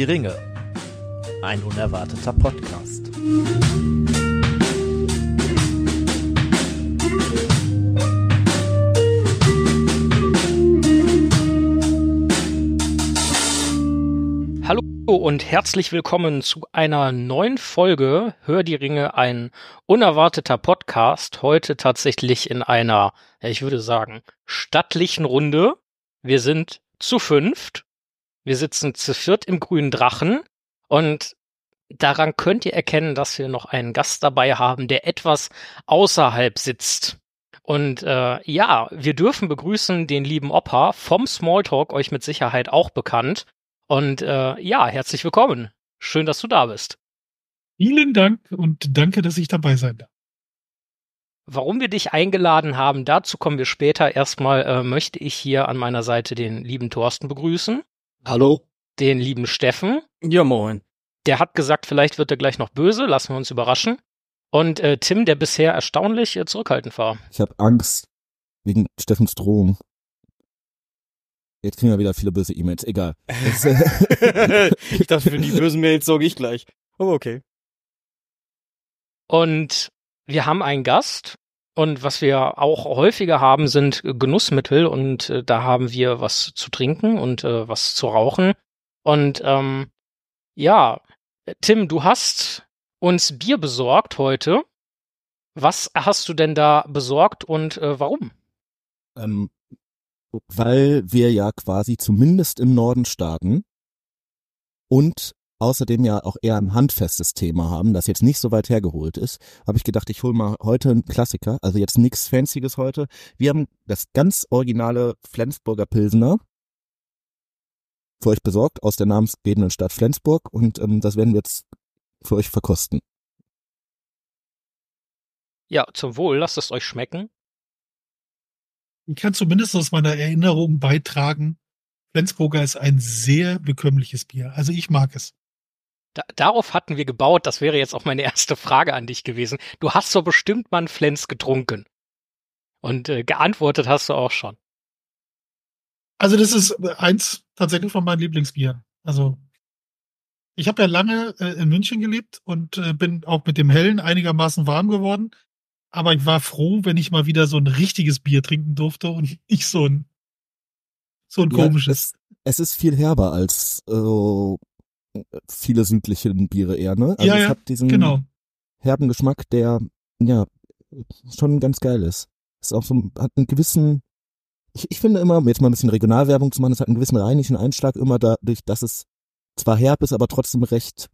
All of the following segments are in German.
Die Ringe. Ein unerwarteter Podcast. Hallo und herzlich willkommen zu einer neuen Folge Hör die Ringe, ein unerwarteter Podcast. Heute tatsächlich in einer, ich würde sagen, stattlichen Runde. Wir sind zu fünft. Wir sitzen zu viert im grünen Drachen und daran könnt ihr erkennen, dass wir noch einen Gast dabei haben, der etwas außerhalb sitzt. Und äh, ja, wir dürfen begrüßen den lieben Opa vom Smalltalk, euch mit Sicherheit auch bekannt. Und äh, ja, herzlich willkommen. Schön, dass du da bist. Vielen Dank und danke, dass ich dabei sein darf. Warum wir dich eingeladen haben, dazu kommen wir später. Erstmal äh, möchte ich hier an meiner Seite den lieben Thorsten begrüßen. Hallo. Den lieben Steffen. Ja, moin. Der hat gesagt, vielleicht wird er gleich noch böse, lassen wir uns überraschen. Und äh, Tim, der bisher erstaunlich äh, zurückhaltend war. Ich habe Angst wegen Steffens Drohung. Jetzt kriegen wir wieder viele böse E-Mails. Egal. Äh, ich dachte, für die bösen Mails sorge ich gleich. Aber okay. Und wir haben einen Gast. Und was wir auch häufiger haben, sind Genussmittel. Und äh, da haben wir was zu trinken und äh, was zu rauchen. Und ähm, ja, Tim, du hast uns Bier besorgt heute. Was hast du denn da besorgt und äh, warum? ähm, weil wir ja quasi zumindest im Norden starten und außerdem ja auch eher ein handfestes Thema haben, das jetzt nicht so weit hergeholt ist, habe ich gedacht, ich hole mal heute einen Klassiker, also jetzt nichts Fancyes heute. Wir haben das ganz originale Flensburger Pilsener für euch besorgt aus der namensgebenden Stadt Flensburg und ähm, das werden wir jetzt für euch verkosten. Ja, zum Wohl, lasst es euch schmecken. Ich kann zumindest aus meiner Erinnerung beitragen, Flensburger ist ein sehr bekömmliches Bier. Also ich mag es. Da, darauf hatten wir gebaut, das wäre jetzt auch meine erste Frage an dich gewesen. Du hast so bestimmt mal einen Flens getrunken. Und äh, geantwortet hast du auch schon. Also das ist eins tatsächlich von meinen Lieblingsbieren. Also ich habe ja lange äh, in München gelebt und äh, bin auch mit dem Hellen einigermaßen warm geworden. Aber ich war froh, wenn ich mal wieder so ein richtiges Bier trinken durfte und nicht so ein so ein Ja, komisches. Es ist viel herber als äh, viele südliche Biere eher, ne? Also ja, es ja, hat diesen genau. herben Geschmack, der ja schon ganz geil ist. Ist auch so, hat einen gewissen, ich, ich finde immer, um jetzt mal ein bisschen Regionalwerbung zu machen, es hat einen gewissen rheinischen Einschlag immer dadurch, dass es zwar herb ist, aber trotzdem recht,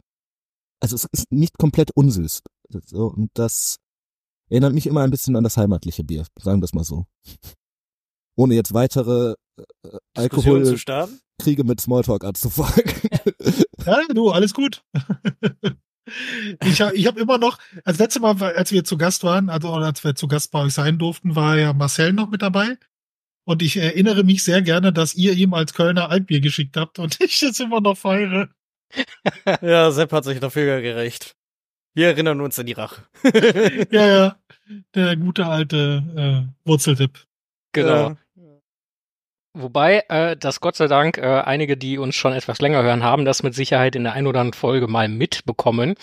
also es ist nicht komplett unsüß. So, und das erinnert mich immer ein bisschen an das heimatliche Bier, sagen wir es mal so. Ohne jetzt weitere äh, zu Alkoholkriege starten? mit Smalltalk anzufangen. Ja, du, alles gut. ich habe ich hab immer noch, als letzte Mal, als wir zu Gast waren, also oder als wir zu Gast bei euch sein durften, war ja Marcel noch mit dabei. Und ich erinnere mich sehr gerne, dass ihr ihm als Kölner Altbier geschickt habt und ich das immer noch feiere. Ja, Sepp hat sich dafür gerecht. Wir erinnern uns an die Rache. Ja, ja. Der gute alte äh, Wurzeltipp. Genau. Ja. Wobei, äh, dass Gott sei Dank äh, einige, die uns schon etwas länger hören, haben das mit Sicherheit in der ein oder anderen Folge mal mitbekommen,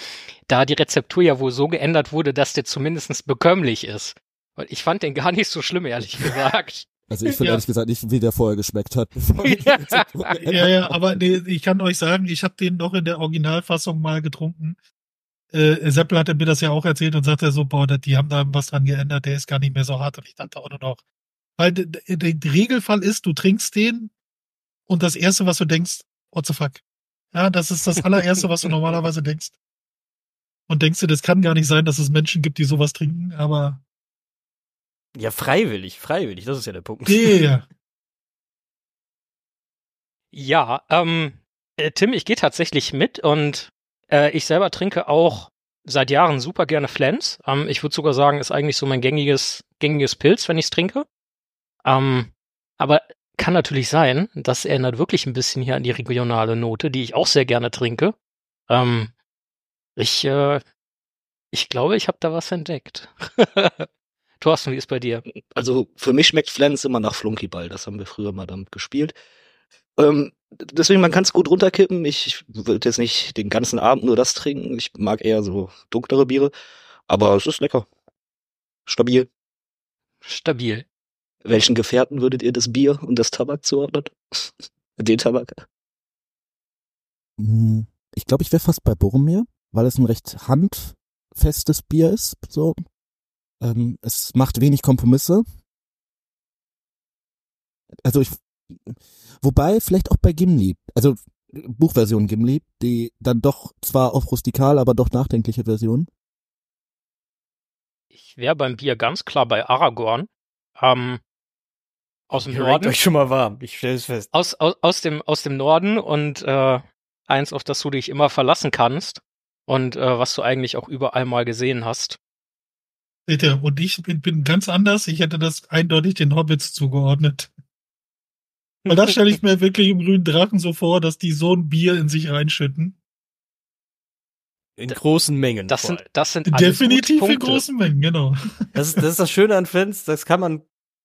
da die Rezeptur ja wohl so geändert wurde, dass der zumindest bekömmlich ist. Und ich fand den gar nicht so schlimm, ehrlich gesagt. Also ich finde Ja. ehrlich gesagt nicht, wie der vorher geschmeckt hat. Ja. Ja, ja, aber nee, ich kann euch sagen, ich habe den noch in der Originalfassung mal getrunken. Äh, Seppel hatte mir das ja auch erzählt und sagte so, boah, die haben da was dran geändert, der ist gar nicht mehr so hart. Und ich dachte auch nur noch, weil der, der, der Regelfall ist, du trinkst den und das erste, was du denkst, what the fuck. Ja, das ist das allererste, was du normalerweise denkst. Und denkst du, das kann gar nicht sein, dass es Menschen gibt, die sowas trinken, aber ja, freiwillig, freiwillig, das ist ja der Punkt. yeah. Ja, ähm, äh, Tim, ich gehe tatsächlich mit und äh, ich selber trinke auch seit Jahren super gerne Flens. Ähm, ich würde sogar sagen, ist eigentlich so mein gängiges, gängiges Pilz, wenn ich es trinke. Ähm, aber kann natürlich sein, das erinnert wirklich ein bisschen hier an die regionale Note, die ich auch sehr gerne trinke. Ähm, ich, äh, ich glaube, ich habe da was entdeckt. Thorsten, wie ist bei dir? Also für mich schmeckt Flens immer nach Flunkyball. Das haben wir früher mal damit gespielt. Ähm, deswegen, man kann es gut runterkippen. Ich würde jetzt nicht den ganzen Abend nur das trinken. Ich mag eher so dunklere Biere. Aber es ist lecker. Stabil. Stabil. Welchen Gefährten würdet ihr das Bier und das Tabak zuordnen? Den Tabak? Hm, Ich glaube, ich wäre fast bei Boromir, weil es ein recht handfestes Bier ist. So, ähm, es macht wenig Kompromisse. Also ich, wobei vielleicht auch bei Gimli, also Buchversion Gimli, die dann doch zwar auf rustikal, aber doch nachdenkliche Version. Ich wäre beim Bier ganz klar bei Aragorn. Ähm, aus dem Ihr Norden. euch schon mal warm. Ich stelle es fest. Aus, aus, aus, dem, aus dem Norden und äh, eins, auf das du dich immer verlassen kannst. Und äh, was du eigentlich auch überall mal gesehen hast. Seht ihr, und ich bin, bin ganz anders. Ich hätte das eindeutig den Hobbits zugeordnet. Weil da stelle ich mir wirklich im grünen Drachen so vor, dass die so ein Bier in sich reinschütten. In großen Mengen. Das sind, das sind Definitiv in großen Mengen, genau. das, ist, das ist das Schöne an Fans, das kann man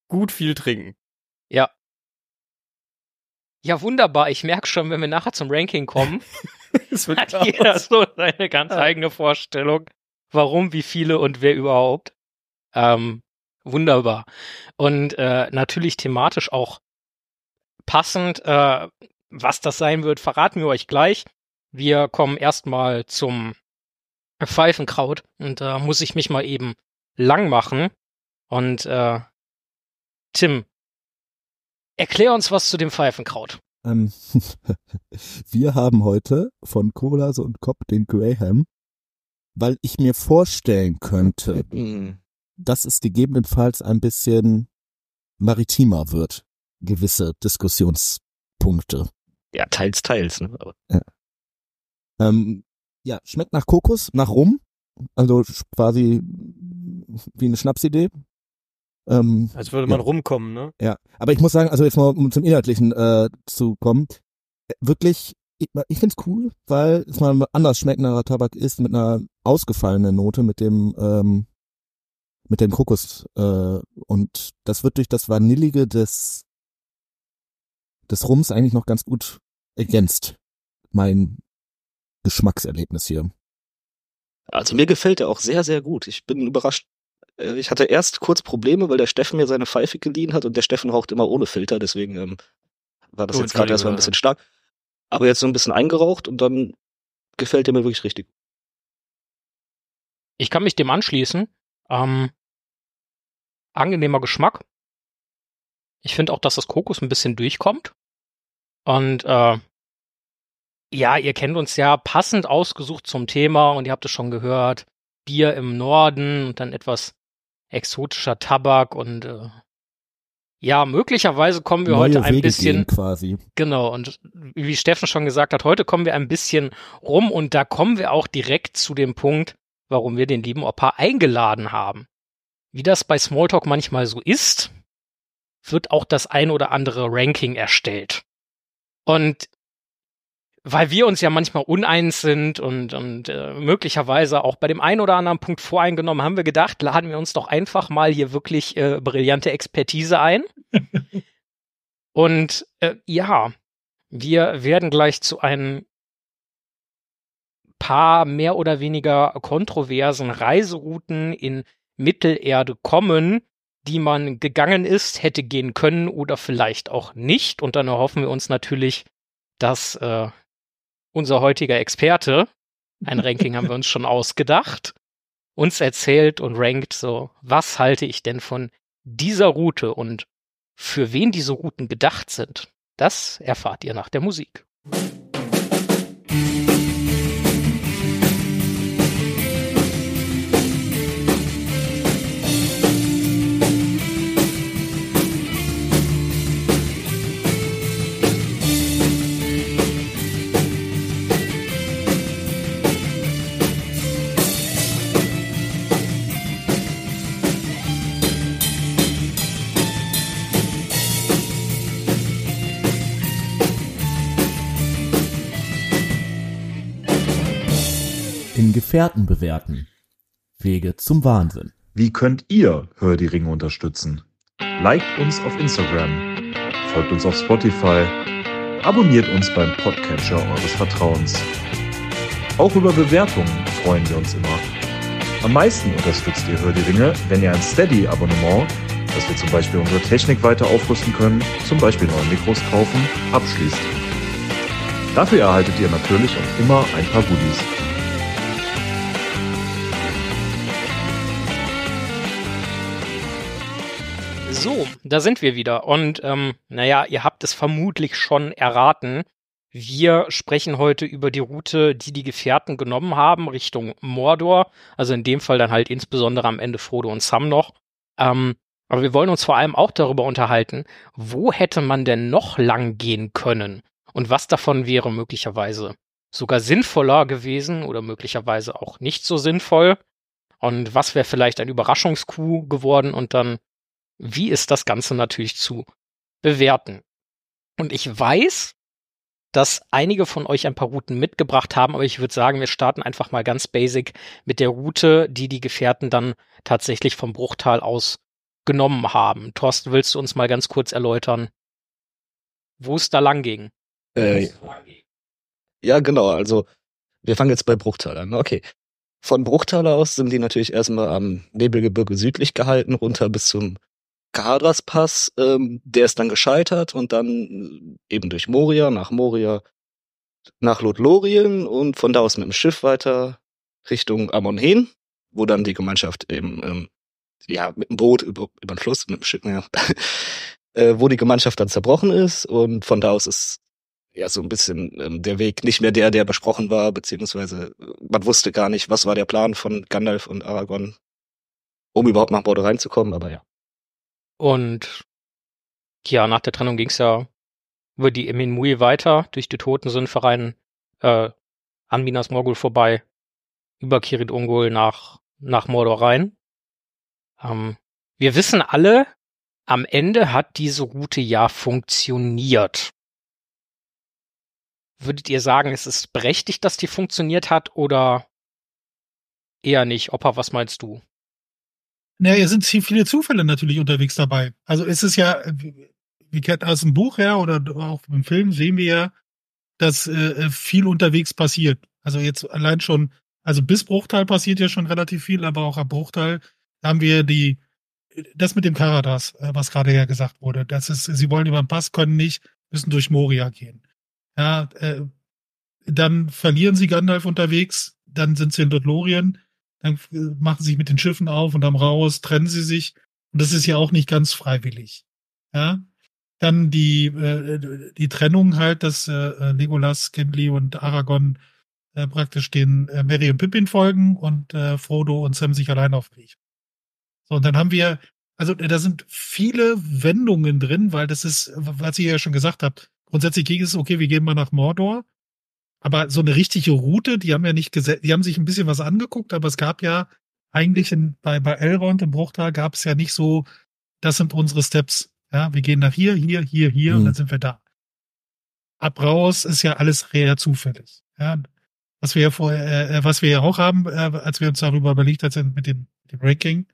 gut viel trinken. Ja. Ja, wunderbar. Ich merke schon, wenn wir nachher zum Ranking kommen, Es wird hat Chaos. jeder so seine ganz Ja. eigene Vorstellung, warum, wie viele und wer überhaupt. Ähm, wunderbar. Und äh, natürlich thematisch auch passend. Äh, was das sein wird, verraten wir euch gleich. Wir kommen erstmal zum Pfeifenkraut und da muss ich mich mal eben lang machen. Und äh, Tim, erklär uns was zu dem Pfeifenkraut. Ähm, wir haben heute von Kohlase und Kopp den Graham, weil ich mir vorstellen könnte, Hm. dass es gegebenenfalls ein bisschen maritimer wird, gewisse Diskussionspunkte. Ja, teils, teils. Ne? Aber Ähm, ja, schmeckt nach Kokos, nach Rum, also quasi wie eine Schnapsidee. Ähm, Als würde man rumkommen, ne? Ja, aber ich muss sagen, also jetzt mal um zum Inhaltlichen äh, zu kommen, äh, wirklich, ich, ich find's cool, weil es mal anders schmeckender Tabak ist mit einer ausgefallenen Note, mit dem ähm, mit dem Kokos äh, und das wird durch das Vanillige des des Rums eigentlich noch ganz gut ergänzt. Mein Geschmackserlebnis hier. Also mir gefällt er auch sehr, sehr gut. Ich bin überrascht. Äh, Ich hatte erst kurz Probleme, weil der Steffen mir seine Pfeife geliehen hat und der Steffen raucht immer ohne Filter, deswegen ähm, war das Oh, jetzt gerade erstmal ein bisschen stark. Aber jetzt so ein bisschen eingeraucht und dann gefällt er mir wirklich richtig. Ich kann mich dem anschließen. Ähm, angenehmer Geschmack. Ich finde auch, dass das Kokos ein bisschen durchkommt. Und äh, ja, ihr kennt uns ja passend ausgesucht zum Thema und ihr habt es schon gehört. Bier im Norden und dann etwas exotischer Tabak und äh, ja, möglicherweise kommen wir heute ein Wege bisschen quasi. Genau, und wie Steffen schon gesagt hat, heute kommen wir ein bisschen rum und da kommen wir auch direkt zu dem Punkt, warum wir den lieben Opa eingeladen haben. Wie das bei Smalltalk manchmal so ist, wird auch das ein oder andere Ranking erstellt. Und weil wir uns ja manchmal uneins sind und, und äh, möglicherweise auch bei dem einen oder anderen Punkt voreingenommen, haben wir gedacht, laden wir uns doch einfach mal hier wirklich äh, brillante Expertise ein. und äh, ja, wir werden gleich zu einem paar mehr oder weniger kontroversen Reiserouten in Mittelerde kommen, die man gegangen ist, hätte gehen können oder vielleicht auch nicht. Und dann erhoffen wir uns natürlich, dass äh, unser heutiger Experte, ein Ranking haben wir uns schon ausgedacht, uns erzählt und rankt so, was halte ich denn von dieser Route und für wen diese Routen gedacht sind. Das erfahrt ihr nach der Musik. In Gefährten bewerten. Wege zum Wahnsinn. Wie könnt ihr Hör die Ringe unterstützen? Liked uns auf Instagram, folgt uns auf Spotify abonniert uns beim Podcatcher eures Vertrauens. Auch über Bewertungen freuen wir uns immer. Am meisten unterstützt ihr Hör die Ringe, wenn ihr ein Steady-Abonnement, dass wir zum Beispiel unsere Technik weiter aufrüsten können, zum Beispiel neue Mikros kaufen, abschließt. Dafür erhaltet ihr natürlich auch immer ein paar Goodies. So, da sind wir wieder. Und ähm, naja, ihr habt es vermutlich schon erraten. Wir sprechen heute über die Route, die die Gefährten genommen haben, Richtung Mordor. Also in dem Fall dann halt insbesondere am Ende Frodo und Sam noch. Ähm, aber wir wollen uns vor allem auch darüber unterhalten, wo hätte man denn noch lang gehen können? Und was davon wäre möglicherweise sogar sinnvoller gewesen oder möglicherweise auch nicht so sinnvoll? Und was wäre vielleicht ein Überraschungskuh geworden? Und dann wie ist das Ganze natürlich zu bewerten. Und ich weiß, dass einige von euch ein paar Routen mitgebracht haben, aber ich würde sagen, wir starten einfach mal ganz basic mit der Route, die die Gefährten dann tatsächlich vom Bruchtal aus genommen haben. Thorsten, willst du uns mal ganz kurz erläutern, wo es da lang ging? Äh, ja, genau. Also wir fangen jetzt bei Bruchtal an. Okay. Von Bruchtal aus sind die natürlich erstmal am Nebelgebirge südlich gehalten, runter bis zum Kahadras Pass, ähm, der ist dann gescheitert und dann äh, eben durch Moria, nach Moria, nach Lothlorien und von da aus mit dem Schiff weiter Richtung Amonhen, wo dann die Gemeinschaft eben, ähm, ja, mit dem Boot über, über den Fluss, mit dem Schiff, ja, äh, wo die Gemeinschaft dann zerbrochen ist und von da aus ist ja so ein bisschen ähm, der Weg nicht mehr der, der besprochen war, beziehungsweise äh, man wusste gar nicht, was war der Plan von Gandalf und Aragorn, um überhaupt nach Mordor reinzukommen, aber ja. Und ja, nach der Trennung ging es ja über die Emin Mui weiter, durch die Totensündverein äh, an Minas Morgul vorbei, über Kirit Ungol nach, nach Mordor rein. Ähm, wir wissen alle, am Ende hat diese Route ja funktioniert. Würdet ihr sagen, es ist berechtigt, dass die funktioniert hat oder eher nicht? Opa, was meinst du? Naja, sind hier viele Zufälle natürlich unterwegs dabei. Also ist es ja, wie kennt aus dem Buch her oder auch im Film sehen wir ja, dass äh, viel unterwegs passiert. Also jetzt allein schon, also bis Bruchteil passiert ja schon relativ viel, aber auch ab Bruchteil haben wir die, das mit dem Karadas, äh, was gerade ja gesagt wurde. Das ist, sie wollen über den Pass, können nicht, müssen durch Moria gehen. Ja, äh, dann verlieren sie Gandalf unterwegs, dann sind sie in Lothlorien, dann äh, machen sie sich mit den Schiffen auf und dann raus, trennen sie sich. Und das ist ja auch nicht ganz freiwillig. Ja. Dann die, äh, die Trennung halt, dass äh, Legolas, Gimli und Aragorn äh, praktisch den äh, Merry und Pippin folgen und äh, Frodo und Sam sich allein aufkriechen. So, und dann haben wir, also da sind viele Wendungen drin, weil das ist, was ihr ja schon gesagt habt, grundsätzlich ging es, okay, wir gehen mal nach Mordor, aber so eine richtige Route, die haben ja nicht gesetzt, die haben sich ein bisschen was angeguckt, aber es gab ja eigentlich in, bei, bei Elrond im Bruchtal gab es ja nicht so, das sind unsere Steps. Ja, wir gehen nach hier, hier, hier, hier mhm. und dann sind wir da. Ab raus ist ja alles eher zufällig. Ja, was wir ja vorher, äh, was wir ja auch haben, äh, als wir uns darüber überlegt haben mit dem, dem Ranking,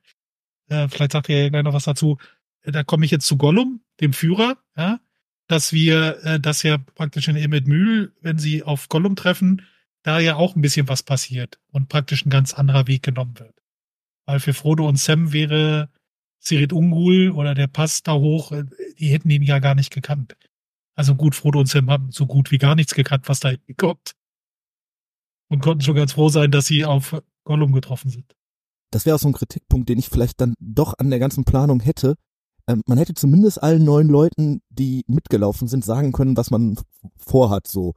äh, vielleicht sagt ihr ja gleich noch was dazu. Da komme ich jetzt zu Gollum, dem Führer, ja, dass wir, äh, dass ja praktisch in Emmet Mühl, wenn sie auf Gollum treffen, da ja auch ein bisschen was passiert und praktisch ein ganz anderer Weg genommen wird. Weil für Frodo und Sam wäre Sirit Ungul oder der Pass da hoch, äh, die hätten ihn ja gar nicht gekannt. Also gut, Frodo und Sam haben so gut wie gar nichts gekannt, was da kommt. Und konnten schon ganz froh sein, dass sie auf Gollum getroffen sind. Das wäre auch so ein Kritikpunkt, den ich vielleicht dann doch an der ganzen Planung hätte, man hätte zumindest allen neun Leuten, die mitgelaufen sind, sagen können, was man vorhat, so.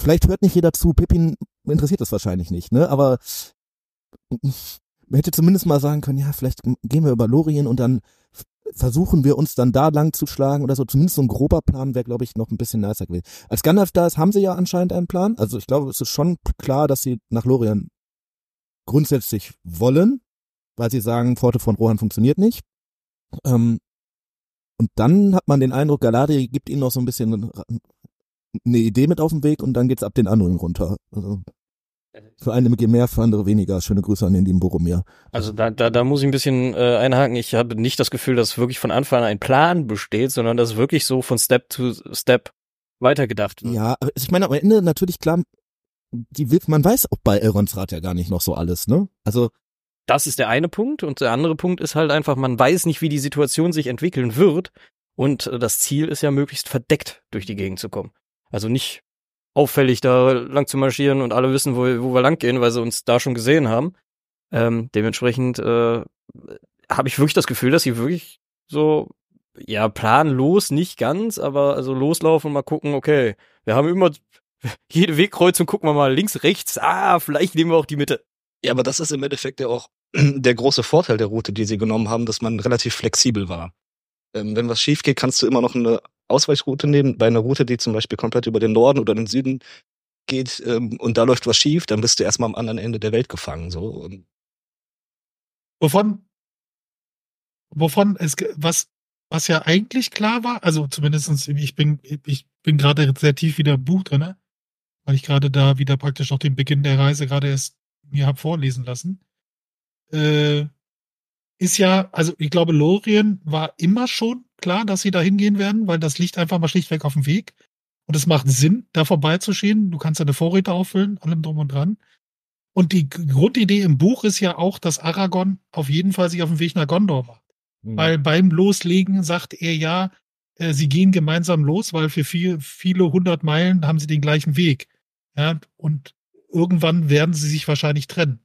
Vielleicht hört nicht jeder zu, Pippin interessiert das wahrscheinlich nicht, ne, aber man hätte zumindest mal sagen können, ja, vielleicht gehen wir über Lorien und dann versuchen wir uns dann da lang zu schlagen oder so. Zumindest so ein grober Plan wäre, glaube ich, noch ein bisschen nicer gewesen. Als Gandalf da ist, haben sie ja anscheinend einen Plan. Also ich glaube, es ist schon klar, dass sie nach Lorien grundsätzlich wollen, weil sie sagen, Pforte von Rohan funktioniert nicht. Ähm, und dann hat man den Eindruck, Galadriel gibt ihnen noch so ein bisschen eine Idee mit auf den Weg und dann geht's ab den anderen runter. Also für eine mehr, für andere weniger. Schöne Grüße an den lieben Boromir. Also da, da, da muss ich ein bisschen äh, einhaken. Ich habe nicht das Gefühl, dass wirklich von Anfang an ein Plan besteht, sondern dass wirklich so von Step to Step weitergedacht wird. Ja, aber ich meine, am Ende natürlich klar, die man weiß auch bei Elrons Rat ja gar nicht noch so alles, ne? Also, Das ist der eine Punkt. Und der andere Punkt ist halt einfach, man weiß nicht, wie die Situation sich entwickeln wird. Und äh, das Ziel ist ja möglichst verdeckt durch die Gegend zu kommen. Also nicht auffällig da lang zu marschieren und alle wissen, wo, wo wir lang gehen, weil sie uns da schon gesehen haben. Ähm, dementsprechend äh, habe ich wirklich das Gefühl, dass sie wirklich so, ja, planlos, nicht ganz, aber also loslaufen und mal gucken, okay, wir haben immer jede Wegkreuzung, gucken wir mal links, rechts, ah, vielleicht nehmen wir auch die Mitte. Ja, aber das ist im Endeffekt ja auch der große Vorteil der Route, die sie genommen haben, dass man relativ flexibel war. Ähm, wenn was schief geht, kannst du immer noch eine Ausweichroute nehmen. Bei einer Route, die zum Beispiel komplett über den Norden oder den Süden geht ähm, und da läuft was schief, dann bist du erstmal am anderen Ende der Welt gefangen. So. Und Wovon, wovon es, was, was ja eigentlich klar war, also zumindestens ich bin, ich bin gerade sehr tief wieder im Buch drinne, weil ich gerade da wieder praktisch auch den Beginn der Reise gerade erst mir hab vorlesen lassen. Äh, ist ja, also ich glaube, Lorien war immer schon klar, dass sie da hingehen werden, weil das liegt einfach mal schlichtweg auf dem Weg. Und es macht Sinn, da vorbeizuschieben. Du kannst deine Vorräte auffüllen, allem drum und dran. Und die Grundidee im Buch ist ja auch, dass Aragorn auf jeden Fall sich auf den Weg nach Gondor macht. hm. Weil beim Loslegen sagt er ja, äh, sie gehen gemeinsam los, weil für viel, viele hundert Meilen haben sie den gleichen Weg. Ja, und irgendwann werden sie sich wahrscheinlich trennen.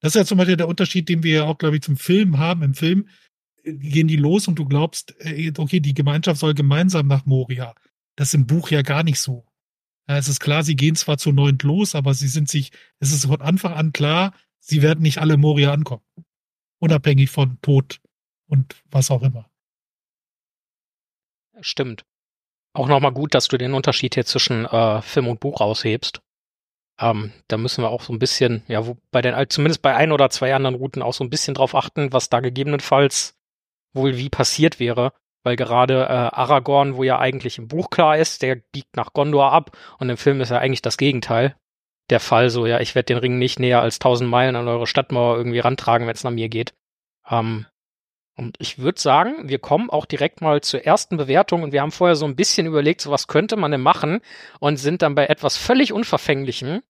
Das ist ja zum Beispiel der Unterschied, den wir ja auch, glaube ich, zum Film haben. Im Film äh, gehen die los und du glaubst, äh, okay, die Gemeinschaft soll gemeinsam nach Moria. Das ist im Buch ja gar nicht so. Es ist klar, sie gehen zwar zu neunt los, aber sie sind sich, es ist von Anfang an klar, sie werden nicht alle Moria ankommen. Unabhängig von Tod und was auch immer. Stimmt. Auch nochmal gut, dass du den Unterschied hier zwischen äh, Film und Buch raushebst. Ähm, da müssen wir auch so ein bisschen, ja, wo, bei den, zumindest bei ein oder zwei anderen Routen auch so ein bisschen drauf achten, was da gegebenenfalls wohl wie passiert wäre. Weil gerade äh, Aragorn, wo ja eigentlich im Buch klar ist, der biegt nach Gondor ab und im Film ist ja eigentlich das Gegenteil. Der Fall so, ja, ich werde den Ring nicht näher als 1000 Meilen an eure Stadtmauer irgendwie rantragen, wenn es nach mir geht. Ähm, und ich würde sagen, wir kommen auch direkt mal zur ersten Bewertung und wir haben vorher so ein bisschen überlegt, so was könnte man denn machen und sind dann bei etwas völlig Unverfänglichem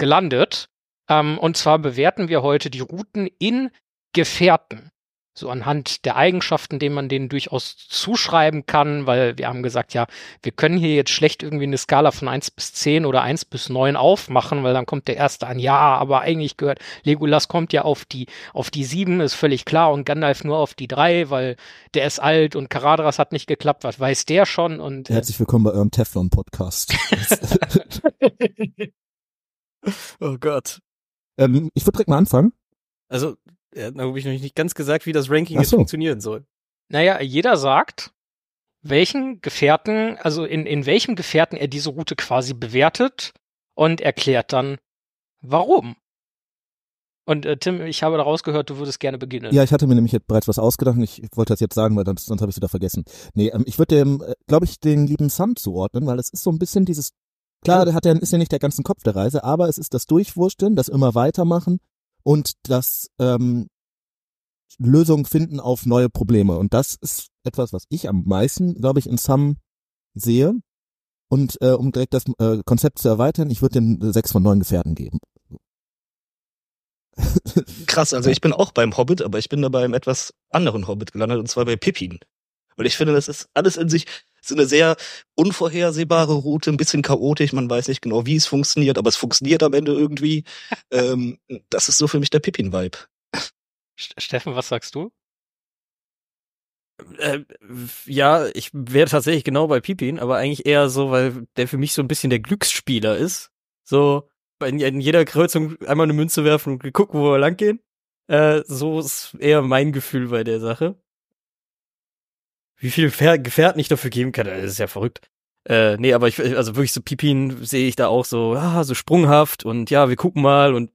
gelandet. Ähm, und zwar bewerten wir heute die Routen in Gefährten. So anhand der Eigenschaften, denen man denen durchaus zuschreiben kann, weil wir haben gesagt, ja, wir können hier jetzt schlecht irgendwie eine Skala von 1 bis 10 oder 1 bis 9 aufmachen, weil dann kommt der erste an, ja, aber eigentlich gehört, Legolas kommt ja auf die, auf die 7, ist völlig klar, und Gandalf nur auf die 3, weil der ist alt und Karadras hat nicht geklappt, was weiß der schon und Herzlich willkommen bei eurem Teflon-Podcast. Oh Gott. ähm, ich würde direkt mal anfangen. Also, hat glaube ich noch nicht ganz gesagt, wie das Ranking Ach jetzt so. funktionieren soll. Naja, jeder sagt, welchen Gefährten, also in, in welchem Gefährten er diese Route quasi bewertet und erklärt dann, warum. Und äh, Tim, ich habe daraus gehört, du würdest gerne beginnen. Ja, ich hatte mir nämlich jetzt bereits was ausgedacht und ich wollte das jetzt sagen, weil sonst, sonst habe ich es wieder vergessen. Nee, ähm, ich würde dem, äh, glaube ich, den lieben Sam zuordnen, weil es ist so ein bisschen dieses, klar, der hat ja, ist ja nicht der ganze Kopf der Reise, aber es ist das Durchwursteln, das immer weitermachen und das ähm, Lösungen finden auf neue Probleme. Und das ist etwas, was ich am meisten, glaube ich, in Sam sehe. Und äh, um direkt das äh, Konzept zu erweitern, ich würde dem sechs von neun Gefährten geben. krass, also ich bin auch beim Hobbit, aber ich bin da bei einem etwas anderen Hobbit gelandet, und zwar bei Pippin. Weil ich finde, das ist alles in sich so eine sehr unvorhersehbare Route, ein bisschen chaotisch, man weiß nicht genau, wie es funktioniert, aber es funktioniert am Ende irgendwie. ähm, das ist so für mich der Pippin-Vibe. St- Steffen, was sagst du? Äh, ja, ich wäre tatsächlich genau bei Pipin, aber eigentlich eher so, weil der für mich so ein bisschen der Glücksspieler ist. So, in, in jeder Kreuzung einmal eine Münze werfen und gucken, wo wir lang gehen. Äh, so ist eher mein Gefühl bei der Sache. Wie Gefähr Gefährten ich dafür geben kann, das ist ja verrückt. Äh, nee, aber ich, also wirklich so Pipin sehe ich da auch so, ah, so sprunghaft und ja, wir gucken mal und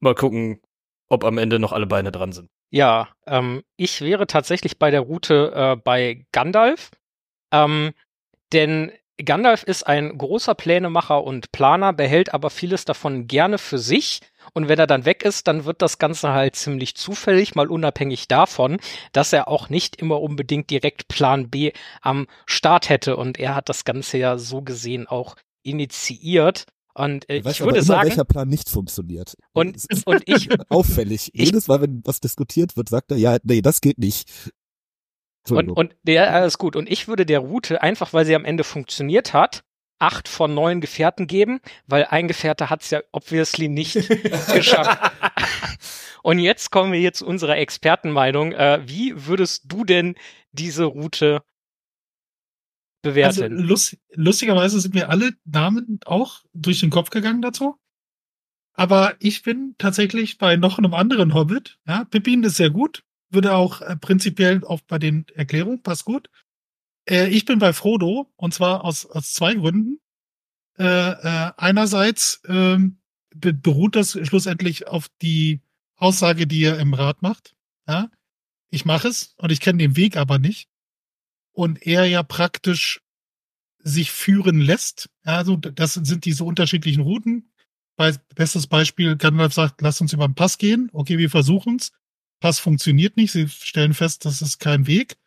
mal gucken, ob am Ende noch alle Beine dran sind. Ja, ähm, ich wäre tatsächlich bei der Route äh, bei Gandalf, ähm, denn Gandalf ist ein großer Plänemacher und Planer, behält aber vieles davon gerne für sich Und wenn er dann weg ist, dann wird das Ganze halt ziemlich zufällig, mal unabhängig davon, dass er auch nicht immer unbedingt direkt Plan B am Start hätte. Und er hat das Ganze ja so gesehen auch initiiert. Und äh, ich würde immer, sagen, welcher Plan nicht funktioniert. und, und ich, auffällig. ich- Jedes Mal, wenn was diskutiert wird, sagt er, ja, nee, das geht nicht. Und, und der, alles gut. Und ich würde der Route, einfach weil sie am Ende funktioniert hat, acht von neun Gefährten geben, weil ein Gefährte hat es ja obviously nicht geschafft. Und jetzt kommen wir hier zu unserer Expertenmeinung. Äh, wie würdest du denn diese Route Also bewerten? lust, lustigerweise sind mir alle Namen auch durch den Kopf gegangen dazu. Aber ich bin tatsächlich bei noch einem anderen Hobbit. Ja, Pippin ist sehr gut. Würde auch äh, prinzipiell auch bei den Erklärungen, passt gut. Äh, ich bin bei Frodo und zwar aus, aus zwei Gründen. Äh, äh, einerseits ähm, be beruht das schlussendlich auf die Aussage, die er im Rat macht. Ja, ich mache es und ich kenne den Weg aber nicht. Und er ja praktisch sich führen lässt. Ja, Also das sind diese unterschiedlichen Routen. Bestes Beispiel, Gandalf sagt, lass uns über den Pass gehen. Okay, wir versuchen's. Pass funktioniert nicht. Sie stellen fest, das ist kein Weg.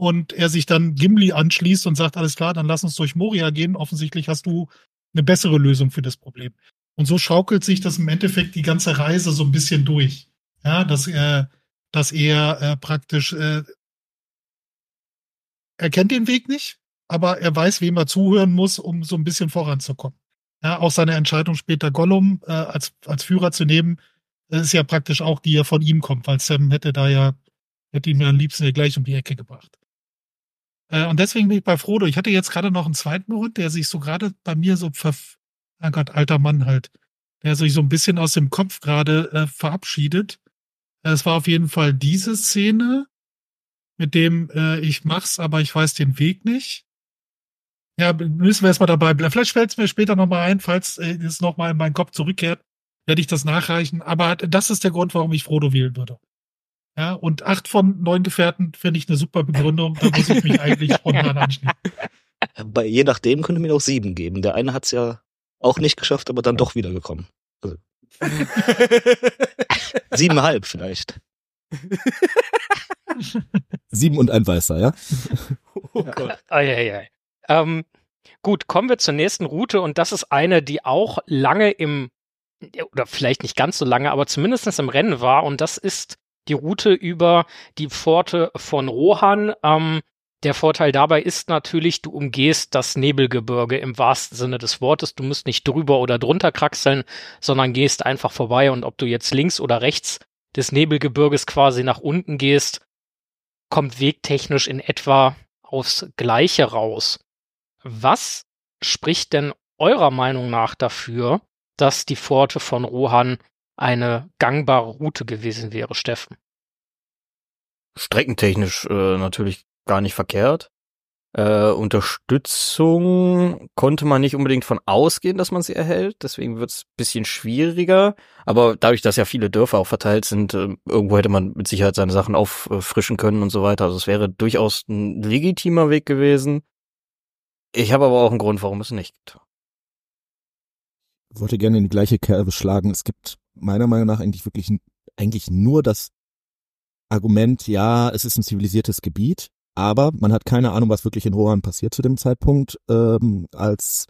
Und er sich dann Gimli anschließt und sagt, alles klar, dann lass uns durch Moria gehen. Offensichtlich hast du eine bessere Lösung für das Problem. Und so schaukelt sich das im Endeffekt die ganze Reise so ein bisschen durch. Ja, dass er, dass er äh, praktisch, äh, er kennt den Weg nicht, aber er weiß, wem er zuhören muss, um so ein bisschen voranzukommen. Ja, auch seine Entscheidung später Gollum äh, als, als Führer zu nehmen, das ist ja praktisch auch, die ja von ihm kommt, weil Sam hätte da ja, hätte ihn ja am liebsten gleich um die Ecke gebracht. Äh, und deswegen bin ich bei Frodo. Ich hatte jetzt gerade noch einen zweiten Hund, der sich so gerade bei mir so ver, oh Gott, alter Mann halt, der sich so ein bisschen aus dem Kopf gerade äh, verabschiedet. Es war auf jeden Fall diese Szene, mit dem äh, ich mach's, aber ich weiß den Weg nicht. Ja, müssen wir erstmal dabei bleiben. Vielleicht fällt es mir später nochmal ein, falls äh, es nochmal in meinen Kopf zurückkehrt, werde ich das nachreichen. Aber das ist der Grund, warum ich Frodo wählen würde. Ja, und acht von neun Gefährten finde ich eine super Begründung. Da muss ich mich eigentlich spontan anschließen. Bei je nachdem könnte mir auch sieben geben. Der eine hat's ja auch nicht geschafft, aber dann doch wiedergekommen. Also, siebeneinhalb vielleicht. Sieben und ein Weißer, ja? Oh Gott. Eieiei. Ähm, gut, kommen wir zur nächsten Route und das ist eine, die auch lange im, oder vielleicht nicht ganz so lange, aber zumindest im Rennen war und das ist die Route über die Pforte von Rohan. Ähm, der Vorteil dabei ist natürlich, du umgehst das Nebelgebirge im wahrsten Sinne des Wortes. Du musst nicht drüber oder drunter kraxeln, sondern gehst einfach vorbei und ob du jetzt links oder rechts des Nebelgebirges quasi nach unten gehst, kommt wegtechnisch in etwa aufs Gleiche raus. Was spricht denn eurer Meinung nach dafür, dass die Pforte von Rohan eine gangbare Route gewesen wäre, Steffen? Streckentechnisch äh, natürlich gar nicht verkehrt. Äh, Unterstützung konnte man nicht unbedingt von ausgehen, dass man sie erhält. Deswegen wird es bisschen schwieriger. Aber dadurch, dass ja viele Dörfer auch verteilt sind, äh, irgendwo hätte man mit Sicherheit seine Sachen auffrischen können und so weiter. Also es wäre durchaus ein legitimer Weg gewesen. Ich habe aber auch einen Grund, warum es nicht. Ich wollte gerne in die gleiche Kerbe schlagen. Es gibt meiner Meinung nach eigentlich wirklich eigentlich nur das Argument, ja, es ist ein zivilisiertes Gebiet, aber man hat keine Ahnung, was wirklich in Rohan passiert zu dem Zeitpunkt, ähm, als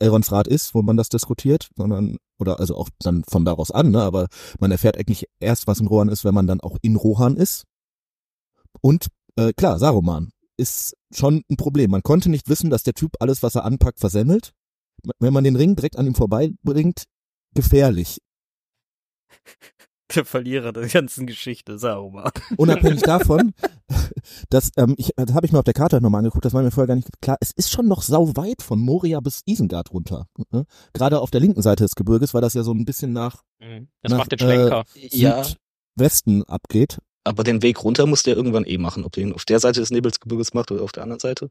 Elrons Rat ist, wo man das diskutiert, sondern oder also auch dann von daraus an, ne, aber man erfährt eigentlich erst, was in Rohan ist, wenn man dann auch in Rohan ist. Und äh, klar, Saruman ist schon ein Problem. Man konnte nicht wissen, dass der Typ alles, was er anpackt, versemmelt. Wenn man den Ring direkt an ihm vorbeibringt, gefährlich. Der Verlierer der ganzen Geschichte, Saruman. Unabhängig davon, dass ähm, ich, das habe ich mir auf der Karte nochmal angeguckt, das war mir vorher gar nicht klar. Es ist schon noch sau weit von Moria bis Isengard runter. Ne? Gerade auf der linken Seite des Gebirges, weil das ja so ein bisschen nach Das Nach, macht den Schwenker. Ja, Südwesten abgeht. Aber den Weg runter muss der irgendwann eh machen. Ob der ihn auf der Seite des Nebelsgebirges macht oder auf der anderen Seite.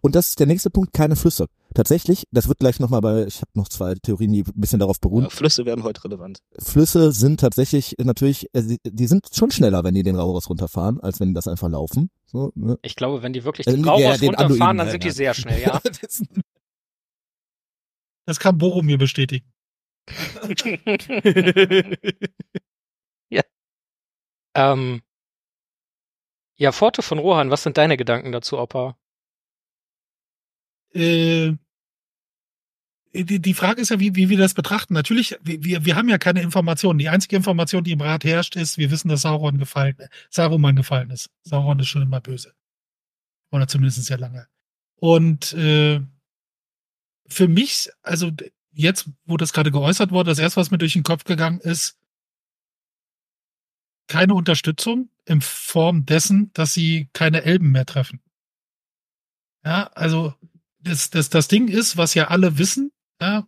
Und das ist der nächste Punkt, keine Flüsse. Tatsächlich, das wird gleich nochmal bei, ich habe noch zwei Theorien, die ein bisschen darauf beruhen. Ja, Flüsse werden heute relevant. Flüsse sind tatsächlich natürlich, äh, die, sind schon schneller, wenn die den Rauros runterfahren, als wenn die das einfach laufen. So, ne? Ich glaube, wenn die wirklich Äh, den ja, Rauhaus den runterfahren, Anduin, dann ja, sind ja. die sehr schnell, ja. Das- Das kann Boromir bestätigen. Ähm, ja, Pforte von Rohan, was sind deine Gedanken dazu, Opa? Äh, die, die Frage ist ja, wie, wie wir das betrachten. Natürlich, wir, wir haben ja keine Informationen. Die einzige Information, die im Rat herrscht, ist, wir wissen, dass Sauron gefallen, Saruman gefallen ist. Sauron ist schon immer böse. Oder zumindest sehr lange. Und äh, für mich, also jetzt, wo das gerade geäußert wurde, das erste, was mir durch den Kopf gegangen ist, keine Unterstützung in Form dessen, dass sie keine Elben mehr treffen. Ja, also das, das, das Ding ist, was ja alle wissen, ja,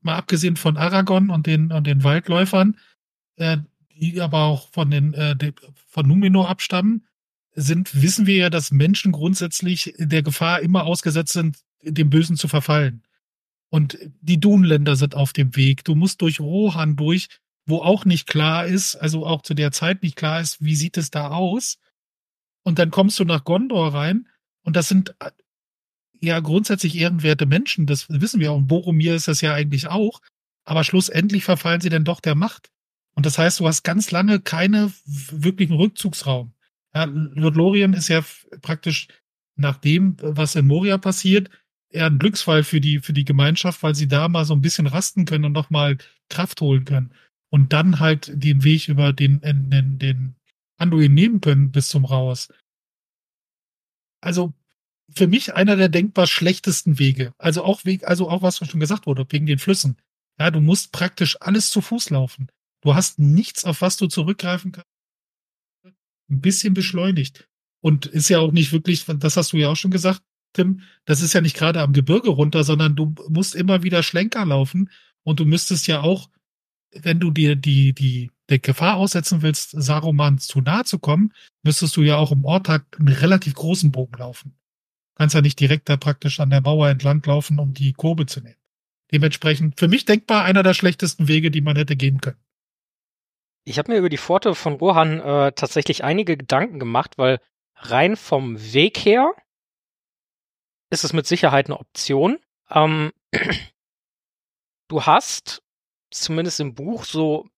mal abgesehen von Aragon und den, und den Waldläufern, äh, die aber auch von den, äh, von Numenor abstammen, sind, wissen wir ja, dass Menschen grundsätzlich der Gefahr immer ausgesetzt sind, dem Bösen zu verfallen. Und die Dunländer sind auf dem Weg. Du musst durch Rohan durch, wo auch nicht klar ist, also auch zu der Zeit nicht klar ist, wie sieht es da aus. Und dann kommst du nach Gondor rein und das sind äh, ja grundsätzlich ehrenwerte Menschen, das wissen wir auch. Und Boromir ist das ja eigentlich auch. Aber schlussendlich verfallen sie dann doch der Macht. Und das heißt, du hast ganz lange keine wirklichen Rückzugsraum. Ja, Lothlorien ist ja praktisch nach dem, was in Moria passiert, eher ein Glücksfall für die, für die Gemeinschaft, weil sie da mal so ein bisschen rasten können und nochmal Kraft holen können. Und dann halt den Weg über den, den, den Anduin nehmen können bis zum Raus. Also, für mich einer der denkbar schlechtesten Wege. Also auch Weg, also auch was schon gesagt wurde, wegen den Flüssen. Ja, du musst praktisch alles zu Fuß laufen. Du hast nichts, auf was du zurückgreifen kannst. Ein bisschen beschleunigt. Und ist ja auch nicht wirklich, das hast du ja auch schon gesagt, Tim, das ist ja nicht gerade am Gebirge runter, sondern du musst immer wieder Schlenker laufen und du müsstest ja auch, wenn du dir die, die, der Gefahr aussetzen willst, Saruman zu nahe zu kommen, müsstest du ja auch im Ortag einen relativ großen Bogen laufen. Du kannst ja nicht direkt da praktisch an der Mauer entlang laufen, um die Kurve zu nehmen. Dementsprechend für mich denkbar einer der schlechtesten Wege, die man hätte gehen können. Ich habe mir über die Pforte von Rohan äh, tatsächlich einige Gedanken gemacht, weil rein vom Weg her ist es mit Sicherheit eine Option. Ähm, du hast zumindest im Buch so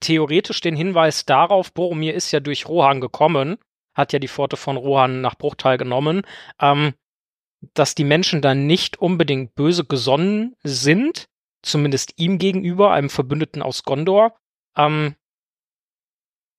theoretisch den Hinweis darauf, Boromir ist ja durch Rohan gekommen, hat ja die Pforte von Rohan nach Bruchtal genommen, ähm, dass die Menschen dann nicht unbedingt böse gesonnen sind, zumindest ihm gegenüber, einem Verbündeten aus Gondor. Ähm,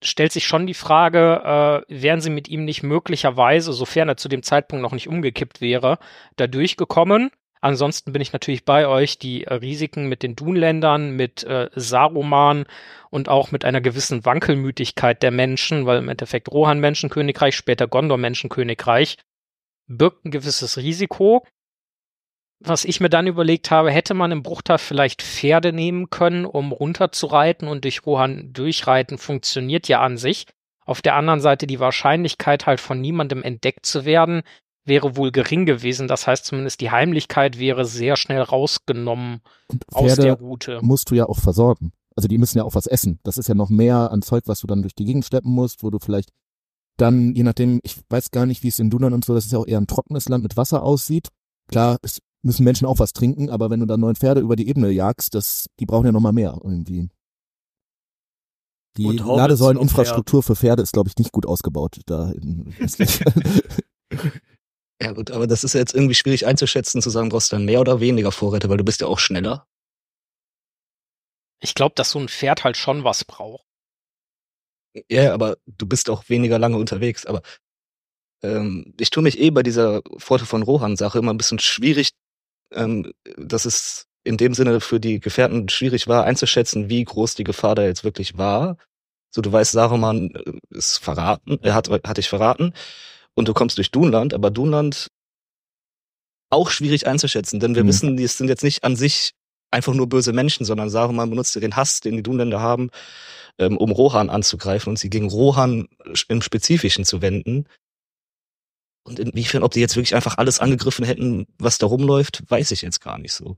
stellt sich schon die Frage, äh, wären sie mit ihm nicht möglicherweise, sofern er zu dem Zeitpunkt noch nicht umgekippt wäre, da durchgekommen? Ansonsten bin ich natürlich bei euch, die äh, Risiken mit den Dunländern, mit äh, Saruman und auch mit einer gewissen Wankelmütigkeit der Menschen, weil im Endeffekt Rohan Menschenkönigreich, später Gondor Menschenkönigreich, birgt ein gewisses Risiko was ich mir dann überlegt habe, hätte man im Bruchtal vielleicht Pferde nehmen können, um runterzureiten und durch Rohan durchreiten, funktioniert ja an sich. Auf der anderen Seite die Wahrscheinlichkeit halt von niemandem entdeckt zu werden, wäre wohl gering gewesen. Das heißt zumindest die Heimlichkeit wäre sehr schnell rausgenommen aus der Route. musst du ja auch versorgen. Also die müssen ja auch was essen. Das ist ja noch mehr an Zeug, was du dann durch die Gegend schleppen musst, wo du vielleicht dann, je nachdem, ich weiß gar nicht, wie es in Dunan und so, das ist ja auch eher ein trockenes Land mit Wasser aussieht. Klar, es müssen Menschen auch was trinken, aber wenn du dann neun Pferde über die Ebene jagst, das, die brauchen ja noch mal mehr irgendwie. Die Ladesäuleninfrastruktur für Pferde ist, glaube ich, nicht gut ausgebaut da in Ja gut, aber das ist jetzt irgendwie schwierig einzuschätzen, zu sagen, brauchst du dann mehr oder weniger Vorräte, weil du bist ja auch schneller. Ich glaube, dass so ein Pferd halt schon was braucht. Ja, aber du bist auch weniger lange unterwegs. Aber ähm, ich tue mich eh bei dieser Pforte von Rohan-Sache immer ein bisschen schwierig, ähm, dass es in dem Sinne für die Gefährten schwierig war, einzuschätzen, wie groß die Gefahr da jetzt wirklich war. So, du weißt, Saruman äh, ist verraten, er hat, hat dich verraten und du kommst durch Dunland, aber Dunland auch schwierig einzuschätzen, denn wir mhm. wissen, die sind jetzt nicht an sich einfach nur böse Menschen, sondern Saruman benutzte den Hass, den die Dunländer haben, ähm, um Rohan anzugreifen und sie gegen Rohan im Spezifischen zu wenden. Und inwiefern, ob die jetzt wirklich einfach alles angegriffen hätten, was da rumläuft, weiß ich jetzt gar nicht so.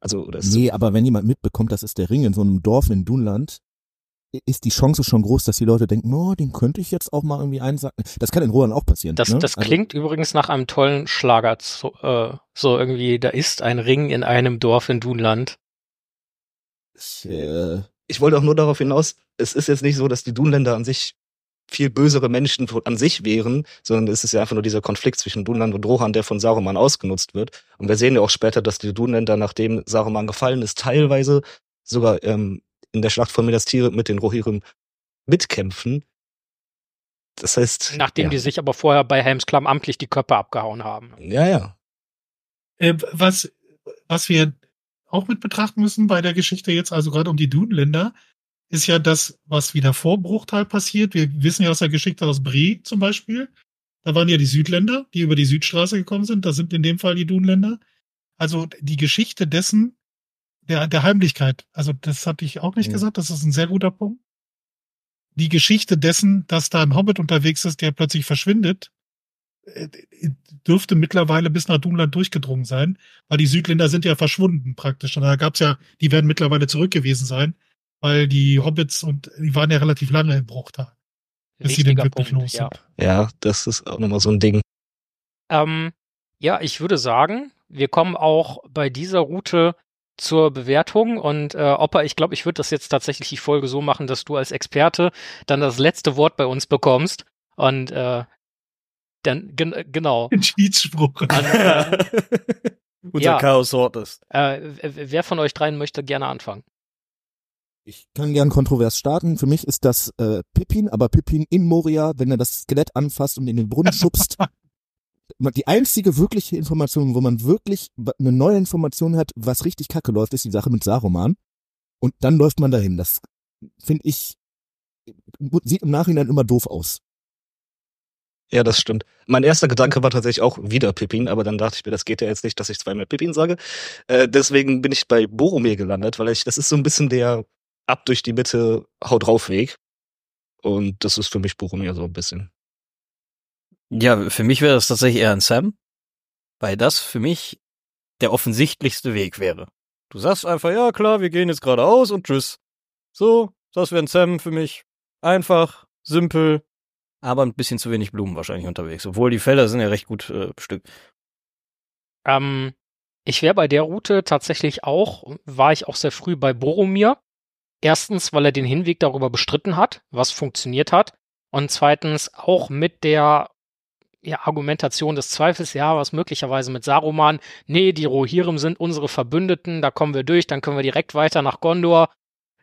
Also, das nee, aber wenn jemand mitbekommt, das ist der Ring in so einem Dorf in Dunland, ist die Chance schon groß, dass die Leute denken, oh, den könnte ich jetzt auch mal irgendwie einsacken. Das kann in Rohan auch passieren. Das, ne? das also, klingt übrigens nach einem tollen Schlager. So, äh, so irgendwie, da ist ein Ring in einem Dorf in Dunland. Ich, äh, Ich wollte auch nur darauf hinaus, es ist jetzt nicht so, dass die Dunländer an sich viel bösere Menschen an sich wären, sondern es ist ja einfach nur dieser Konflikt zwischen Dunland und Rohan, der von Saruman ausgenutzt wird. Und wir sehen ja auch später, dass die Dunländer, nachdem Saruman gefallen ist, teilweise sogar ähm, in der Schlacht von Minas Tirith mit den Rohirrim mitkämpfen. Das heißt, Nachdem ja. die sich aber vorher bei Helmsklamm amtlich die Köpfe abgehauen haben. ja, ja. Äh, was, was wir auch mit betrachten müssen bei der Geschichte jetzt, also gerade um die Dunländer, ist ja das, was wieder vor Bruchtal passiert. Wir wissen ja aus der Geschichte aus Brie zum Beispiel. Da waren ja die Südländer, die über die Südstraße gekommen sind. Das sind in dem Fall die Dunländer. Also die Geschichte dessen, der, der Heimlichkeit, also das hatte ich auch nicht Ja. gesagt, das ist ein sehr guter Punkt. Die Geschichte dessen, dass da ein Hobbit unterwegs ist, der plötzlich verschwindet, äh, dürfte mittlerweile bis nach Dunland durchgedrungen sein, weil die Südländer sind ja verschwunden praktisch. Und da gab's ja, die werden mittlerweile zurück gewesen sein, weil die Hobbits und die waren ja relativ lange im Bruchtal. Bis sie denn Wichtiger wirklich Punkt, los ja. sind. Ja, das ist auch nochmal so ein Ding. Ähm, ja, ich würde sagen, wir kommen auch bei dieser Route zur Bewertung und äh, Opa, ich glaube, ich würde das jetzt tatsächlich die Folge so machen, dass du als Experte dann das letzte Wort bei uns bekommst und äh, dann gen genau. Ein Schiedsspruch. An, äh, Unser Ja. Chaos Sortes. äh, w- wer von euch dreien möchte gerne anfangen? ich kann gern kontrovers starten. Für mich ist das äh, Pippin, aber Pippin in Moria, wenn er das Skelett anfasst und in den Brunnen schubst. Die einzige wirkliche Information, wo man wirklich eine neue Information hat, was richtig kacke läuft, ist die Sache mit Saruman. Und dann läuft man dahin. Das finde ich, sieht im Nachhinein immer doof aus. Ja, das stimmt. Mein erster Gedanke war tatsächlich auch wieder Pippin, aber dann dachte ich mir, das geht ja jetzt nicht, dass ich zweimal Pippin sage. Äh, deswegen bin ich bei Boromir gelandet, weil ich, das ist so ein bisschen der ab durch die Mitte, hau drauf Weg. Und das ist für mich Boromir so ein bisschen. Ja, für mich wäre das tatsächlich eher ein Sam, weil das für mich der offensichtlichste Weg wäre. Du sagst einfach, ja klar, wir gehen jetzt geradeaus und tschüss. So, das wäre ein Sam für mich. Einfach, simpel, aber ein bisschen zu wenig Blumen wahrscheinlich unterwegs. Obwohl die Felder sind ja recht gut äh, bestückt. Ähm, ich wäre bei der Route tatsächlich auch, war ich auch sehr früh bei Boromir. Erstens, weil er den Hinweg darüber bestritten hat, was funktioniert hat. Und zweitens auch mit der ja, Argumentation des Zweifels, ja, was möglicherweise mit Saruman, nee, die Rohirrim sind unsere Verbündeten, da kommen wir durch, dann können wir direkt weiter nach Gondor.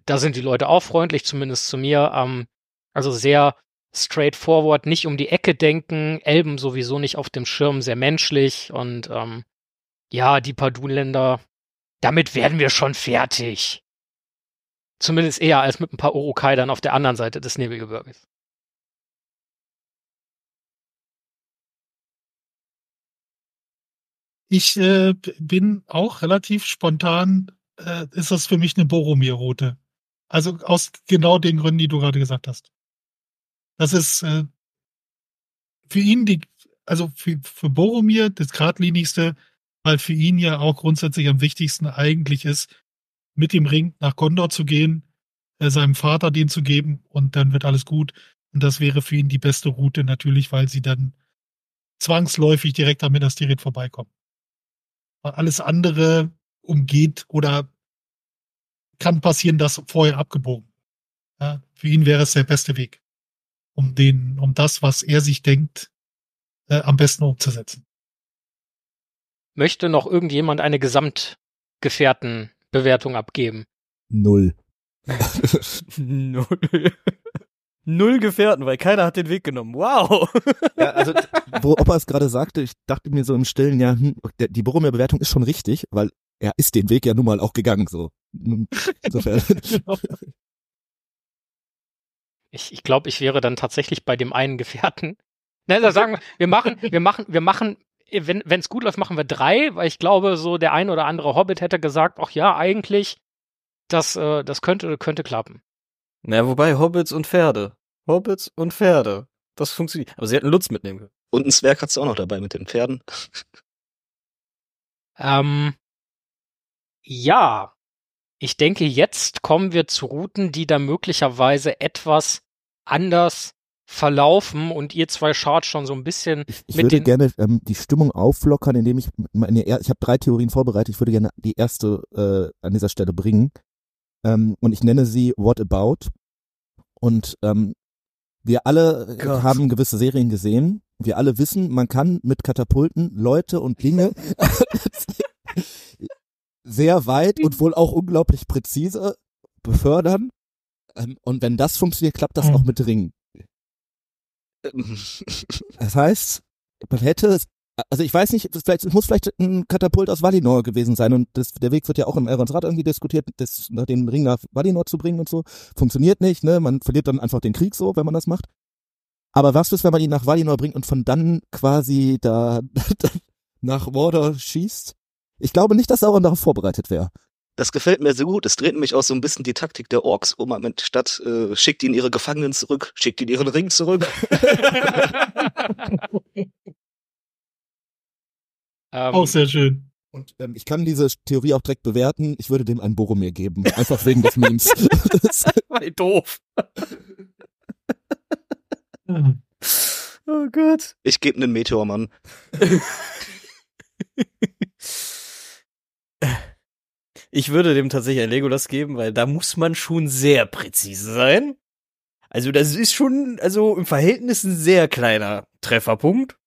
Da sind die Leute auch freundlich, zumindest zu mir. Ähm, also sehr straightforward, nicht um die Ecke denken, Elben sowieso nicht auf dem Schirm, sehr menschlich und ähm, ja, die paar Dunländer, damit werden wir schon fertig. Zumindest eher als mit ein paar Urukai dann auf der anderen Seite des Nebelgebirges. Ich äh, bin auch relativ spontan, äh, ist das für mich eine Boromir-Route. Also aus genau den Gründen, die du gerade gesagt hast. Das ist äh, für ihn die, also für, für Boromir das geradlinigste, weil für ihn ja auch grundsätzlich am wichtigsten eigentlich ist, mit dem Ring nach Gondor zu gehen, äh, seinem Vater den zu geben und dann wird alles gut. Und das wäre für ihn die beste Route natürlich, weil sie dann zwangsläufig direkt am Minas Tirith vorbeikommen. Weil alles andere umgeht oder kann passieren, dass vorher abgebogen. Ja, für ihn wäre es der beste Weg, um den, um das, was er sich denkt, äh, am besten umzusetzen. Möchte noch irgendjemand eine Gesamtgefährtenbewertung abgeben? Null. Null. Null Gefährten, weil keiner hat den Weg genommen. Wow. Ja, also, wo Opa es gerade sagte, ich dachte mir so im Stillen, ja, hm, der, die Boromir-Bewertung ist schon richtig, weil er ist den Weg ja nun mal auch gegangen, so. Insofern. Genau. Ich, ich glaube, ich wäre dann tatsächlich bei dem einen Gefährten. Nein, da sagen wir, wir machen, wir machen, wir machen, wenn es gut läuft, machen wir drei, weil ich glaube, so der ein oder andere Hobbit hätte gesagt, ach ja, eigentlich, das, äh, das könnte, könnte klappen. Na, wobei Hobbits und Pferde. Hobbits und Pferde. Das funktioniert. Aber sie hätten Lutz mitnehmen können. Und ein Zwerg hat's auch noch dabei mit den Pferden. Ähm, ja, ich denke, jetzt kommen wir zu Routen, die da möglicherweise etwas anders verlaufen und ihr zwei schaut schon so ein bisschen Ich, ich Mit würde den- gerne ähm, die Stimmung auflockern, indem ich meine, ich habe drei Theorien vorbereitet. Ich würde gerne die erste äh, an dieser Stelle bringen. Ähm, und ich nenne sie What About. Und ähm, wir alle Gott. haben gewisse Serien gesehen. Wir alle wissen, man kann mit Katapulten Leute und Dinge sehr weit und wohl auch unglaublich präzise befördern. Ähm, und wenn das funktioniert, klappt das Mhm. auch mit Ringen. Das heißt, man hätte, also ich weiß nicht, vielleicht, es muss vielleicht ein Katapult aus Valinor gewesen sein und das, der Weg wird ja auch im Elrons Rat irgendwie diskutiert, das, den Ring nach Valinor zu bringen und so. Funktioniert nicht, ne? Man verliert dann einfach den Krieg so, wenn man das macht. Aber was ist, wenn man ihn nach Valinor bringt und von dann quasi da nach Mordor schießt? Ich glaube nicht, dass Sauron darauf vorbereitet wäre. Das gefällt mir so gut. Es dreht nämlich auch so ein bisschen die Taktik der Orks um. Man statt äh, schickt ihn ihre Gefangenen zurück, schickt ihn ihren Ring zurück. ähm, Auch sehr schön. Und ähm, ich kann diese Theorie auch direkt bewerten. Ich würde dem ein Boromir geben. Einfach wegen des Memes. Das- Weil doof. Oh Gott. Ich gebe einen Meteormann. Ich würde dem tatsächlich ein Legolas geben, weil da muss man schon sehr präzise sein. Also das ist schon, also im Verhältnis ein sehr kleiner Trefferpunkt.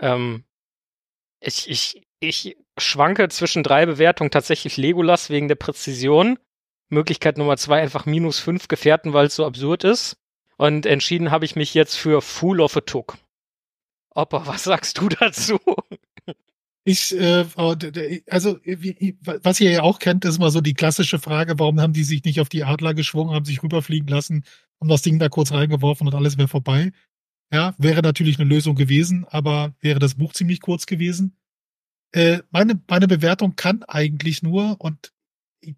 Ähm, ich, ich, ich schwanke zwischen drei Bewertungen tatsächlich Legolas wegen der Präzision. Möglichkeit Nummer zwei einfach minus fünf Gefährten, weil es so absurd ist. Und entschieden habe ich mich jetzt für Fool of a Took. Opa, was sagst du dazu? Ich, äh, also, wie, was ihr ja auch kennt, ist mal so die klassische Frage, warum haben die sich nicht auf die Adler geschwungen, haben sich rüberfliegen lassen, haben das Ding da kurz reingeworfen und alles wäre vorbei. Ja, wäre natürlich eine Lösung gewesen, aber wäre das Buch ziemlich kurz gewesen. Äh, meine, meine Bewertung kann eigentlich nur, und ich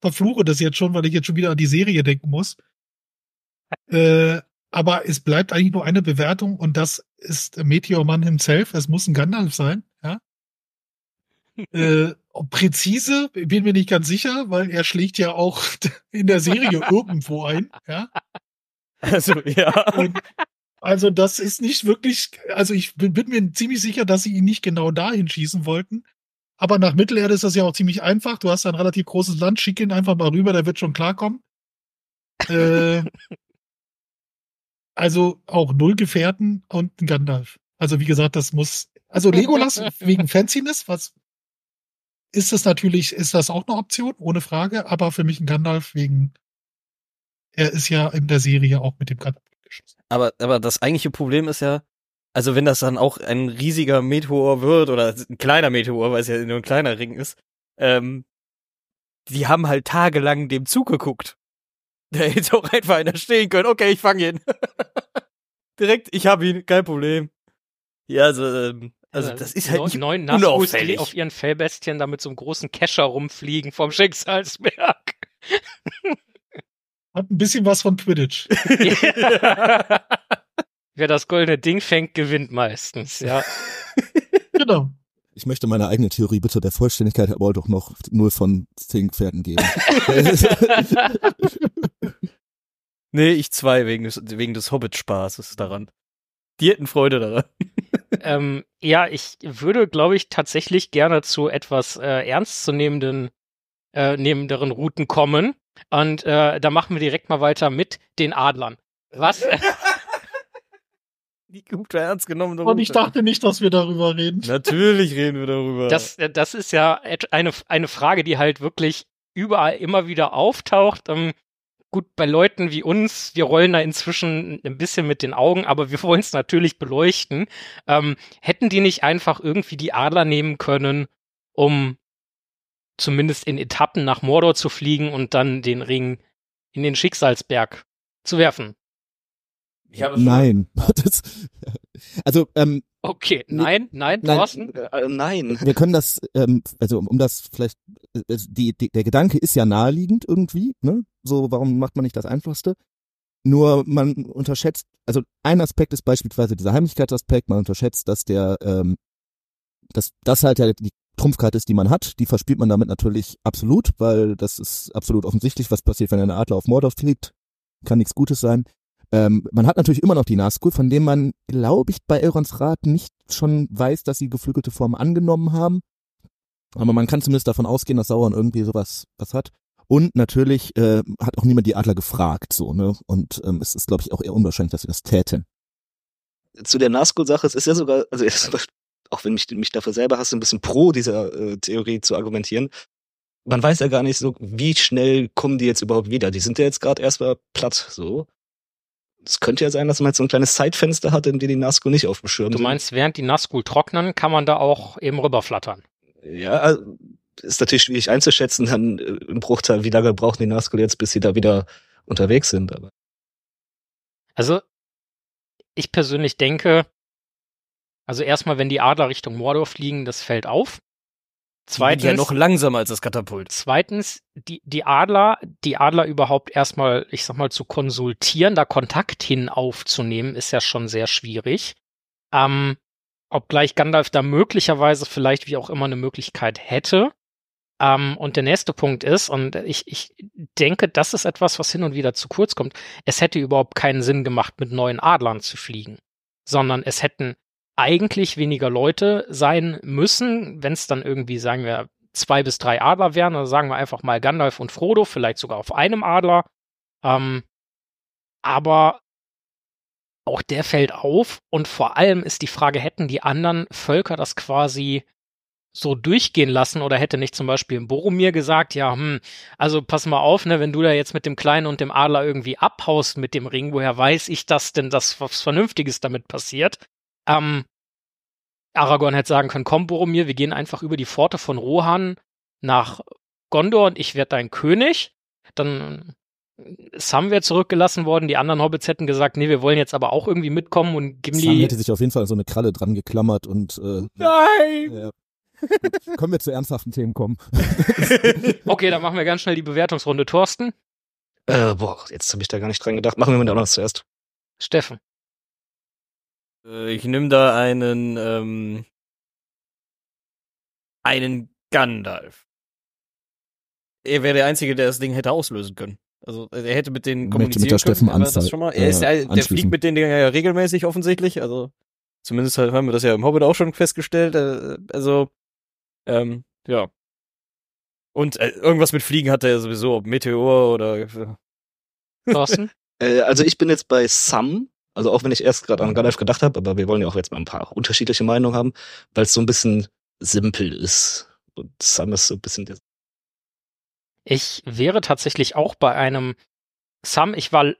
verfluche das jetzt schon, weil ich jetzt schon wieder an die Serie denken muss, äh, aber es bleibt eigentlich nur eine Bewertung und das ist Meteor Man himself. Es muss ein Gandalf sein, ja. Äh, präzise bin mir nicht ganz sicher, weil er schlägt ja auch in der Serie irgendwo ein. Ja? Also ja. Und also das ist nicht wirklich, also ich bin, bin mir ziemlich sicher, dass sie ihn nicht genau dahin schießen wollten. Aber nach Mittelerde ist das ja auch ziemlich einfach. Du hast ein relativ großes Land, schick ihn einfach mal rüber, der wird schon klarkommen. Äh, also auch null Gefährten und ein Gandalf. Also wie gesagt, das muss, also Legolas wegen Fanciness, was ist das natürlich, ist das auch eine Option, ohne Frage, aber für mich ein Gandalf wegen, er ist ja in der Serie auch mit dem Gandalf. Aber, aber das eigentliche Problem ist ja, also wenn das dann auch ein riesiger Meteor wird oder ein kleiner Meteor, weil es ja nur ein kleiner Ring ist, ähm, die haben halt tagelang dem zugeguckt. Da hätte auch einfach einer stehen können. Okay, ich fange ihn. Direkt, ich hab ihn, kein Problem. Ja, also, ähm, also das ist halt nicht neun Nazgûls, die auf ihren Fellbestien da mit so einem großen Kescher rumfliegen vom Schicksalsberg. Hat ein bisschen was von Quidditch. Wer das goldene Ding fängt, gewinnt meistens, ja. genau. Ich möchte meine eigene Theorie bitte der Vollständigkeit aber doch noch 0 von 10 Pferden geben. Nee, ich zwei wegen des, wegen des Hobbit-Spaßes daran. Die hätten Freude daran. ähm, ja, ich würde, glaube ich, tatsächlich gerne zu etwas äh, ernstzunehmenden äh, nehmenderen Routen kommen. Und äh, da machen wir direkt mal weiter mit den Adlern. Was? Die gute, ernst genommene Und ich dachte nicht, dass wir darüber reden. Natürlich reden wir darüber. Das, das ist ja eine, eine Frage, die halt wirklich überall immer wieder auftaucht. Ähm, gut, bei Leuten wie uns, wir rollen da inzwischen ein bisschen mit den Augen, aber wir wollen es natürlich beleuchten. Ähm, hätten die nicht einfach irgendwie die Adler nehmen können, um zumindest in Etappen nach Mordor zu fliegen und dann den Ring in den Schicksalsberg zu werfen? ich habe schon- Nein. Das, also, ähm, Okay, nein, nein, Nein. Thorsten? Äh, nein. wir können das, ähm, also um, um das vielleicht, äh, die, die, der Gedanke ist ja naheliegend irgendwie, ne? So, warum macht man nicht das Einfachste? Nur man unterschätzt, also ein Aspekt ist beispielsweise dieser Heimlichkeitsaspekt, man unterschätzt, dass der, ähm, dass das halt ja die Trumpfkarte ist, die man hat, die verspielt man damit natürlich absolut, weil das ist absolut offensichtlich, was passiert, wenn ein Adler auf Mordor fliegt. Kann nichts Gutes sein. Ähm, man hat natürlich immer noch die Nazgul, von denen man, glaube ich, bei Elrons Rat nicht schon weiß, dass sie geflügelte Form angenommen haben. Aber man kann zumindest davon ausgehen, dass Sauron irgendwie sowas was hat. Und natürlich äh, hat auch niemand die Adler gefragt, so, ne? Und ähm, es ist, glaube ich, auch eher unwahrscheinlich, dass sie das täten. Zu der Nazgul-Sache, es ist ja sogar, also auch wenn mich, mich dafür selber hast, ein bisschen pro dieser äh, Theorie zu argumentieren, man weiß ja gar nicht so, wie schnell kommen die jetzt überhaupt wieder. Die sind ja jetzt gerade erstmal platt, so. Es könnte ja sein, dass man jetzt so ein kleines Zeitfenster hat, in dem die Nazgul nicht auf dem Schirm Du meinst, während die Nazgul trocknen, kann man da auch eben rüberflattern. Ja, also, ist natürlich schwierig einzuschätzen, dann äh, im Bruchteil, wie lange brauchen die Nazgul jetzt, bis sie da wieder unterwegs sind. Aber Also, ich persönlich denke, also erstmal, wenn die Adler Richtung Mordor fliegen, das fällt auf. Zweitens, ja noch langsamer als das Katapult. Zweitens, die, die Adler, die Adler überhaupt erstmal, ich sag mal, zu konsultieren, da Kontakt hin aufzunehmen, ist ja schon sehr schwierig. Ähm, obgleich Gandalf da möglicherweise vielleicht wie auch immer eine Möglichkeit hätte. Ähm, und der nächste Punkt ist, und ich, ich denke, das ist etwas, was hin und wieder zu kurz kommt, es hätte überhaupt keinen Sinn gemacht, mit neuen Adlern zu fliegen, sondern es hätten eigentlich weniger Leute sein müssen, wenn es dann irgendwie, sagen wir, zwei bis drei Adler wären, oder sagen wir einfach mal Gandalf und Frodo, vielleicht sogar auf einem Adler. Ähm, aber auch der fällt auf und vor allem ist die Frage, hätten die anderen Völker das quasi so durchgehen lassen oder hätte nicht zum Beispiel Boromir gesagt, ja, hm, also pass mal auf, ne, wenn du da jetzt mit dem Kleinen und dem Adler irgendwie abhaust mit dem Ring, woher weiß ich das denn, dass was Vernünftiges damit passiert? Ähm, Aragorn hätte sagen können, komm Boromir, wir gehen einfach über die Pforte von Rohan nach Gondor und ich werde dein König. Dann Sam wäre zurückgelassen worden, die anderen Hobbits hätten gesagt, nee, wir wollen jetzt aber auch irgendwie mitkommen und Gimli... Sam hätte sich auf jeden Fall so eine Kralle dran geklammert und äh, Nein! ja. Können wir zu ernsthaften Themen kommen? okay, dann machen wir ganz schnell die Bewertungsrunde. Thorsten, äh, boah, jetzt habe ich da gar nicht dran gedacht. Machen wir mit der Honors zuerst. Steffen, Äh, Ich nehme da einen, ähm, einen Gandalf. Er wäre der Einzige, der das Ding hätte auslösen können. Also er hätte mit denen Möchte kommunizieren mit der können. Steffen aber das schon mal. Er ist ja, äh, der fliegt mit denen ja regelmäßig offensichtlich. Also zumindest haben wir das ja im Hobbit auch schon festgestellt. Äh, Also ähm, ja. Und äh, irgendwas mit Fliegen hat er ja sowieso, ob Meteor oder äh, Thorsten, Äh, also ich bin jetzt bei Sam, also auch wenn ich erst gerade an Gandalf gedacht habe, aber wir wollen ja auch jetzt mal ein paar unterschiedliche Meinungen haben, weil es so ein bisschen simpel ist. Und Sam ist so ein bisschen der ich wäre tatsächlich auch bei einem Sam, ich war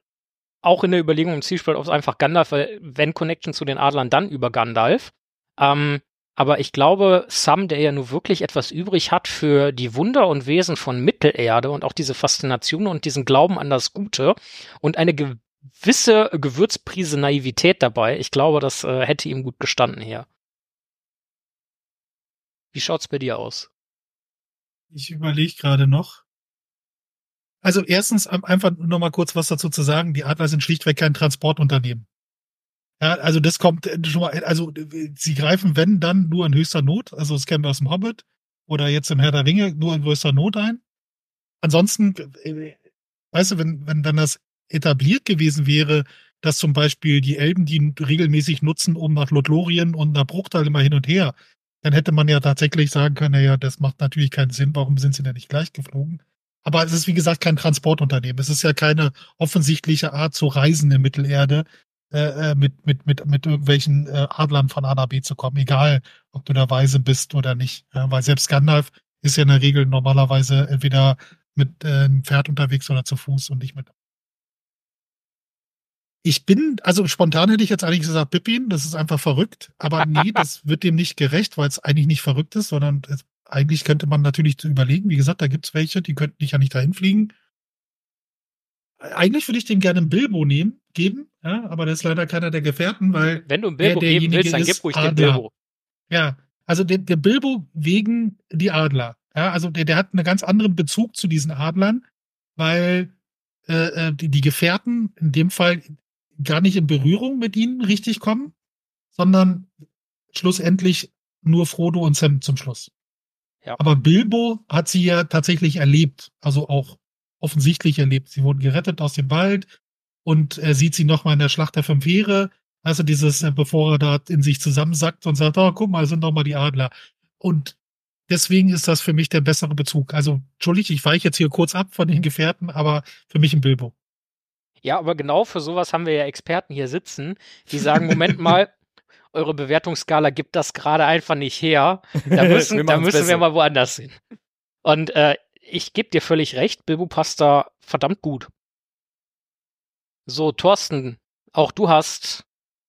auch in der Überlegung im Zielspiel, ob es einfach Gandalf, wenn Connection zu den Adlern, dann über Gandalf. Ähm, aber ich glaube, Sam, der ja nur wirklich etwas übrig hat für die Wunder und Wesen von Mittelerde und auch diese Faszination und diesen Glauben an das Gute und eine gewisse Gewürzprise Naivität dabei, ich glaube, das äh, hätte ihm gut gestanden hier. Wie schaut's bei dir aus? Ich überlege gerade noch. Also erstens ähm, einfach nur noch mal kurz was dazu zu sagen. Die Adler sind schlichtweg kein Transportunternehmen. Ja, also das kommt äh, schon mal, also äh, sie greifen, wenn, dann nur in höchster Not. Also das kennen wir aus dem Hobbit oder jetzt im Herr der Ringe nur in höchster Not ein. Ansonsten, äh, weißt du, wenn, wenn dann das etabliert gewesen wäre, dass zum Beispiel die Elben die regelmäßig nutzen, um nach Lothlorien und nach Bruchtal immer hin und her, dann hätte man ja tatsächlich sagen können, naja, das macht natürlich keinen Sinn, warum sind sie denn nicht gleich geflogen? Aber es ist, wie gesagt, kein Transportunternehmen. Es ist ja keine offensichtliche Art zu reisen in Mittelerde, äh, äh, mit, mit, mit, mit irgendwelchen äh, Adlern von A nach B zu kommen, egal ob du da Weise bist oder nicht. Ja, weil selbst Gandalf ist ja in der Regel normalerweise entweder mit äh, einem Pferd unterwegs oder zu Fuß und nicht mit. Ich bin, also spontan hätte ich jetzt eigentlich gesagt Pippin, das ist einfach verrückt, aber nee, das wird dem nicht gerecht, weil es eigentlich nicht verrückt ist, sondern es, eigentlich könnte man natürlich zu überlegen, wie gesagt, da gibt's welche, die könnten dich ja nicht dahin fliegen. Eigentlich würde ich dem gerne einen Bilbo nehmen, geben, ja, aber der ist leider keiner der Gefährten, weil Wenn du ein Bilbo der geben willst, dann derjenige gib ruhig ist den Adler. Bilbo. Ja, also der, der Bilbo wegen die Adler. Ja, also der, der hat einen ganz anderen Bezug zu diesen Adlern, weil äh, äh, die, die Gefährten in dem Fall gar nicht in Berührung mit ihnen richtig kommen, sondern schlussendlich nur Frodo und Sam zum Schluss. Ja. Aber Bilbo hat sie ja tatsächlich erlebt, also auch offensichtlich erlebt. Sie wurden gerettet aus dem Wald und er sieht sie nochmal in der Schlacht der Fünf Heere. Also dieses, äh, bevor er da in sich zusammensackt und sagt, oh, guck mal, sind doch mal die Adler. Und deswegen ist das für mich der bessere Bezug. Also, entschuldigt, ich weiche jetzt hier kurz ab von den Gefährten, aber für mich ein Bilbo. Ja, aber genau für sowas haben wir ja Experten hier sitzen, die sagen, Moment mal, eure Bewertungsskala gibt das gerade einfach nicht her. Da müssen, Wir da müssen wir mal woanders hin. Und äh, ich gebe dir völlig recht, Bilbo passt da verdammt gut. So, Thorsten, auch du hast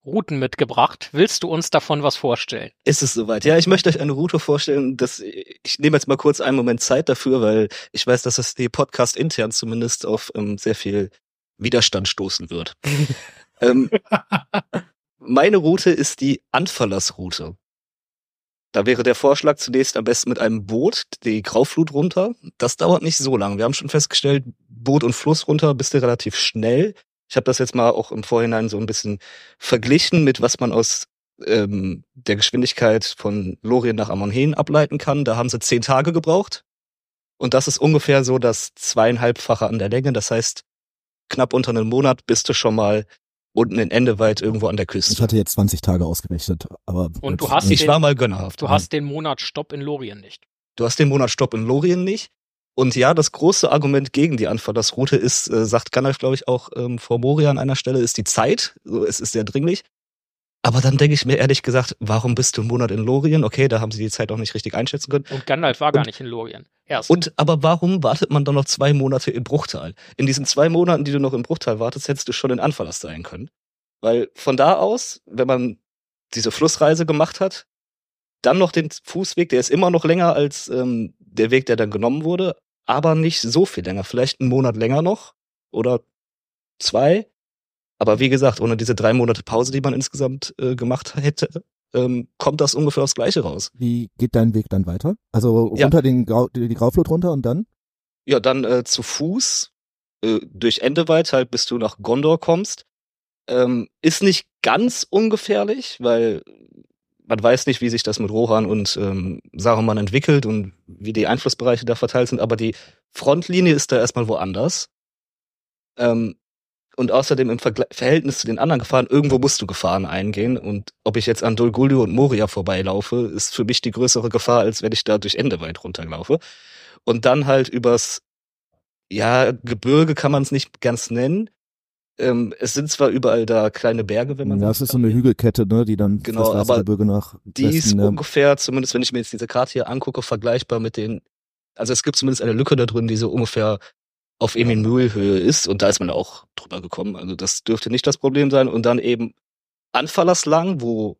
Routen mitgebracht. Willst du uns davon was vorstellen? Ist es soweit? Ja, ich möchte euch eine Route vorstellen. Das, ich nehme jetzt mal kurz einen Moment Zeit dafür, weil ich weiß, dass das die Podcast intern zumindest auf ähm, sehr viel Widerstand stoßen wird. ähm, meine Route ist die Anverlassroute. Da wäre der Vorschlag zunächst am besten mit einem Boot die Grauflut runter. Das dauert nicht so lang. Wir haben schon festgestellt, Boot und Fluss runter bist du relativ schnell. Ich habe das jetzt mal auch im Vorhinein so ein bisschen verglichen mit was man aus ähm, der Geschwindigkeit von Lorien nach Amonhen ableiten kann. Da haben sie zehn Tage gebraucht. Und das ist ungefähr so das zweieinhalbfache an der Länge. Das heißt, knapp unter einem Monat bist du schon mal unten in Endeweit irgendwo an der Ich Küste. hatte jetzt 20 Tage ausgerechnet, aber Und du hast Ich war mal gönnerhaft. Du hast den Monat Stopp in Lorien nicht. Du hast den Monat Stopp in Lorien nicht. Und ja, das große Argument gegen die Anfahrtsroute ist, äh, sagt Gandalf, glaube ich, auch ähm, vor Moria an einer Stelle, ist die Zeit. So, es ist sehr dringlich. Aber dann denke ich mir ehrlich gesagt, warum bist du einen Monat in Lorien? Okay, da haben sie die Zeit auch nicht richtig einschätzen können. Und Gandalf war gar Und- nicht in Lorien. Erst. Und aber warum wartet man dann noch zwei Monate im Bruchtal? In diesen zwei Monaten, die du noch im Bruchtal wartest, hättest du schon in Anverlass sein können. Weil von da aus, wenn man diese Flussreise gemacht hat, dann noch den Fußweg, der ist immer noch länger als ähm, der Weg, der dann genommen wurde, aber nicht so viel länger. Vielleicht einen Monat länger noch oder zwei. Aber wie gesagt, ohne diese drei Monate Pause, die man insgesamt äh, gemacht hätte, ähm, kommt das ungefähr aufs Gleiche raus. Wie geht dein Weg dann weiter? Also Ja. runter den Grau, die, die Grauflut runter und dann? Ja, dann äh, zu Fuß äh, durch Endeweit halt, bis du nach Gondor kommst. Ähm, ist nicht ganz ungefährlich, weil man weiß nicht, wie sich das mit Rohan und ähm, Saruman entwickelt und wie die Einflussbereiche da verteilt sind, aber die Frontlinie ist da erstmal woanders. Ähm, und außerdem im Vergle Verhältnis zu den anderen Gefahren, irgendwo musst du Gefahren eingehen. Und ob ich jetzt an Dol Guldur und Moria vorbeilaufe, ist für mich die größere Gefahr, als wenn ich da durch Endeweit runterlaufe. Und dann halt übers, ja, Gebirge kann man es nicht ganz nennen. Ähm, es sind zwar überall da kleine Berge, wenn man Ja, das ist so eine Hügelkette, ne, die dann Genau, das aber Gebirge nach die ist Westen, ne, ungefähr, zumindest wenn ich mir jetzt diese Karte hier angucke, vergleichbar mit den, also es gibt zumindest eine Lücke da drin, die so ungefähr auf Emin Mühlhöhe ist und da ist man auch drüber gekommen. Also das dürfte nicht das Problem sein. Und dann eben Anfallers lang, wo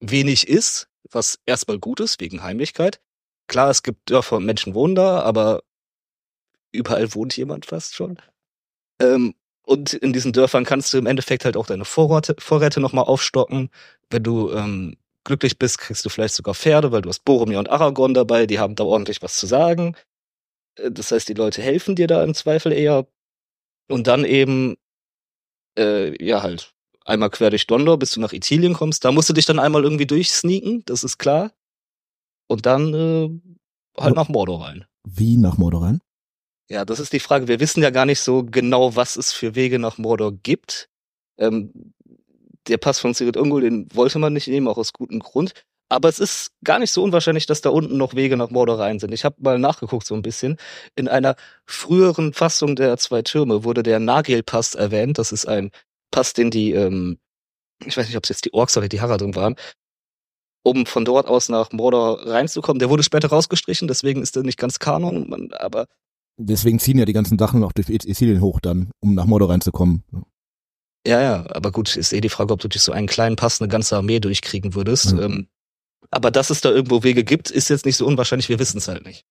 wenig ist, was erstmal gut ist, wegen Heimlichkeit. Klar, es gibt Dörfer und Menschen wohnen da, aber überall wohnt jemand fast schon. Ähm, und in diesen Dörfern kannst du im Endeffekt halt auch deine Vorräte, Vorräte nochmal aufstocken. Wenn du ähm, glücklich bist, kriegst du vielleicht sogar Pferde, weil du hast Boromir und Aragorn dabei, die haben da ordentlich was zu sagen. Äh, Das heißt, die Leute helfen dir da im Zweifel eher. Und dann eben, äh, ja halt, einmal quer durch Gondor, bis du nach Italien kommst. Da musst du dich dann einmal irgendwie durchsneaken, das ist klar. Und dann äh, halt nach Mordor rein. wie nach Mordor rein? Ja, das ist die Frage. Wir wissen ja gar nicht so genau, was es für Wege nach Mordor gibt. Ähm, der Pass von Sigurd Ungol, den wollte man nicht nehmen, auch aus gutem Grund. Aber es ist gar nicht so unwahrscheinlich, dass da unten noch Wege nach Mordor rein sind. Ich habe mal nachgeguckt so ein bisschen. In einer früheren Fassung der zwei Türme wurde der Nagel-Pass erwähnt. Das ist ein Pass, den die, ähm, ich weiß nicht, ob es jetzt die Orks oder die Haradrim waren, um von dort aus nach Mordor reinzukommen. Der wurde später rausgestrichen, deswegen ist er nicht ganz Kanon. Man, aber Deswegen ziehen ja die ganzen Sachen noch durch Isilien hoch dann, um nach Mordor reinzukommen. Ja, ja, aber gut, ist eh die Frage, ob du durch so einen kleinen Pass eine ganze Armee durchkriegen würdest. Mhm. Ähm, aber dass es da irgendwo Wege gibt, ist jetzt nicht so unwahrscheinlich, wir wissen es halt nicht.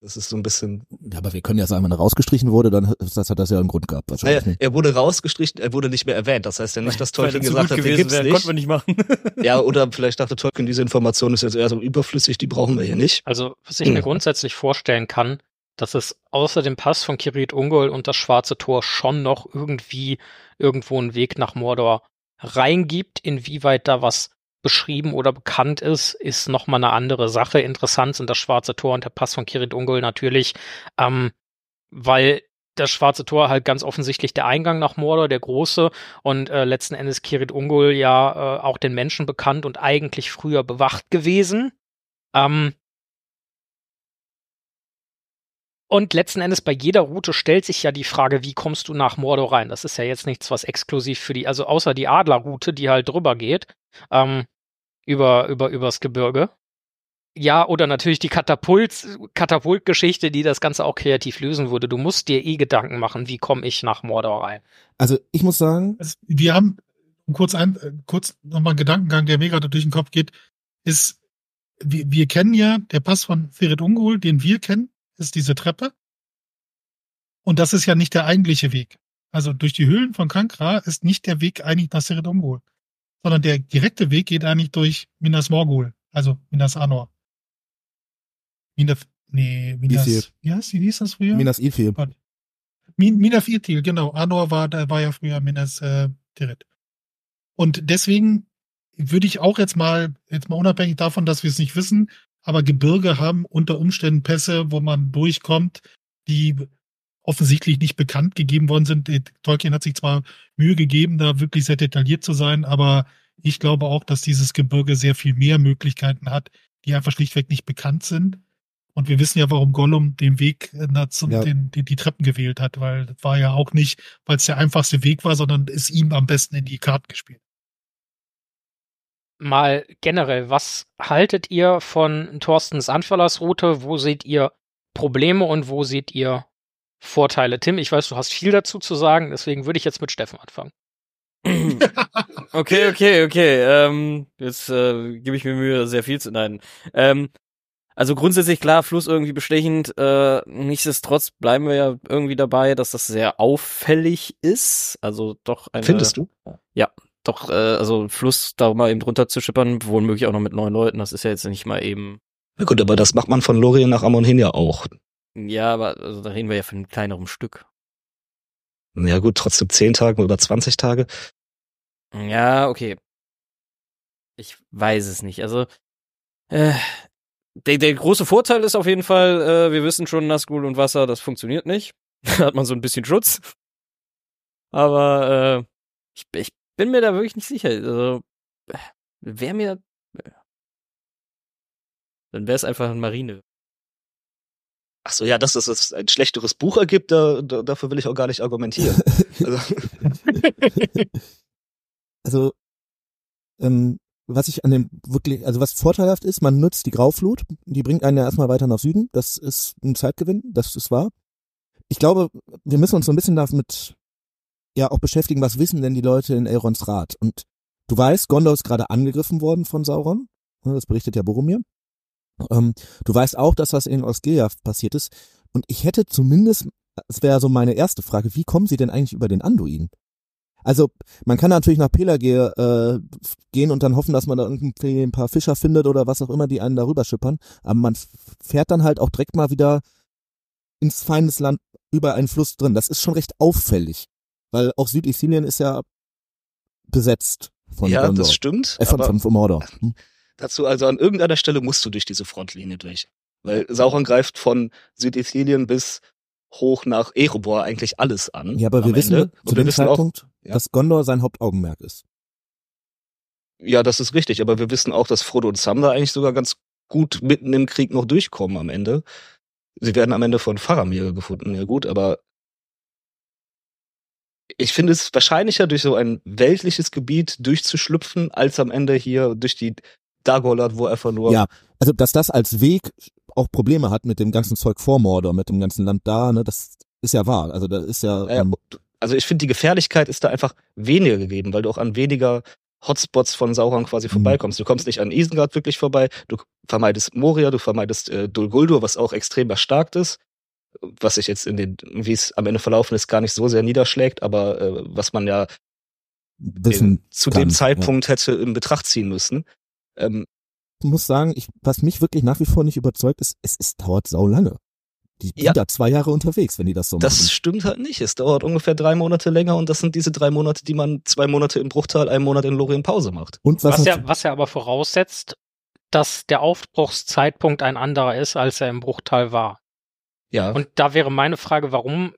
Das ist so ein bisschen. Ja, aber wir können ja sagen, wenn er rausgestrichen wurde, dann hat das, hat das ja einen Grund gehabt. Naja, Wahrscheinlich. er wurde rausgestrichen, er wurde nicht mehr erwähnt. Das heißt ja nicht, dass Tolkien er gesagt gut hat, den gewesen gibt's wäre, nicht. konnte man nicht machen. Ja, oder vielleicht dachte Tolkien, diese Information ist jetzt eher so überflüssig, die brauchen wir hier nicht. Also, was ich mir grundsätzlich vorstellen kann, dass es außer dem Pass von Kirit Ungol und das Schwarze Tor schon noch irgendwie irgendwo einen Weg nach Mordor reingibt. Inwieweit da was beschrieben oder bekannt ist, ist nochmal eine andere Sache. Interessant sind das Schwarze Tor und der Pass von Kirit Ungol natürlich, ähm, weil das Schwarze Tor halt ganz offensichtlich der Eingang nach Mordor, der große, und äh, letzten Endes Kirit Ungol ja äh, auch den Menschen bekannt und eigentlich früher bewacht gewesen. Ähm, Und letzten Endes bei jeder Route stellt sich ja die Frage, wie kommst du nach Mordor rein? Das ist ja jetzt nichts, was exklusiv für die, also außer die Adlerroute, die halt drüber geht, ähm, über, über, übers Gebirge. Ja, oder natürlich die Katapult, Katapultgeschichte, die das Ganze auch kreativ lösen würde. Du musst dir eh Gedanken machen, wie komme ich nach Mordor rein. Also ich muss sagen, Also, wir haben kurz ein, äh, kurz nochmal einen Gedankengang, der mir gerade durch den Kopf geht, ist, wir, wir kennen ja, der Pass von Ferit Ungol, den wir kennen, ist diese Treppe. Und das ist ja nicht der eigentliche Weg. Also durch die Höhlen von Kankra ist nicht der Weg eigentlich nach Ferit Ungol, sondern der direkte Weg geht eigentlich durch Minas Morgul, also Minas Anor. Minas, nee, Minas, Ithil. wie heißt, wie hieß das früher? Minas Ithil. Min Minas Ithil, genau. Anor war, da war ja früher Minas äh, Tirith. Und deswegen würde ich auch jetzt mal, jetzt mal unabhängig davon, dass wir es nicht wissen, aber Gebirge haben unter Umständen Pässe, wo man durchkommt, die offensichtlich nicht bekannt gegeben worden sind. Äh, Tolkien hat sich zwar Mühe gegeben, da wirklich sehr detailliert zu sein, aber ich glaube auch, dass dieses Gebirge sehr viel mehr Möglichkeiten hat, die einfach schlichtweg nicht bekannt sind. Und wir wissen ja, warum Gollum den Weg äh, na, zum, Ja. den, die, die Treppen gewählt hat, weil das war ja auch nicht, weil es der einfachste Weg war, sondern ist ihm am besten in die Karten gespielt. Mal generell, was haltet ihr von Thorstens Anfallersroute? Wo seht ihr Probleme und wo seht ihr Vorteile? Tim, ich weiß, du hast viel dazu zu sagen, deswegen würde ich jetzt mit Steffen anfangen. Okay, okay, okay. Ähm, jetzt äh, gebe ich mir Mühe, sehr viel zu nein. Ähm, also grundsätzlich klar, Fluss irgendwie bestechend. Äh, nichtsdestotrotz bleiben wir ja irgendwie dabei, dass das sehr auffällig ist. Also doch eine. Findest du? Doch, äh, also Fluss da mal eben drunter zu schippern, womöglich auch noch mit neun Leuten. Das ist ja jetzt nicht mal eben. Na gut, aber das macht man von Lorien nach Amon hin ja auch. Ja, aber also da reden wir ja von einem kleineren Stück. Ja gut, trotzdem 10 Tage oder 20 Tage. Ja, okay. Ich weiß es nicht. Also, äh, der, der große Vorteil ist auf jeden Fall, äh, wir wissen schon, Nazgul und Wasser, das funktioniert nicht. Da hat man so ein bisschen Schutz. Aber äh, ich, ich bin mir da wirklich nicht sicher. Also, wäre mir. äh, Dann wäre es einfach eine Marine. Ach so, ja, dass es ein schlechteres Buch ergibt, da, da, dafür will ich auch gar nicht argumentieren. also, also ähm, was ich an dem wirklich, also was vorteilhaft ist, man nutzt die Grauflut, die bringt einen ja erstmal weiter nach Süden, das ist ein Zeitgewinn, das ist wahr. Ich glaube, wir müssen uns so ein bisschen damit ja auch beschäftigen, was wissen denn die Leute in Elrons Rat? Und du weißt, Gondor ist gerade angegriffen worden von Sauron, das berichtet ja Boromir. Ähm, du weißt auch, dass das in Osgiliath passiert ist. Und ich hätte zumindest, das wäre so meine erste Frage, wie kommen sie denn eigentlich über den Anduin? Also man kann natürlich nach Pelagir äh, gehen und dann hoffen, dass man da irgendwie ein paar Fischer findet oder was auch immer, die einen darüber schippern. Aber man fährt dann halt auch direkt mal wieder ins Feindesland über einen Fluss drin. Das ist schon recht auffällig, weil auch Südicilien ist ja besetzt von ja, Gondor. das stimmt. Äh, von, aber von, von Mordor. Hm? Dazu, also an irgendeiner Stelle musst du durch diese Frontlinie durch. Weil Sauron greift von Südizilien bis hoch nach Erebor eigentlich alles an. Ja, aber wir wissen Ende. zu dem wissen auch, Zeitpunkt, ja. dass Gondor sein Hauptaugenmerk ist. ja, das ist richtig, aber wir wissen auch, dass Frodo und Sam da eigentlich sogar ganz gut mitten im Krieg noch durchkommen am Ende. Sie werden am Ende von Faramir gefunden, ja gut, aber ich finde es wahrscheinlicher, durch so ein weltliches Gebiet durchzuschlüpfen, als am Ende hier durch die Dagorlad, wo einfach nur Ja, also dass das als Weg auch Probleme hat mit dem ganzen Zeug vor Mordor, mit dem ganzen Land da, ne, das ist ja wahr. Also das ist ja, Ja, ja, ähm, also ich finde, die Gefährlichkeit ist da einfach weniger gegeben, weil du auch an weniger Hotspots von Sauron quasi Mhm. vorbeikommst. Du kommst nicht an Isengard wirklich vorbei, du vermeidest Moria, du vermeidest äh, Dol Guldur, was auch extrem erstarkt ist, was sich jetzt in den, wie es am Ende verlaufen ist, gar nicht so sehr niederschlägt, aber äh, was man ja wissen. in, zu kann, dem ja. Zeitpunkt hätte in Betracht ziehen müssen. Ähm, Ich muss sagen, ich, was mich wirklich nach wie vor nicht überzeugt ist, es, es dauert sau lange. Die sind Ja. da zwei Jahre unterwegs, wenn die das so das machen. stimmt halt nicht. Es dauert ungefähr drei Monate länger und das sind diese drei Monate, die man zwei Monate im Bruchtal, einen Monat in Lorien Pause macht. Und was, Was ja, was ja aber voraussetzt, dass der Aufbruchszeitpunkt ein anderer ist, als er im Bruchtal war. Ja. Und da wäre meine Frage, warum?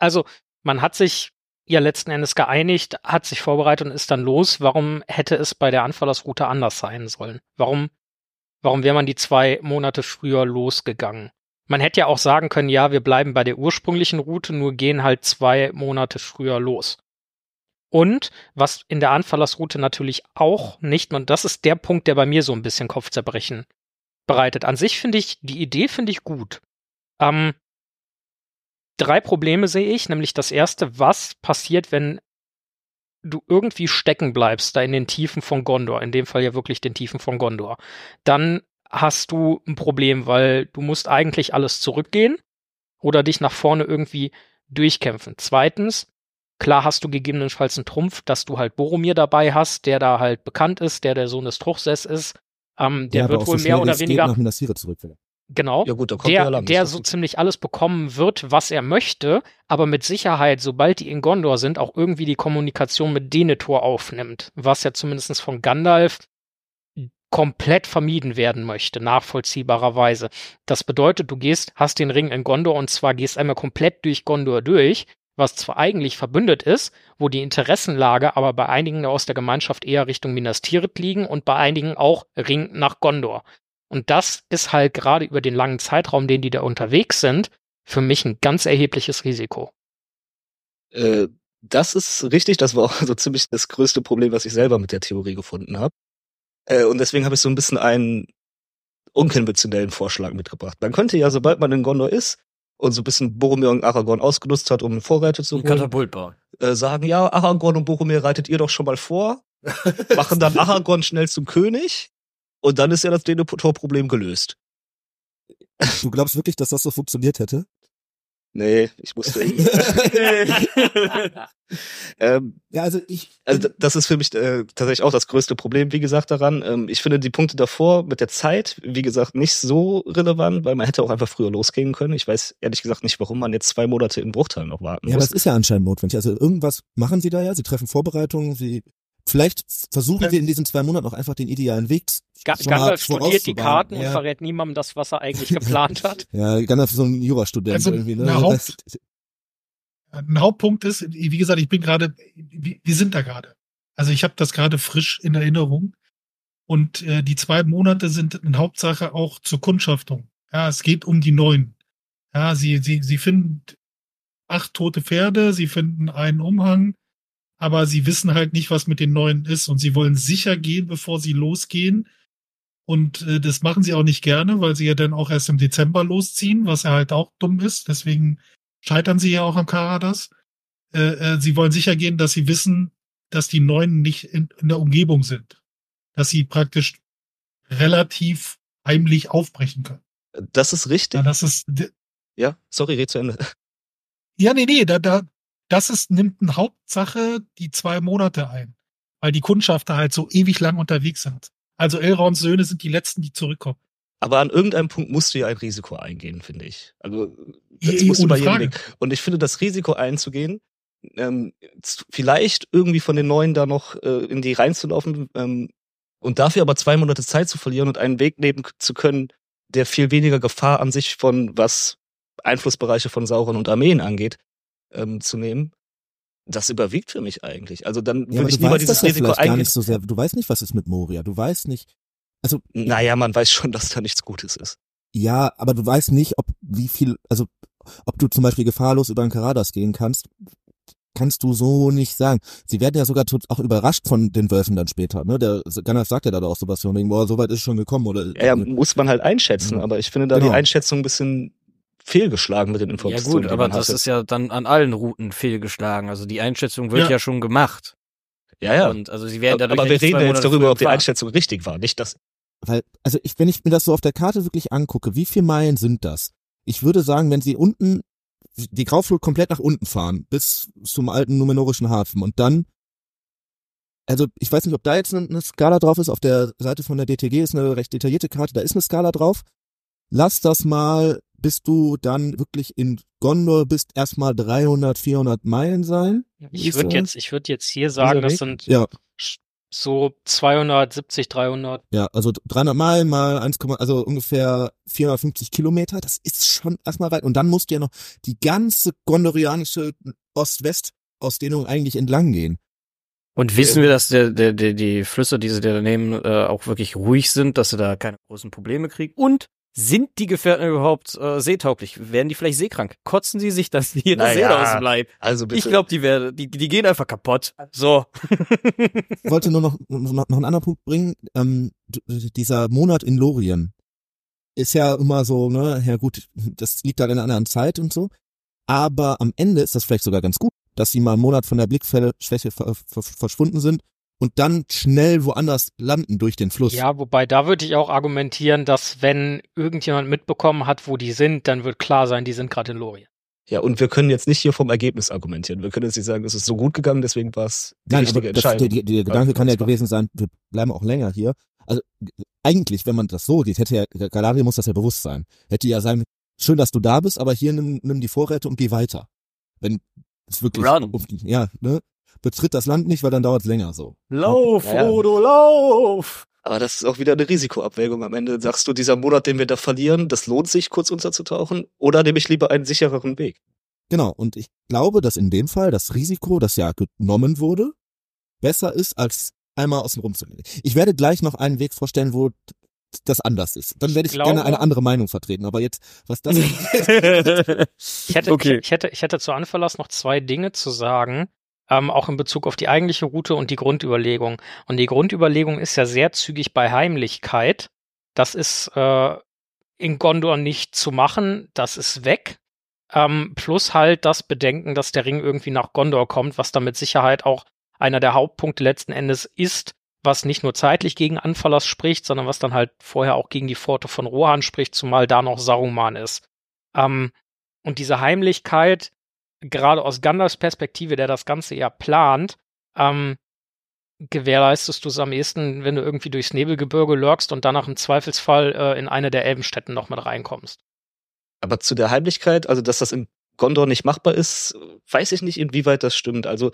Also, man hat sich ja letzten Endes geeinigt, hat sich vorbereitet und ist dann los. Warum hätte es bei der Anfallersroute anders sein sollen? Warum, warum wäre man die zwei Monate früher losgegangen? Man hätte ja auch sagen können, ja, wir bleiben bei der ursprünglichen Route, nur gehen halt zwei Monate früher los. Und was in der Anfallersroute natürlich auch nicht, und das ist der Punkt, der bei mir so ein bisschen Kopfzerbrechen bereitet. An sich finde ich, die Idee finde ich gut. Ähm, drei Probleme sehe ich, nämlich das erste, was passiert, wenn du irgendwie stecken bleibst, da in den Tiefen von Gondor, in dem Fall ja wirklich den Tiefen von Gondor, dann hast du ein Problem, weil du musst eigentlich alles zurückgehen oder dich nach vorne irgendwie durchkämpfen. Zweitens, klar hast du gegebenenfalls einen Trumpf, dass du halt Boromir dabei hast, der da halt bekannt ist, der der Sohn des Truchsess ist. Ähm, der ja, wird wohl mehr oder weniger. Nach Minas Tirith zurück, Genau. Ja gut, da kommt der, lang. der so ziemlich alles bekommen wird, was er möchte, aber mit Sicherheit, sobald die in Gondor sind, auch irgendwie die Kommunikation mit Denethor aufnimmt, was ja zumindest von Gandalf komplett vermieden werden möchte, nachvollziehbarerweise. Das bedeutet, du gehst, hast den Ring in Gondor und zwar gehst einmal komplett durch Gondor durch, was zwar eigentlich verbündet ist, wo die Interessenlage aber bei einigen aus der Gemeinschaft eher Richtung Minas Tirith liegen und bei einigen auch Ring nach Gondor. Und das ist halt gerade über den langen Zeitraum, den die da unterwegs sind, für mich ein ganz erhebliches Risiko. Äh, das ist richtig, das war auch so ziemlich das größte Problem, was ich selber mit der Theorie gefunden habe. Äh, und deswegen habe ich so ein bisschen einen unkonventionellen Vorschlag mitgebracht. Man könnte ja, sobald man in Gondor ist und so ein bisschen Boromir und Aragorn ausgenutzt hat, um Vorräte zu holen, äh, sagen, ja, Aragorn und Boromir reitet ihr doch schon mal vor, machen dann Aragorn schnell zum König und dann ist ja das Denethor-Problem gelöst. Du glaubst wirklich, dass das so funktioniert hätte? Nee, ich musste. ähm, Ja, also ich. also das ist für mich äh, tatsächlich auch das größte Problem, wie gesagt, daran. Ähm, ich finde die Punkte davor mit der Zeit, wie gesagt, nicht so relevant, weil man hätte auch einfach früher losgehen können. Ich weiß ehrlich gesagt nicht, warum man jetzt zwei Monate in Bruchtal noch warten Ja, aber muss. es ist ja anscheinend notwendig. Also irgendwas machen sie da ja. Sie treffen Vorbereitungen. Sie vielleicht versuchen sie in diesen zwei Monaten auch einfach den idealen Weg Ga schon mal Gandalf studiert die. Karten und ja. verrät niemandem das, was er eigentlich geplant hat. Ja, Gandalf ist so ein Jurastudent Also, irgendwie. Ne? Das Haupt- heißt, Ein Hauptpunkt ist, wie gesagt, ich bin gerade, wir wir sind da gerade. Also ich habe das gerade frisch in Erinnerung. Und äh, die zwei Monate sind in Hauptsache auch zur Kundschaftung. Ja, es geht um die neuen. Ja, sie, sie, sie finden acht tote Pferde, sie finden einen Umhang, aber sie wissen halt nicht, was mit den neuen ist und sie wollen sicher gehen, bevor sie losgehen. Und äh, das machen sie auch nicht gerne, weil sie ja dann auch erst im Dezember losziehen, was ja halt auch dumm ist. Deswegen scheitern sie ja auch am Karadas. Äh, äh, sie wollen sicher gehen, dass sie wissen, dass die Neuen nicht in, in der Umgebung sind. Dass sie praktisch relativ heimlich aufbrechen können. Das ist richtig. Ja, das ist, Ja, sorry, red zu Ende. ja, nee, nee, da, da, das ist, nimmt eine Hauptsache die zwei Monate ein. Weil die Kundschafter halt so ewig lang unterwegs sind. Also Elrons Söhne sind die letzten, die zurückkommen. Aber an irgendeinem Punkt musst du ja ein Risiko eingehen, finde ich. Also das Eh, musst du bei jedem. Ding. Und ich finde, das Risiko einzugehen, ähm, vielleicht irgendwie von den Neuen da noch äh, in die reinzulaufen ähm, und dafür aber zwei Monate Zeit zu verlieren und einen Weg nehmen zu können, der viel weniger Gefahr an sich von was Einflussbereiche von Sauron und Armeen angeht, ähm, zu nehmen. Das überwiegt für mich eigentlich. Also dann ja, würde ich lieber dieses ja Risiko gar eingehen. nicht so sehr. Du weißt nicht, was ist mit Moria. Du weißt nicht. Also Naja, man weiß schon, dass da nichts Gutes ist. Ja, aber du weißt nicht, ob wie viel, also ob du zum Beispiel gefahrlos über den Karadas gehen kannst, kannst du so nicht sagen. Sie werden ja sogar auch überrascht von den Wölfen dann später, ne? Der Gandalf sagt ja da auch sowas von wegen, boah, so weit ist schon gekommen, oder? Ja, ja, muss man halt einschätzen, Ja. aber ich finde da Genau. die Einschätzung ein bisschen fehlgeschlagen mit den Ja Informationen. gut, die aber man das hatte. ist ja dann an allen Routen fehlgeschlagen. Also die Einschätzung wird Ja. ja, schon gemacht. ja, ja. Und also sie werden dadurch aber ja wir reden ja jetzt darüber, ob die. Einschätzung richtig war, nicht das. Weil, also ich, wenn ich mir das so auf der Karte wirklich angucke, wie viele Meilen sind das? Ich würde sagen, wenn sie unten, die Grauflut komplett nach unten fahren, bis zum alten numenorischen Hafen und dann, also ich weiß nicht, ob da jetzt eine Skala drauf ist, auf der Seite von der DTG ist eine recht detaillierte Karte, da ist eine Skala drauf. Lass das mal, bis du dann wirklich in Gondor bist, erstmal 300, 400 Meilen sein. Ich würde jetzt, ich würde jetzt hier sagen, das sind Ja, so 270, 300. ja, also 300 Meilen mal 1, also ungefähr 450 Kilometer, das ist schon erstmal weit. Und dann musst du ja noch die ganze gondorianische Ost-West-Ausdehnung eigentlich entlang gehen. Und wissen wir, dass der, der, der, die Flüsse, die sie da nehmen, äh, auch wirklich ruhig sind, dass sie da keine großen Probleme kriegen? Und sind die Gefährten überhaupt äh, seetauglich? Werden die vielleicht seekrank? Kotzen sie sich das jeder Naja, Seele aus dem Leib? Also bitte. Ich glaube, die werden, die, die gehen einfach kaputt. So. Ich wollte nur noch, noch, noch einen anderen Punkt bringen. Ähm, dieser Monat in Lorien ist ja immer so, ne, ja gut, das liegt halt in einer anderen Zeit und so. Aber am Ende ist das vielleicht sogar ganz gut, dass sie mal einen Monat von der Blickschwäche ver ver verschwunden sind und dann schnell woanders landen durch den Fluss. Ja, wobei da würde ich auch argumentieren, dass wenn irgendjemand mitbekommen hat, wo die sind, dann wird klar sein, die sind gerade in Lorien. Ja, und wir können jetzt nicht hier vom Ergebnis argumentieren. Wir können jetzt nicht sagen, es ist so gut gegangen, deswegen war es die Nein, richtige das, Entscheidung. der, der, der Gedanke kann ja gewesen sein, wir bleiben auch länger hier. Also eigentlich, wenn man das so sieht, hätte ja, Galadriel muss das ja bewusst sein. Hätte ja sagen, schön, dass du da bist, aber hier nimm, nimm die Vorräte und geh weiter. Wenn es wirklich, Run. ja, ne, betritt das Land nicht, weil dann dauert es länger so. Lauf, Ja. Frodo, lauf! Aber das ist auch wieder eine Risikoabwägung. Am Ende sagst du, dieser Monat, den wir da verlieren, das lohnt sich, kurz unterzutauchen, oder nehme ich lieber einen sichereren Weg? Genau, und ich glaube, dass in dem Fall das Risiko, das ja genommen wurde, besser ist, als einmal außen rum zu gehen. Ich werde gleich noch einen Weg vorstellen, wo das anders ist. Dann werde ich, glaube- gerne eine andere Meinung vertreten. Aber jetzt, was das Ich hätte, Okay. ich, ich hätte, ich hätte zu Anverlass noch zwei Dinge zu sagen, ähm, auch in Bezug auf die eigentliche Route und die Grundüberlegung. Und die Grundüberlegung ist ja sehr zügig bei Heimlichkeit. Das ist äh, in Gondor nicht zu machen, das ist weg. Ähm, plus halt das Bedenken, dass der Ring irgendwie nach Gondor kommt, was da mit Sicherheit auch einer der Hauptpunkte letzten Endes ist, was nicht nur zeitlich gegen Anfallers spricht, sondern was dann halt vorher auch gegen die Pforte von Rohan spricht, zumal da noch Saruman ist. Ähm, und diese Heimlichkeit, gerade aus Gandalfs Perspektive, der das Ganze ja plant, ähm, gewährleistest du es am ehesten, wenn du irgendwie durchs Nebelgebirge lurkst und danach im Zweifelsfall äh, in eine der Elbenstädten noch mit reinkommst. Aber zu der Heimlichkeit, also dass das in Gondor nicht machbar ist, weiß ich nicht, inwieweit das stimmt. Also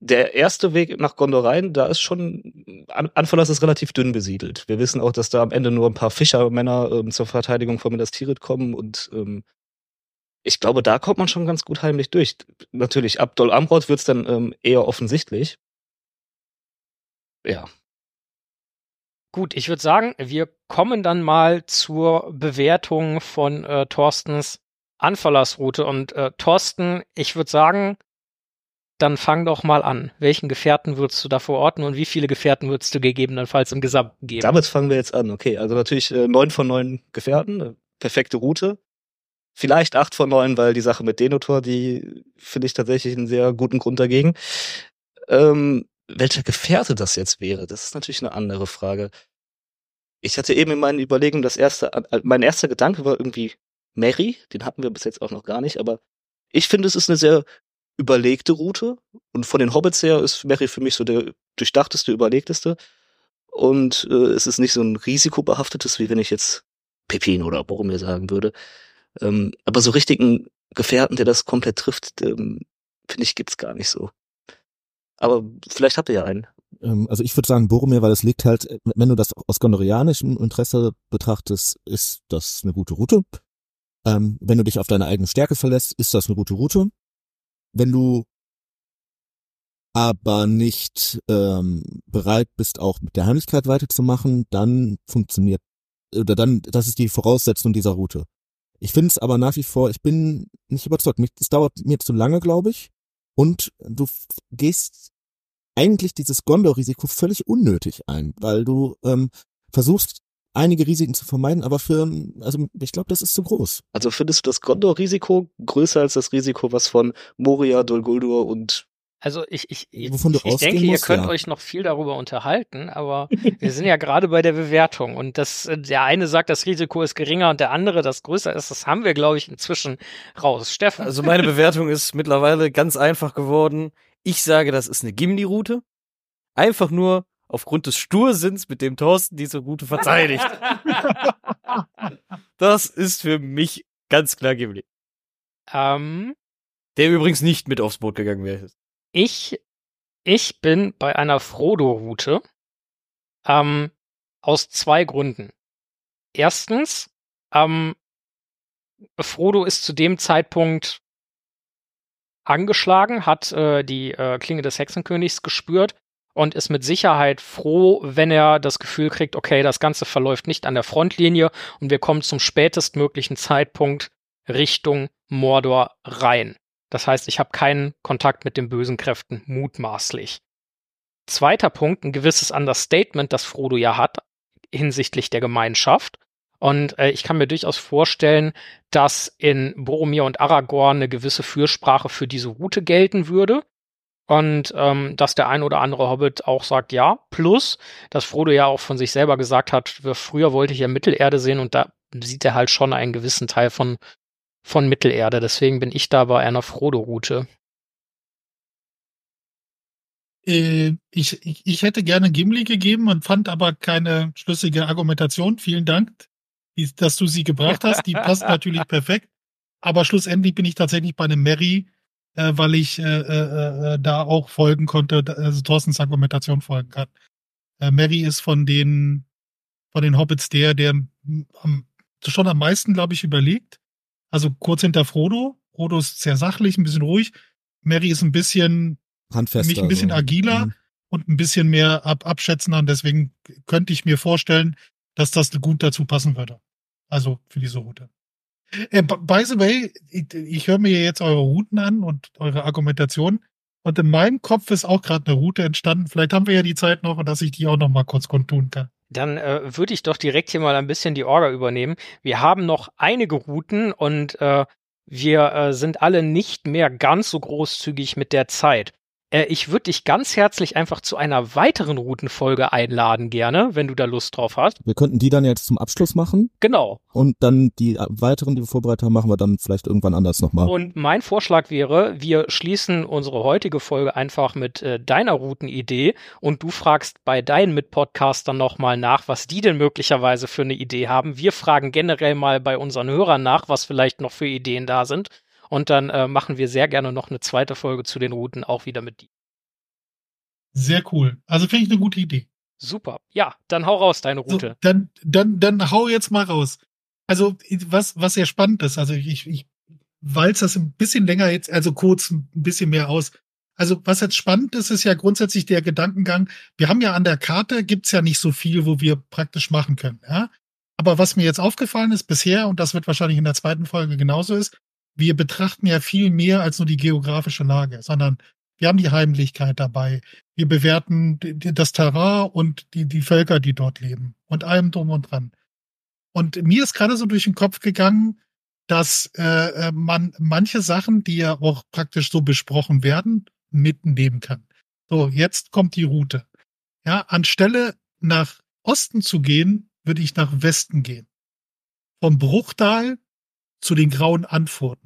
der erste Weg nach Gondor rein, da ist schon, An Anfallas ist relativ dünn besiedelt. Wir wissen auch, dass da am Ende nur ein paar Fischermänner ähm, zur Verteidigung von Minas Tirith kommen und ähm, ich glaube, da kommt man schon ganz gut heimlich durch. Natürlich, ab Dol Amroth wird's dann ähm, eher offensichtlich. Ja, Gut, ich würde sagen, wir kommen dann mal zur Bewertung von äh, Thorstens Anfallersroute. Und äh, Thorsten, ich würde sagen, dann fang doch mal an. Welchen Gefährten würdest du da verorten und wie viele Gefährten würdest du gegebenenfalls im Gesamten geben? Damit fangen wir jetzt an. Okay, also natürlich äh, neun von neun Gefährten, äh, perfekte Route. Vielleicht acht von neun, weil die Sache mit Denotor, die finde ich tatsächlich einen sehr guten Grund dagegen. Ähm, welcher Gefährte das jetzt wäre, das ist natürlich eine andere Frage. Ich hatte eben in meinen Überlegungen das erste, äh, mein erster Gedanke war irgendwie Mary, den hatten wir bis jetzt auch noch gar nicht, aber ich finde, es ist eine sehr überlegte Route und von den Hobbits her ist Mary für mich so der durchdachteste, überlegteste. Und äh, es ist nicht so ein risikobehaftetes, wie wenn ich jetzt Pepin oder Boromir sagen würde. Ähm, aber so richtigen Gefährten, der das komplett trifft, ähm, finde ich, gibt's gar nicht so. Aber vielleicht habt ihr ja einen. Ähm, also ich würde sagen Boromir, weil es liegt halt, äh, wenn du das aus gondorianischem Interesse betrachtest, ist das eine gute Route. Ähm, wenn du dich auf deine eigene Stärke verlässt, ist das eine gute Route. Wenn du aber nicht ähm, bereit bist, auch mit der Heimlichkeit weiterzumachen, dann funktioniert, oder dann, das ist die Voraussetzung dieser Route. Ich finde es aber nach wie vor, ich bin nicht überzeugt. Es dauert mir zu lange, glaube ich. Und du gehst eigentlich dieses Gondor-Risiko völlig unnötig ein, weil du ähm, versuchst, einige Risiken zu vermeiden, aber für, also ich glaube, das ist zu groß. Also findest du das Gondor-Risiko größer als das Risiko, was von Moria, Dol Guldur und Also ich, ich, ich, ich, denke, ihr musst, könnt ja. euch noch viel darüber unterhalten, aber wir sind ja gerade bei der Bewertung und das, äh, der eine sagt, das Risiko ist geringer und der andere, das größer ist. Das haben wir, glaube ich, inzwischen raus. Steffen. Also meine Bewertung ist mittlerweile ganz einfach geworden. Ich sage, das ist eine Gimli-Route. Einfach nur aufgrund des Stursinns, mit dem Thorsten diese Route verteidigt. das ist für mich ganz klar Gimli. ähm, Der übrigens nicht mit aufs Boot gegangen wäre. Ich, ich bin bei einer Frodo-Route ähm, aus zwei Gründen. Erstens, ähm, Frodo ist zu dem Zeitpunkt angeschlagen, hat äh, die äh, Klinge des Hexenkönigs gespürt und ist mit Sicherheit froh, wenn er das Gefühl kriegt, okay, das Ganze verläuft nicht an der Frontlinie und wir kommen zum spätestmöglichen Zeitpunkt Richtung Mordor rein. Das heißt, ich habe keinen Kontakt mit den bösen Kräften mutmaßlich. Zweiter Punkt, ein gewisses Understatement, das Frodo ja hat hinsichtlich der Gemeinschaft. Und äh, ich kann mir durchaus vorstellen, dass in Boromir und Aragorn eine gewisse Fürsprache für diese Route gelten würde. Und ähm, dass der ein oder andere Hobbit auch sagt, ja. Plus, dass Frodo ja auch von sich selber gesagt hat, früher wollte ich ja Mittelerde sehen und da sieht er halt schon einen gewissen Teil von, von Mittelerde. Deswegen bin ich da bei einer Frodo-Route. Äh, ich, ich, hätte gerne Gimli gegeben und fand aber keine schlüssige Argumentation. Vielen Dank, dass du sie gebracht hast. Die passt natürlich perfekt. Aber schlussendlich bin ich tatsächlich bei einem Mary, äh, weil ich äh, äh, äh, da auch folgen konnte, also Thorstens Argumentation folgen kann. Äh, Mary ist von den von den Hobbits der, der am, schon am meisten, glaube ich, überlegt. Also kurz hinter Frodo. Frodo ist sehr sachlich, ein bisschen ruhig. Mary ist ein bisschen Handfester. mich ein bisschen so. agiler Mhm. und ein bisschen mehr ab abschätzender. Und deswegen könnte ich mir vorstellen, dass das gut dazu passen würde. Also für diese Route. Äh, by the way, ich, ich höre mir jetzt eure Routen an und eure Argumentation. Und in meinem Kopf ist auch gerade eine Route entstanden. Vielleicht haben wir ja die Zeit noch, dass ich die auch noch mal kurz kundtun kann. Dann äh, würde ich doch direkt hier mal ein bisschen die Orga übernehmen. Wir haben noch einige Routen und äh, wir äh, sind alle nicht mehr ganz so großzügig mit der Zeit. Äh, ich würde dich ganz herzlich einfach zu einer weiteren Routenfolge einladen, gerne, wenn du da Lust drauf hast. Wir könnten die dann jetzt zum Abschluss machen Genau. und dann die weiteren, die wir vorbereitet haben, machen wir dann vielleicht irgendwann anders nochmal. Und mein Vorschlag wäre, wir schließen unsere heutige Folge einfach mit äh, deiner Routenidee und du fragst bei deinen Mitpodcastern nochmal nach, was die denn möglicherweise für eine Idee haben. Wir fragen generell mal bei unseren Hörern nach, was vielleicht noch für Ideen da sind. Und dann äh, machen wir sehr gerne noch eine zweite Folge zu den Routen auch wieder mit dir. Sehr cool. Also finde ich eine gute Idee. Super. Ja, dann hau raus, deine So, Route. dann, dann, dann hau jetzt mal raus. Also, was, was sehr spannend ist, also ich, ich walz das ein bisschen länger jetzt, also kurz ein bisschen mehr aus. Also, was jetzt spannend ist, ist ja grundsätzlich der Gedankengang. Wir haben ja an der Karte gibt's ja nicht so viel, wo wir praktisch machen können, ja. Aber was mir jetzt aufgefallen ist bisher, und das wird wahrscheinlich in der zweiten Folge genauso ist, wir betrachten ja viel mehr als nur die geografische Lage, sondern wir haben die Heimlichkeit dabei. Wir bewerten das Terrain und die, die Völker, die dort leben und allem drum und dran. Und mir ist gerade so durch den Kopf gegangen, dass äh, äh, man manche Sachen, die ja auch praktisch so besprochen werden, mitnehmen kann. So, jetzt kommt die Route. Ja, anstelle nach Osten zu gehen, würde ich nach Westen gehen. Vom Bruchtal zu den grauen Antworten.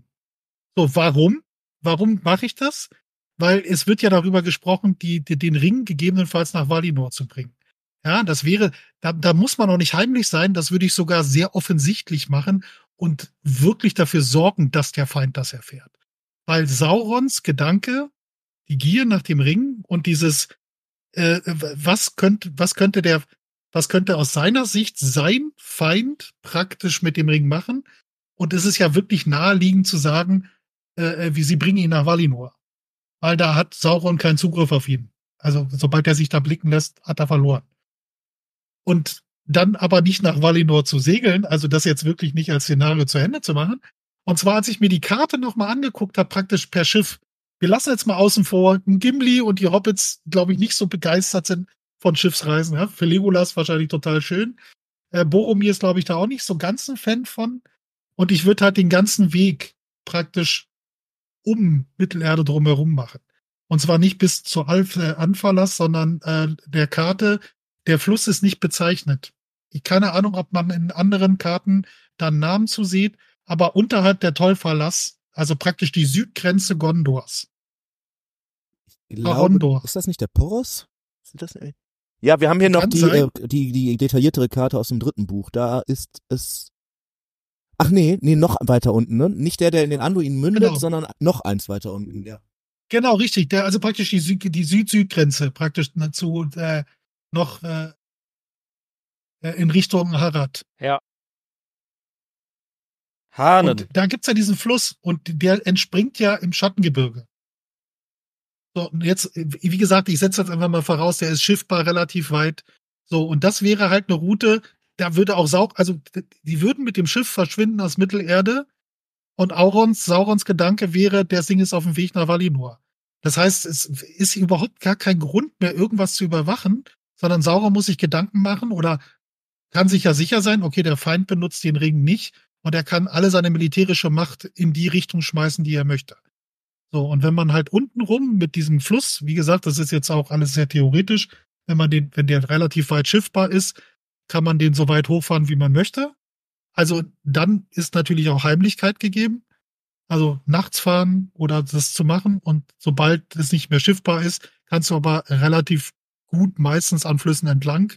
So, warum? Warum mache ich das? Weil es wird ja darüber gesprochen, die, die, den Ring gegebenenfalls nach Valinor zu bringen. Ja, das wäre, da, da muss man auch nicht heimlich sein, das würde ich sogar sehr offensichtlich machen und wirklich dafür sorgen, dass der Feind das erfährt. Weil Saurons Gedanke, die Gier nach dem Ring und dieses, äh, was könnte, was könnte der, was könnte aus seiner Sicht sein Feind praktisch mit dem Ring machen? Und es ist ja wirklich naheliegend zu sagen, äh, wie sie bringen ihn nach Valinor. Weil da hat Sauron keinen Zugriff auf ihn. Also sobald er sich da blicken lässt, hat er verloren. Und dann aber nicht nach Valinor zu segeln, also das jetzt wirklich nicht als Szenario zu Ende zu machen. Und zwar, als ich mir die Karte nochmal angeguckt habe, praktisch per Schiff. Wir lassen jetzt mal außen vor, Gimli und die Hobbits, glaube ich, nicht so begeistert sind von Schiffsreisen. Ja? Für Legolas wahrscheinlich total schön. Äh, Boromir ist, glaube ich, da auch nicht so ganz ein Fan von. Und ich würde halt den ganzen Weg praktisch um Mittelerde drumherum machen. Und zwar nicht bis zur Alf äh, Anfalas, sondern äh, der Karte, der Fluss ist nicht bezeichnet. Ich keine Ahnung, ob man in anderen Karten da einen Namen zu sieht, aber unterhalb der Tolfalas, also praktisch die Südgrenze Gondors. Ich glaube, Arondor. ist das nicht der Poros? Sind das, ja, wir haben hier noch Die, äh, die, die detailliertere Karte aus dem dritten Buch. Da ist es. Ach nee, nee, noch weiter unten, ne? Nicht der, der in den Anduin mündet, Genau. sondern noch eins weiter unten, ja. Genau, richtig. Der, also praktisch die, Süd die Süd-Süd-Grenze, praktisch ne, zu äh, noch äh, äh, in Richtung Harad. Hahnen. Und da gibt's ja diesen Fluss und der entspringt ja im Schattengebirge. So, und jetzt, wie gesagt, ich setze jetzt einfach mal voraus, der ist schiffbar relativ weit. So, und das wäre halt eine Route, da würde auch Saug, also die würden mit dem Schiff verschwinden aus Mittelerde und Aurons, Saurons Gedanke wäre, der Ding ist auf dem Weg nach Valinor. Das heißt, es ist überhaupt gar kein Grund mehr, irgendwas zu überwachen, sondern Sauron muss sich Gedanken machen oder kann sich ja sicher sein, okay, der Feind benutzt den Ring nicht und er kann alle seine militärische Macht in die Richtung schmeißen, die er möchte. So, und wenn man halt unten rum mit diesem Fluss, wie gesagt, das ist jetzt auch alles sehr theoretisch, wenn man den, wenn der relativ weit schiffbar ist, kann man den so weit hochfahren, wie man möchte. Also dann ist natürlich auch Heimlichkeit gegeben. Also nachts fahren oder das zu machen und sobald es nicht mehr schiffbar ist, kannst du aber relativ gut meistens an Flüssen entlang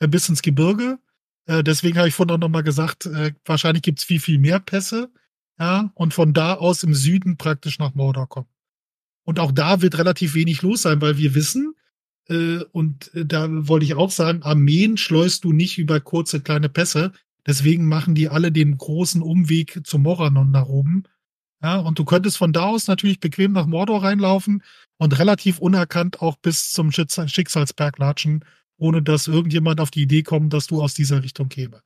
äh, bis ins Gebirge. Äh, deswegen habe ich vorhin auch nochmal gesagt, äh, wahrscheinlich gibt's viel, viel mehr Pässe. Ja, und von da aus im Süden praktisch nach Mordor kommen. Und auch da wird relativ wenig los sein, weil wir wissen, äh, und äh, da wollte ich auch sagen, Armeen schleust du nicht über kurze kleine Pässe. Deswegen machen die alle den großen Umweg zum Moranon nach oben. Ja, und du könntest von da aus natürlich bequem nach Mordor reinlaufen und relativ unerkannt auch bis zum Schicksalsberg latschen, ohne dass irgendjemand auf die Idee kommt, dass du aus dieser Richtung käme.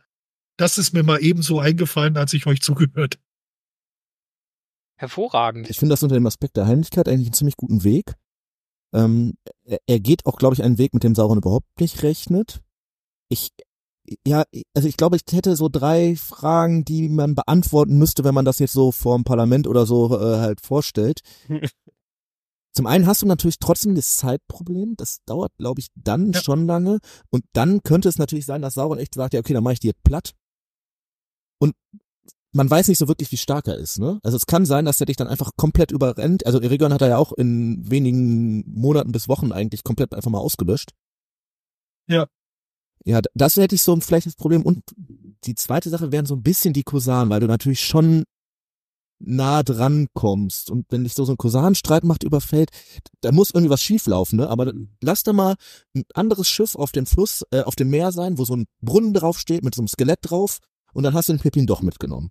Das ist mir mal ebenso eingefallen, als ich euch zugehört. Hervorragend. Ich finde das unter dem Aspekt der Heimlichkeit eigentlich einen ziemlich guten Weg. Ähm, er, geht auch, glaube ich, einen Weg, mit dem Sauron überhaupt nicht rechnet. Ich, ja, also ich glaube, ich hätte so drei Fragen, die man beantworten müsste, wenn man das jetzt so vor dem Parlament oder so äh, halt vorstellt. Zum einen hast du natürlich trotzdem das Zeitproblem. Das dauert, glaube ich, dann Ja. schon lange. Und dann könnte es natürlich sein, dass Sauron echt sagt, ja, okay, dann mache ich die jetzt platt. Und man weiß nicht so wirklich, wie stark er ist. Ne? Also es kann sein, dass er dich dann einfach komplett überrennt. Also Eregon hat er ja auch in wenigen Monaten bis Wochen eigentlich komplett einfach mal ausgelöscht. Ja. Ja, das hätte ich so ein vielleicht das Problem. Und die zweite Sache wären so ein bisschen die Kosan, weil du natürlich schon nah dran kommst. Und wenn dich so, so ein Kosanstreitmacht überfällt, da muss irgendwie was schieflaufen, ne? Aber lass da mal ein anderes Schiff auf dem Fluss, äh, auf dem Meer sein, wo so ein Brunnen draufsteht mit so einem Skelett drauf und dann hast du den Pippin doch mitgenommen.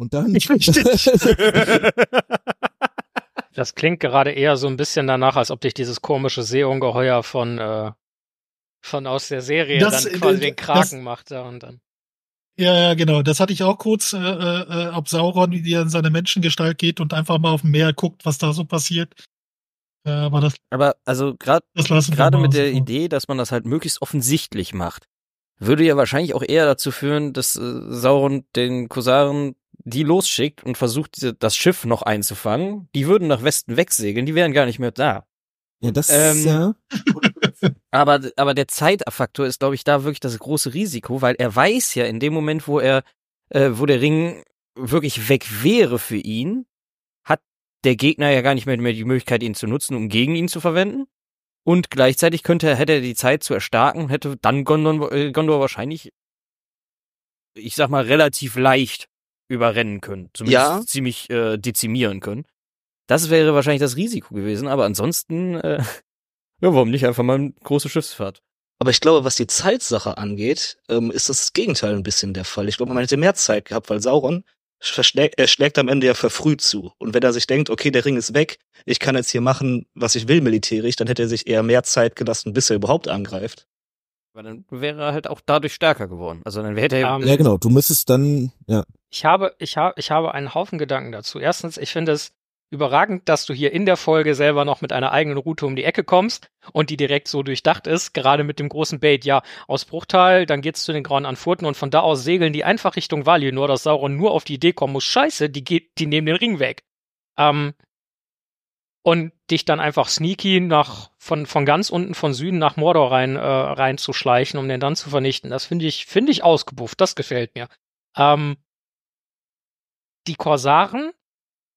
Und dann. Ich verstehe. Das klingt gerade eher so ein bisschen danach, als ob dich dieses komische Seeungeheuer von, äh, von aus der Serie Das, dann äh, quasi das- den Kraken macht da und dann. Ja, ja, genau. Das hatte ich auch kurz, äh, äh, ob Sauron, wie er in seine Menschengestalt geht und einfach mal auf dem Meer guckt, was da so passiert. Äh, aber das, Aber also gerade das gerade mit der. Idee, dass man das halt möglichst offensichtlich macht, würde ja wahrscheinlich auch eher dazu führen, dass äh, Sauron den Kosaren die losschickt und versucht, das Schiff noch einzufangen. Die würden nach Westen wegsegeln, die wären gar nicht mehr da. ja, das Ähm, ist ja. Aber, aber der Zeitfaktor ist, glaube ich, da wirklich das große Risiko, weil er weiß ja in dem Moment, wo er, äh, wo der Ring wirklich weg wäre für ihn, hat der Gegner ja gar nicht mehr, mehr die Möglichkeit, ihn zu nutzen, um gegen ihn zu verwenden. Und gleichzeitig könnte er, hätte er die Zeit zu erstarken, hätte dann Gondor, äh, Gondor wahrscheinlich, ich sag mal, relativ leicht überrennen können. Zumindest Ja. ziemlich äh, dezimieren können. Das wäre wahrscheinlich das Risiko gewesen, aber ansonsten, äh, ja, warum nicht einfach mal eine große Schiffsfahrt? Aber ich glaube, was die Zeitsache angeht, ähm, ist das Gegenteil ein bisschen der Fall. Ich glaube, man hätte mehr Zeit gehabt, weil Sauron verschlägt, er schlägt am Ende ja verfrüht zu. Und wenn er sich denkt, okay, der Ring ist weg, ich kann jetzt hier machen, was ich will militärisch, dann hätte er sich eher mehr Zeit gelassen, bis er überhaupt angreift. Weil dann wäre er halt auch dadurch stärker geworden. Also dann hätte er Ähm, Ja, genau. Du müsstest dann, ja. Ich habe, ich habe, ich habe einen Haufen Gedanken dazu. Erstens, ich finde es überragend, dass du hier in der Folge selber noch mit einer eigenen Route um die Ecke kommst und die direkt so durchdacht ist, gerade mit dem großen Bait, ja, aus Bruchtal, dann geht's zu den Grauen Anfurten und von da aus segeln die einfach Richtung Valinor, dass Sauron nur auf die Idee kommen muss, scheiße, die geht, die nehmen den Ring weg. Ähm, und dich dann einfach sneaky nach, von, von ganz unten von Süden nach Mordor rein, äh, reinzuschleichen, um den dann zu vernichten. Das finde ich, finde ich ausgebufft, das gefällt mir. Ähm, die Korsaren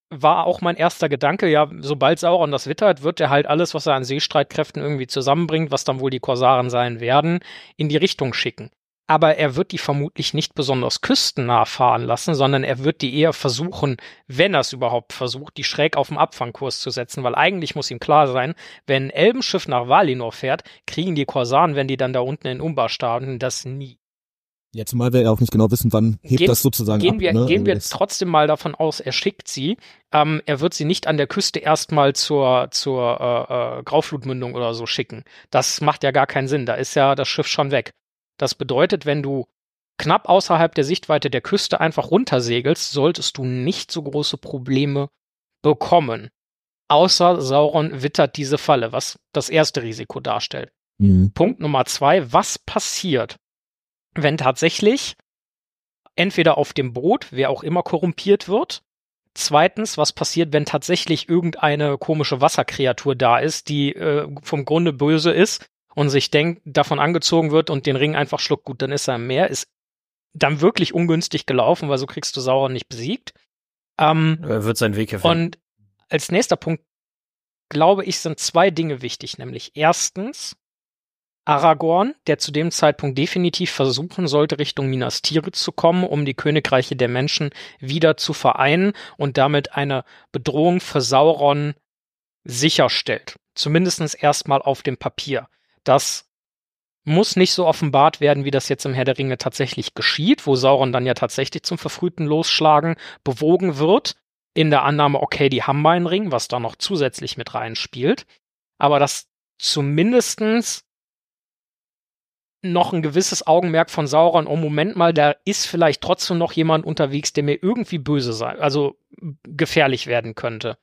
war auch mein erster Gedanke, ja, sobald Sauron das wittert, wird er halt alles, was er an Seestreitkräften irgendwie zusammenbringt, was dann wohl die Korsaren sein werden, in die Richtung schicken. Aber er wird die vermutlich nicht besonders küstennah fahren lassen, sondern er wird die eher versuchen, wenn er es überhaupt versucht, die schräg auf dem Abfangkurs zu setzen, weil eigentlich muss ihm klar sein, wenn ein Elbenschiff nach Valinor fährt, kriegen die Korsaren, wenn die dann da unten in Umbar starten, das nie. Ja, zumal wir ja auch nicht genau wissen, wann hebt Gehen- das sozusagen Gehen ab. wir, ne? gehen Also wir das- trotzdem mal davon aus, er schickt sie. Ähm, er wird sie nicht an der Küste erstmal zur, zur äh, äh, Grauflutmündung oder so schicken. Das macht ja gar keinen Sinn. Da ist ja das Schiff schon weg. Das bedeutet, wenn du knapp außerhalb der Sichtweite der Küste einfach runtersegelst, solltest du nicht so große Probleme bekommen. Außer Sauron wittert diese Falle, was das erste Risiko darstellt. Mhm. Punkt Nummer zwei, was passiert, wenn tatsächlich entweder auf dem Boot, wer auch immer korrumpiert wird, zweitens, was passiert, wenn tatsächlich irgendeine komische Wasserkreatur da ist, die äh, vom Grunde böse ist und sich denkt, davon angezogen wird und den Ring einfach schluckt, gut, dann ist er im Meer, ist dann wirklich ungünstig gelaufen, weil so kriegst du Sauron nicht besiegt. Ähm, Er wird seinen Weg hier finden. und als nächster Punkt, glaube ich, sind zwei Dinge wichtig, nämlich erstens Aragorn, der zu dem Zeitpunkt definitiv versuchen sollte, Richtung Minas Tirith zu kommen, um die Königreiche der Menschen wieder zu vereinen und damit eine Bedrohung für Sauron sicherstellt. Zumindestens erstmal auf dem Papier. Das muss nicht so offenbart werden, wie das jetzt im Herr der Ringe tatsächlich geschieht, wo Sauron dann ja tatsächlich zum verfrühten Losschlagen bewogen wird in der Annahme, okay, die haben einen Ring, was da noch zusätzlich mit reinspielt, aber dass zumindestens noch ein gewisses Augenmerk von Sauron, oh Moment mal, da ist vielleicht trotzdem noch jemand unterwegs, der mir irgendwie böse sein, also gefährlich werden könnte.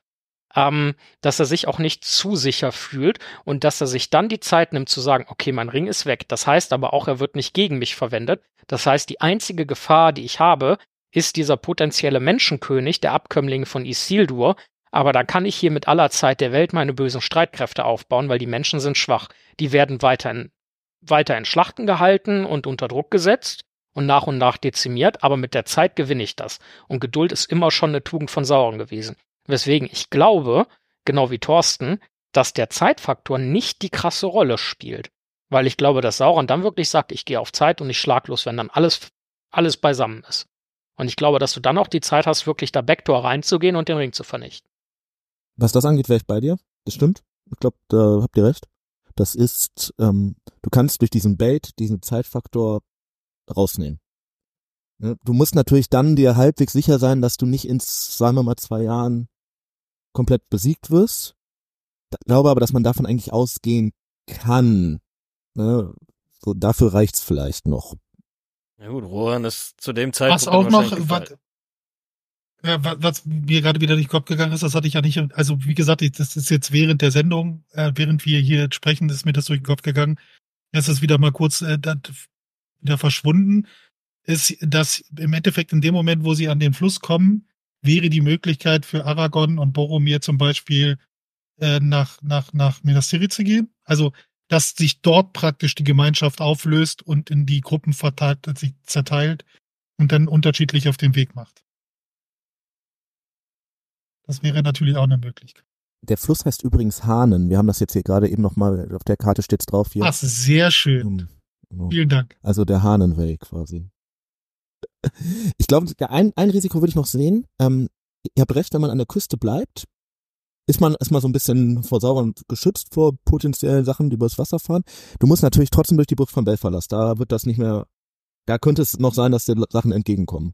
Ähm, dass er sich auch nicht zu sicher fühlt und dass er sich dann die Zeit nimmt zu sagen, okay, mein Ring ist weg. Das heißt aber auch, er wird nicht gegen mich verwendet. Das heißt, die einzige Gefahr, die ich habe, ist dieser potenzielle Menschenkönig, der Abkömmling von Isildur. Aber da kann ich hier mit aller Zeit der Welt meine bösen Streitkräfte aufbauen, weil die Menschen sind schwach. Die werden weiter in, weiter in Schlachten gehalten und unter Druck gesetzt und nach und nach dezimiert, aber mit der Zeit gewinne ich das. Und Geduld ist immer schon eine Tugend von Sauron gewesen. Weswegen ich glaube, genau wie Thorsten, dass der Zeitfaktor nicht die krasse Rolle spielt. Weil ich glaube, dass Sauron dann wirklich sagt, ich gehe auf Zeit und ich schlaglos, wenn dann alles, alles beisammen ist. Und ich glaube, dass du dann auch die Zeit hast, wirklich da Backdoor reinzugehen und den Ring zu vernichten. Was das angeht, wäre ich bei dir. Das stimmt. Ich glaube, da habt ihr recht. Das ist, ähm, du kannst durch diesen Bait diesen Zeitfaktor rausnehmen. Ne? Du musst natürlich dann dir halbwegs sicher sein, dass du nicht in, sagen wir mal, zwei Jahren komplett besiegt wirst. Ich glaube aber, dass man davon eigentlich ausgehen kann. Ne? So, dafür reicht's vielleicht noch. Ja gut, Rohan ist zu dem Zeitpunkt Was auch noch, was, ja, wa- was mir gerade wieder durch den Kopf gegangen ist, das hatte ich ja nicht, also wie gesagt, ich- das ist jetzt während der Sendung, äh, während wir hier sprechen, ist mir das durch den Kopf gegangen. Es ist wieder mal kurz äh, dat- wieder verschwunden. Ist, dass im Endeffekt in dem Moment, wo sie an den Fluss kommen, wäre die Möglichkeit für Aragorn und Boromir zum Beispiel äh, nach, nach, nach Minas Tirith zu gehen. Also, dass sich dort praktisch die Gemeinschaft auflöst und in die Gruppen verteilt, sich zerteilt und dann unterschiedlich auf den Weg macht. Das wäre natürlich auch eine Möglichkeit. Der Fluss heißt übrigens Hahnen. Wir haben das jetzt hier gerade eben nochmal, auf der Karte steht's drauf hier. Ach, sehr schön. Ähm, genau. Vielen Dank. Also der Hahnenway quasi. Ich glaube, ein, ein Risiko würde ich noch sehen. Ähm, ihr habt recht, wenn man an der Küste bleibt, ist man erstmal so ein bisschen vor Sauron geschützt vor potenziellen Sachen, die übers Wasser fahren. Du musst natürlich trotzdem durch die Bucht von Belfalas. Da wird das nicht mehr, da könnte es noch sein, dass dir Sachen entgegenkommen.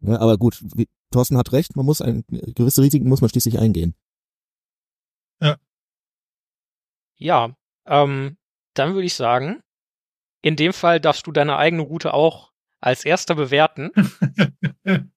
Ja, aber gut, wie, Thorsten hat recht, man muss ein, gewisse Risiken muss man schließlich eingehen. Ja, ähm, dann würde ich sagen, in dem Fall darfst du deine eigene Route auch als erster bewerten.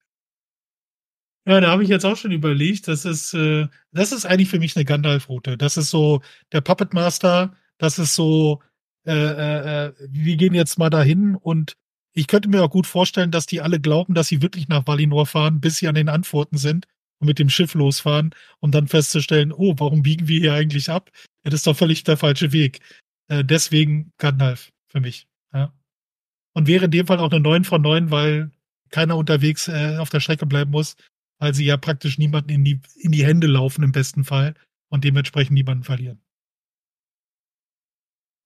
Ja, da habe ich jetzt auch schon überlegt, das ist, äh, das ist eigentlich für mich eine Gandalf-Route. Das ist so der Puppet Master, das ist so, äh, äh, äh, wir gehen jetzt mal dahin und ich könnte mir auch gut vorstellen, dass die alle glauben, dass sie wirklich nach Valinor fahren, bis sie an den Antworten sind und mit dem Schiff losfahren, um dann festzustellen, oh, warum biegen wir hier eigentlich ab? Das ist doch völlig der falsche Weg. Äh, deswegen Gandalf für mich. Und wäre in dem Fall auch eine 9 von 9, weil keiner unterwegs äh, auf der Strecke bleiben muss, weil sie ja praktisch niemanden in die, in die Hände laufen im besten Fall und dementsprechend niemanden verlieren.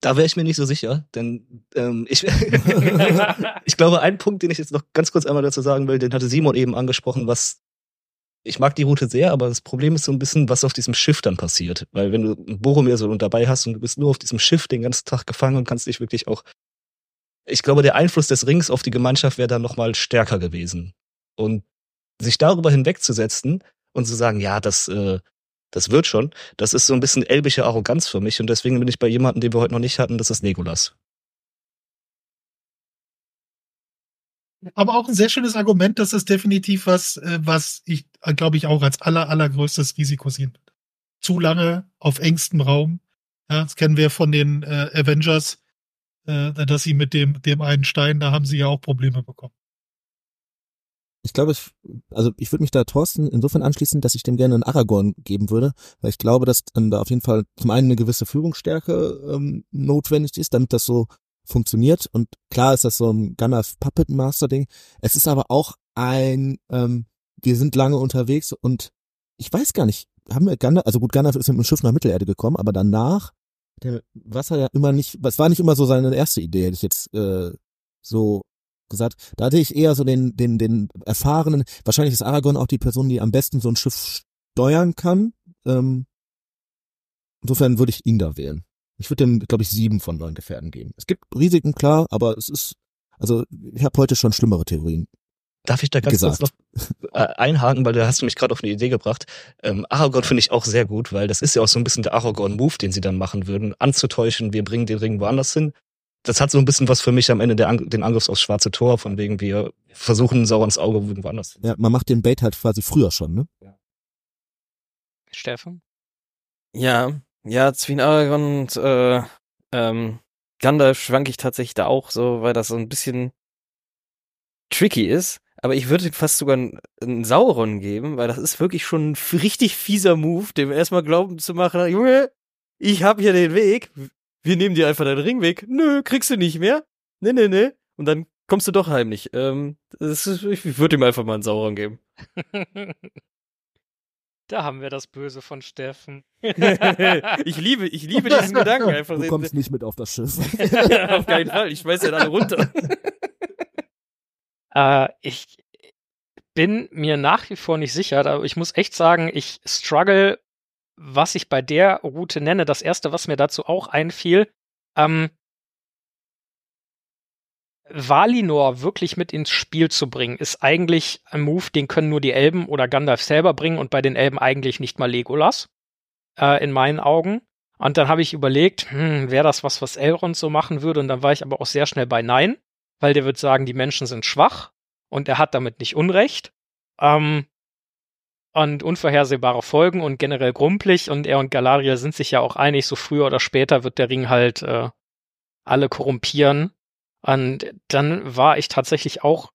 Da wäre ich mir nicht so sicher, denn ähm, ich, ich glaube, ein Punkt, den ich jetzt noch ganz kurz einmal dazu sagen will, den hatte Simon eben angesprochen, was ich mag die Route sehr, aber das Problem ist so ein bisschen, was auf diesem Schiff dann passiert. Weil wenn du einen Boromir so dabei hast und du bist nur auf diesem Schiff den ganzen Tag gefangen und kannst dich wirklich auch ich glaube, der Einfluss des Rings auf die Gemeinschaft wäre dann nochmal stärker gewesen. Und sich darüber hinwegzusetzen und zu sagen, ja, das, äh, das wird schon, das ist so ein bisschen elbische Arroganz für mich. Und deswegen bin ich bei jemandem, den wir heute noch nicht hatten, das ist Legolas. Aber auch ein sehr schönes Argument, das ist definitiv was, äh, was ich, äh, glaube ich, auch als aller, allergrößtes Risiko sehen würde. Zu lange auf engstem Raum. Ja, das kennen wir von den äh, Avengers, dass sie mit dem, dem einen Stein, da haben sie ja auch Probleme bekommen. Ich glaube, ich, also ich würde mich da Thorsten insofern anschließen, dass ich dem gerne einen Aragorn geben würde, weil ich glaube, dass dann da auf jeden Fall zum einen eine gewisse Führungsstärke ähm, notwendig ist, damit das so funktioniert. Und klar ist das so ein Gandalf Puppet Master Ding. Es ist aber auch ein, ähm, wir sind lange unterwegs und ich weiß gar nicht, haben wir Gandalf, also gut, Gandalf ist mit dem Schiff nach Mittelerde gekommen, aber danach, der Wasser ja immer nicht, es war nicht immer so seine erste Idee, hätte ich jetzt äh, so gesagt. Da hatte ich eher so den, den, den erfahrenen, wahrscheinlich ist Aragorn auch die Person, die am besten so ein Schiff steuern kann. Ähm, insofern würde ich ihn da wählen. Ich würde dem, glaube ich, sieben von neun Gefährten geben. Es gibt Risiken, klar, aber es ist, also ich habe heute schon schlimmere Theorien. Darf ich da ganz gesagt. kurz noch äh, einhaken, weil da hast du mich gerade auf eine Idee gebracht. Ähm, Aragorn finde ich auch sehr gut, weil das ist ja auch so ein bisschen der Aragorn-Move, den sie dann machen würden, anzutäuschen, wir bringen den Ring woanders hin. Das hat so ein bisschen was für mich am Ende der An den Angriffs aufs schwarze Tor, von wegen wir versuchen Saurons Auge irgendwo anders. Ja, man macht den Bait halt quasi früher schon, ne? Steffen? Ja, ja, zwischen Aragorn und äh, ähm, Gandalf schwank ich tatsächlich da auch so, weil das so ein bisschen tricky ist. Aber ich würde fast sogar einen, einen Sauron geben, weil das ist wirklich schon ein richtig fieser Move, dem erstmal glauben zu machen, Junge, ich hab hier den Weg, wir nehmen dir einfach deinen Ring weg. Nö, kriegst du nicht mehr. Nee, nee, nee. Und dann kommst du doch heimlich. Ähm, das ist, ich würde ihm einfach mal einen Sauron geben. da haben wir das Böse von Steffen. ich liebe, ich liebe diesen Gedanken einfach. Du kommst nicht mit auf das Schiff. Auf keinen Fall. Ich schmeiß ja alle runter. Äh, ich bin mir nach wie vor nicht sicher, aber ich muss echt sagen, ich struggle, was ich bei der Route nenne. Das erste, was mir dazu auch einfiel, ähm, Valinor wirklich mit ins Spiel zu bringen, ist eigentlich ein Move, den können nur die Elben oder Gandalf selber bringen und bei den Elben eigentlich nicht mal Legolas, äh, in meinen Augen. Und dann habe ich überlegt, hm, wäre das was, was Elrond so machen würde? Und dann war ich aber auch sehr schnell bei Nein, weil der wird sagen, die Menschen sind schwach und er hat damit nicht Unrecht. Ähm, und unvorhersehbare Folgen und generell grumpelig und er und Galadriel sind sich ja auch einig, so früher oder später wird der Ring halt äh, alle korrumpieren. Und dann war ich tatsächlich auch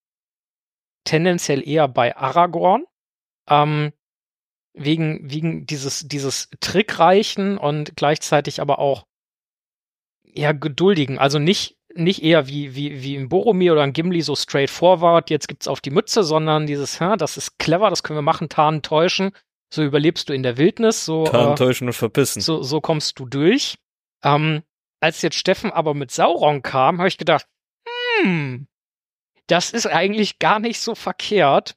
tendenziell eher bei Aragorn. Ähm, wegen, wegen dieses, dieses Trickreichen und gleichzeitig aber auch eher geduldigen. Also nicht, nicht eher wie, wie, wie ein Boromir oder ein Gimli so straightforward, jetzt gibt's auf die Mütze, sondern dieses, ha, das ist clever, das können wir machen, tarnen, täuschen. So überlebst du in der Wildnis, so, Tarnen, äh, täuschen und verpissen. so, so kommst du durch. Ähm, als jetzt Steffen aber mit Sauron kam, habe ich gedacht, hm, das ist eigentlich gar nicht so verkehrt.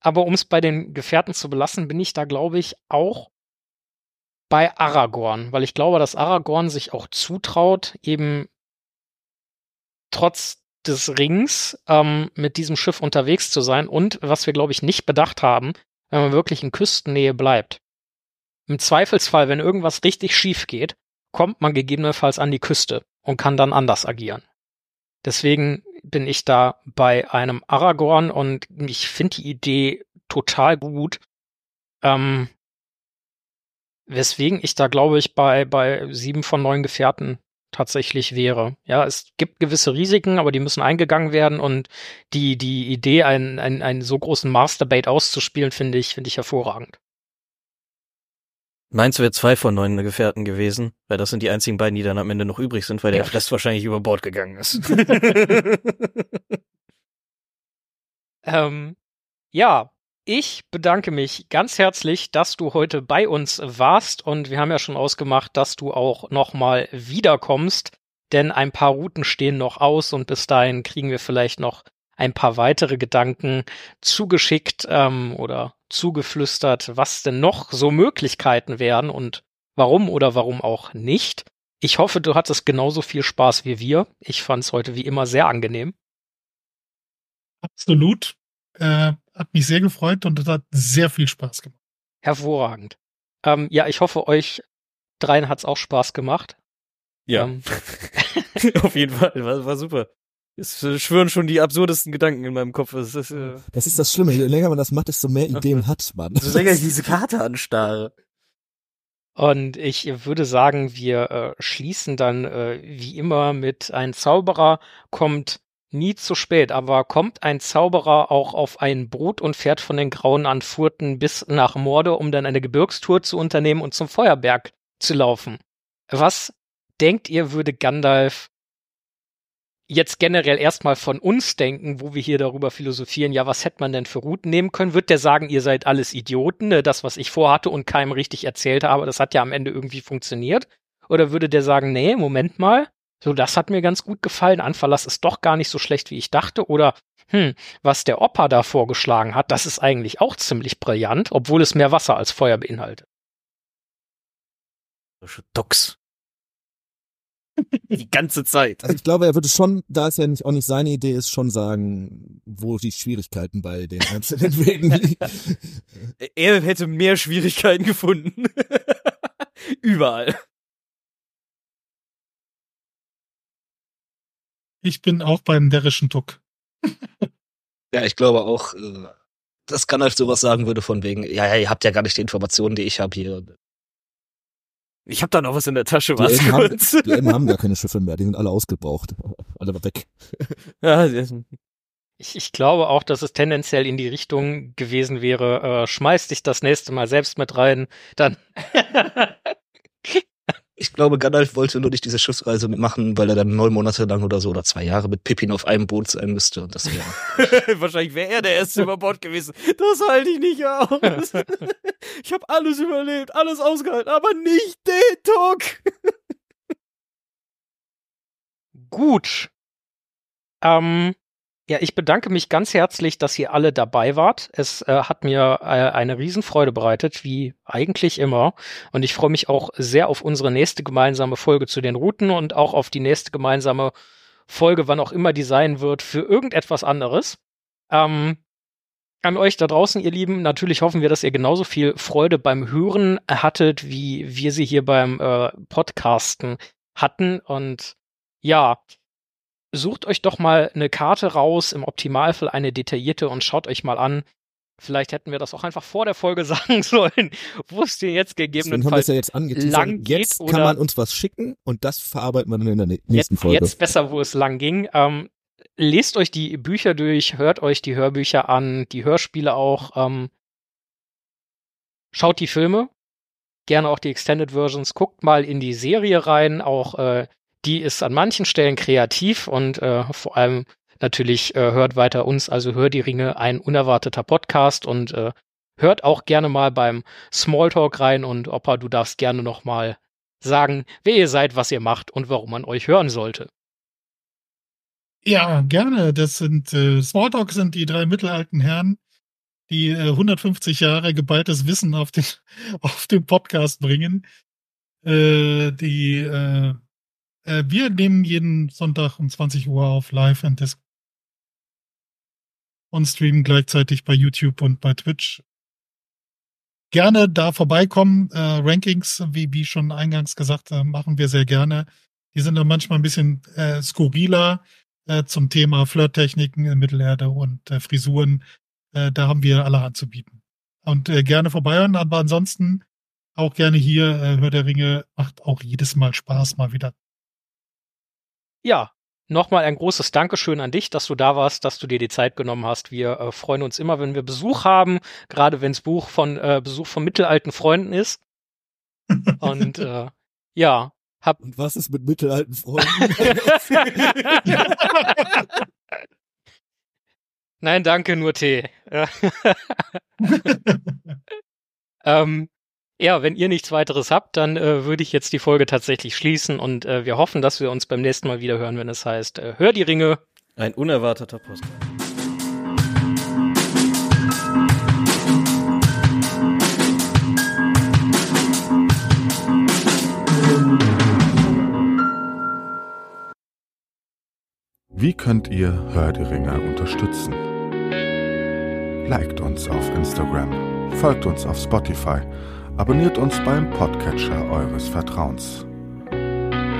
Aber um es bei den Gefährten zu belassen, bin ich da, glaube ich, auch bei Aragorn, weil ich glaube, dass Aragorn sich auch zutraut, eben trotz des Rings ähm, mit diesem Schiff unterwegs zu sein und was wir, glaube ich, nicht bedacht haben, wenn man wirklich in Küstennähe bleibt. Im Zweifelsfall, wenn irgendwas richtig schief geht, kommt man gegebenenfalls an die Küste und kann dann anders agieren. Deswegen bin ich da bei einem Aragorn und ich finde die Idee total gut. Ähm, weswegen ich da, glaube ich, bei, bei sieben von neun Gefährten tatsächlich wäre. Ja, es gibt gewisse Risiken, aber die müssen eingegangen werden und die, die Idee, einen, einen, einen so großen Masterbait auszuspielen, finde ich, finde ich hervorragend. Meinst du, wäre zwei von neun Gefährten gewesen? Weil das sind die einzigen beiden, die dann am Ende noch übrig sind, weil der Ja. Rest wahrscheinlich über Bord gegangen ist. Ähm, ja, ich bedanke mich ganz herzlich, dass du heute bei uns warst und wir haben ja schon ausgemacht, dass du auch nochmal wiederkommst, denn ein paar Routen stehen noch aus und bis dahin kriegen wir vielleicht noch ein paar weitere Gedanken zugeschickt ähm, oder zugeflüstert, was denn noch so Möglichkeiten wären und warum oder warum auch nicht. Ich hoffe, du hattest genauso viel Spaß wie wir. Ich fand es heute wie immer sehr angenehm. Absolut. Äh, hat mich sehr gefreut und es hat sehr viel Spaß gemacht. Hervorragend. Ähm, ja, ich hoffe, euch dreien hat's auch Spaß gemacht. Ja. Ähm, Auf jeden Fall, war, war super. Es äh, schwören schon die absurdesten Gedanken in meinem Kopf. Es ist, äh, Das ist das Schlimme. Je länger man das macht, desto mehr Ideen hat man. so länger ich diese Karte anstarre. Und ich würde sagen, wir äh, schließen dann äh, wie immer mit ein Zauberer kommt nie zu spät, aber kommt ein Zauberer auch auf ein Boot und fährt von den Grauen an Furten bis nach Morde, um dann eine Gebirgstour zu unternehmen und zum Feuerberg zu laufen. Was denkt ihr, würde Gandalf jetzt generell erstmal von uns denken, wo wir hier darüber philosophieren, ja, was hätte man denn für Routen nehmen können? Wird der sagen, ihr seid alles Idioten, ne? das, was ich vorhatte und keinem richtig erzählt habe, das hat ja am Ende irgendwie funktioniert? Oder würde der sagen, nee, Moment mal, so, das hat mir ganz gut gefallen, Anverlass ist doch gar nicht so schlecht, wie ich dachte, oder, hm, was der Opa da vorgeschlagen hat, das ist eigentlich auch ziemlich brillant, obwohl es mehr Wasser als Feuer beinhaltet. Docs. Die ganze Zeit. Also ich glaube, er würde schon, da es ja nicht auch nicht seine Idee ist, schon sagen, wo die Schwierigkeiten bei den einzelnen Wegen liegen. Er hätte mehr Schwierigkeiten gefunden. Überall. Ich bin auch beim derrischen Tuck. Ja, ich glaube auch, äh, dass Gandalf sowas sagen würde von wegen, ja, ja, ihr habt ja gar nicht die Informationen, die ich habe hier. Ich hab da noch was in der Tasche, Die was Elben, haben, kurz. die Elben haben gar keine Schiffe mehr, die sind alle ausgebraucht. Alle weg. Ja, Ich, ich glaube auch, dass es tendenziell in die Richtung gewesen wäre, äh, schmeiß dich das nächste Mal selbst mit rein, dann Ich glaube, Gandalf wollte nur nicht diese Schiffsreise mitmachen, weil er dann neun Monate lang oder so oder zwei Jahre mit Pippin auf einem Boot sein müsste. Und das wäre. Wahrscheinlich wäre er der Erste über Bord gewesen. Das halte ich nicht aus. Ich habe alles überlebt, alles ausgehalten, aber nicht den Tuck. Gut. Ähm, ja, ich bedanke mich ganz herzlich, dass ihr alle dabei wart. Es äh, hat mir äh, eine Riesenfreude bereitet, wie eigentlich immer. Und ich freue mich auch sehr auf unsere nächste gemeinsame Folge zu den Routen und auch auf die nächste gemeinsame Folge, wann auch immer die sein wird, für irgendetwas anderes. Ähm, an euch da draußen, ihr Lieben, natürlich hoffen wir, dass ihr genauso viel Freude beim Hören hattet, wie wir sie hier beim äh, Podcasten hatten. Und ja, sucht euch doch mal eine Karte raus, im Optimalfall eine detaillierte und schaut euch mal an. Vielleicht hätten wir das auch einfach vor der Folge sagen sollen, wo es dir jetzt gegebenenfalls ja jetzt lang geht Jetzt kann man uns was schicken und das verarbeiten wir dann in der nä- nächsten jetzt, Folge. jetzt besser, wo es lang ging. Ähm, lest euch die Bücher durch, hört euch die Hörbücher an, die Hörspiele auch. Ähm, schaut die Filme, gerne auch die Extended Versions. Guckt mal in die Serie rein. Auch äh, die ist an manchen Stellen kreativ und äh, vor allem natürlich äh, hört weiter uns, also Hör die Ringe, ein unerwarteter Podcast und äh, hört auch gerne mal beim Smalltalk rein und Opa, du darfst gerne noch mal sagen, wer ihr seid, was ihr macht und warum man euch hören sollte. Ja, gerne. Das sind äh, Smalltalk sind die drei mittelalten Herren, die äh, 150 Jahre geballtes Wissen auf den auf den Podcast bringen. Äh, die äh, äh, wir nehmen jeden Sonntag um 20 Uhr auf live und das und streamen gleichzeitig bei YouTube und bei Twitch. Gerne da vorbeikommen. Äh, Rankings, wie, wie schon eingangs gesagt, äh, machen wir sehr gerne. Die sind dann manchmal ein bisschen äh, skurriler äh, zum Thema Flirttechniken in Mittelerde und äh, Frisuren. Äh, da haben wir allerhand zu bieten. Und äh, gerne vorbeihören, aber ansonsten auch gerne hier. Äh, Hör der Ringe macht auch jedes Mal Spaß, mal wieder. Ja, nochmal ein großes Dankeschön an dich, dass du da warst, dass du dir die Zeit genommen hast. Wir äh, freuen uns immer, wenn wir Besuch haben, gerade wenn es Buch von äh, Besuch von mittelalten Freunden ist. Und äh, ja, hab Und was ist mit mittelalten Freunden? Nein, danke, nur Tee. Ähm, ja, wenn ihr nichts weiteres habt, dann äh, würde ich jetzt die Folge tatsächlich schließen und äh, wir hoffen, dass wir uns beim nächsten Mal wieder hören, wenn es heißt, äh, hör die Ringe. Ein unerwarteter Post. Wie könnt ihr Hör die Ringe unterstützen? Liked uns auf Instagram, folgt uns auf Spotify abonniert uns beim Podcatcher eures Vertrauens.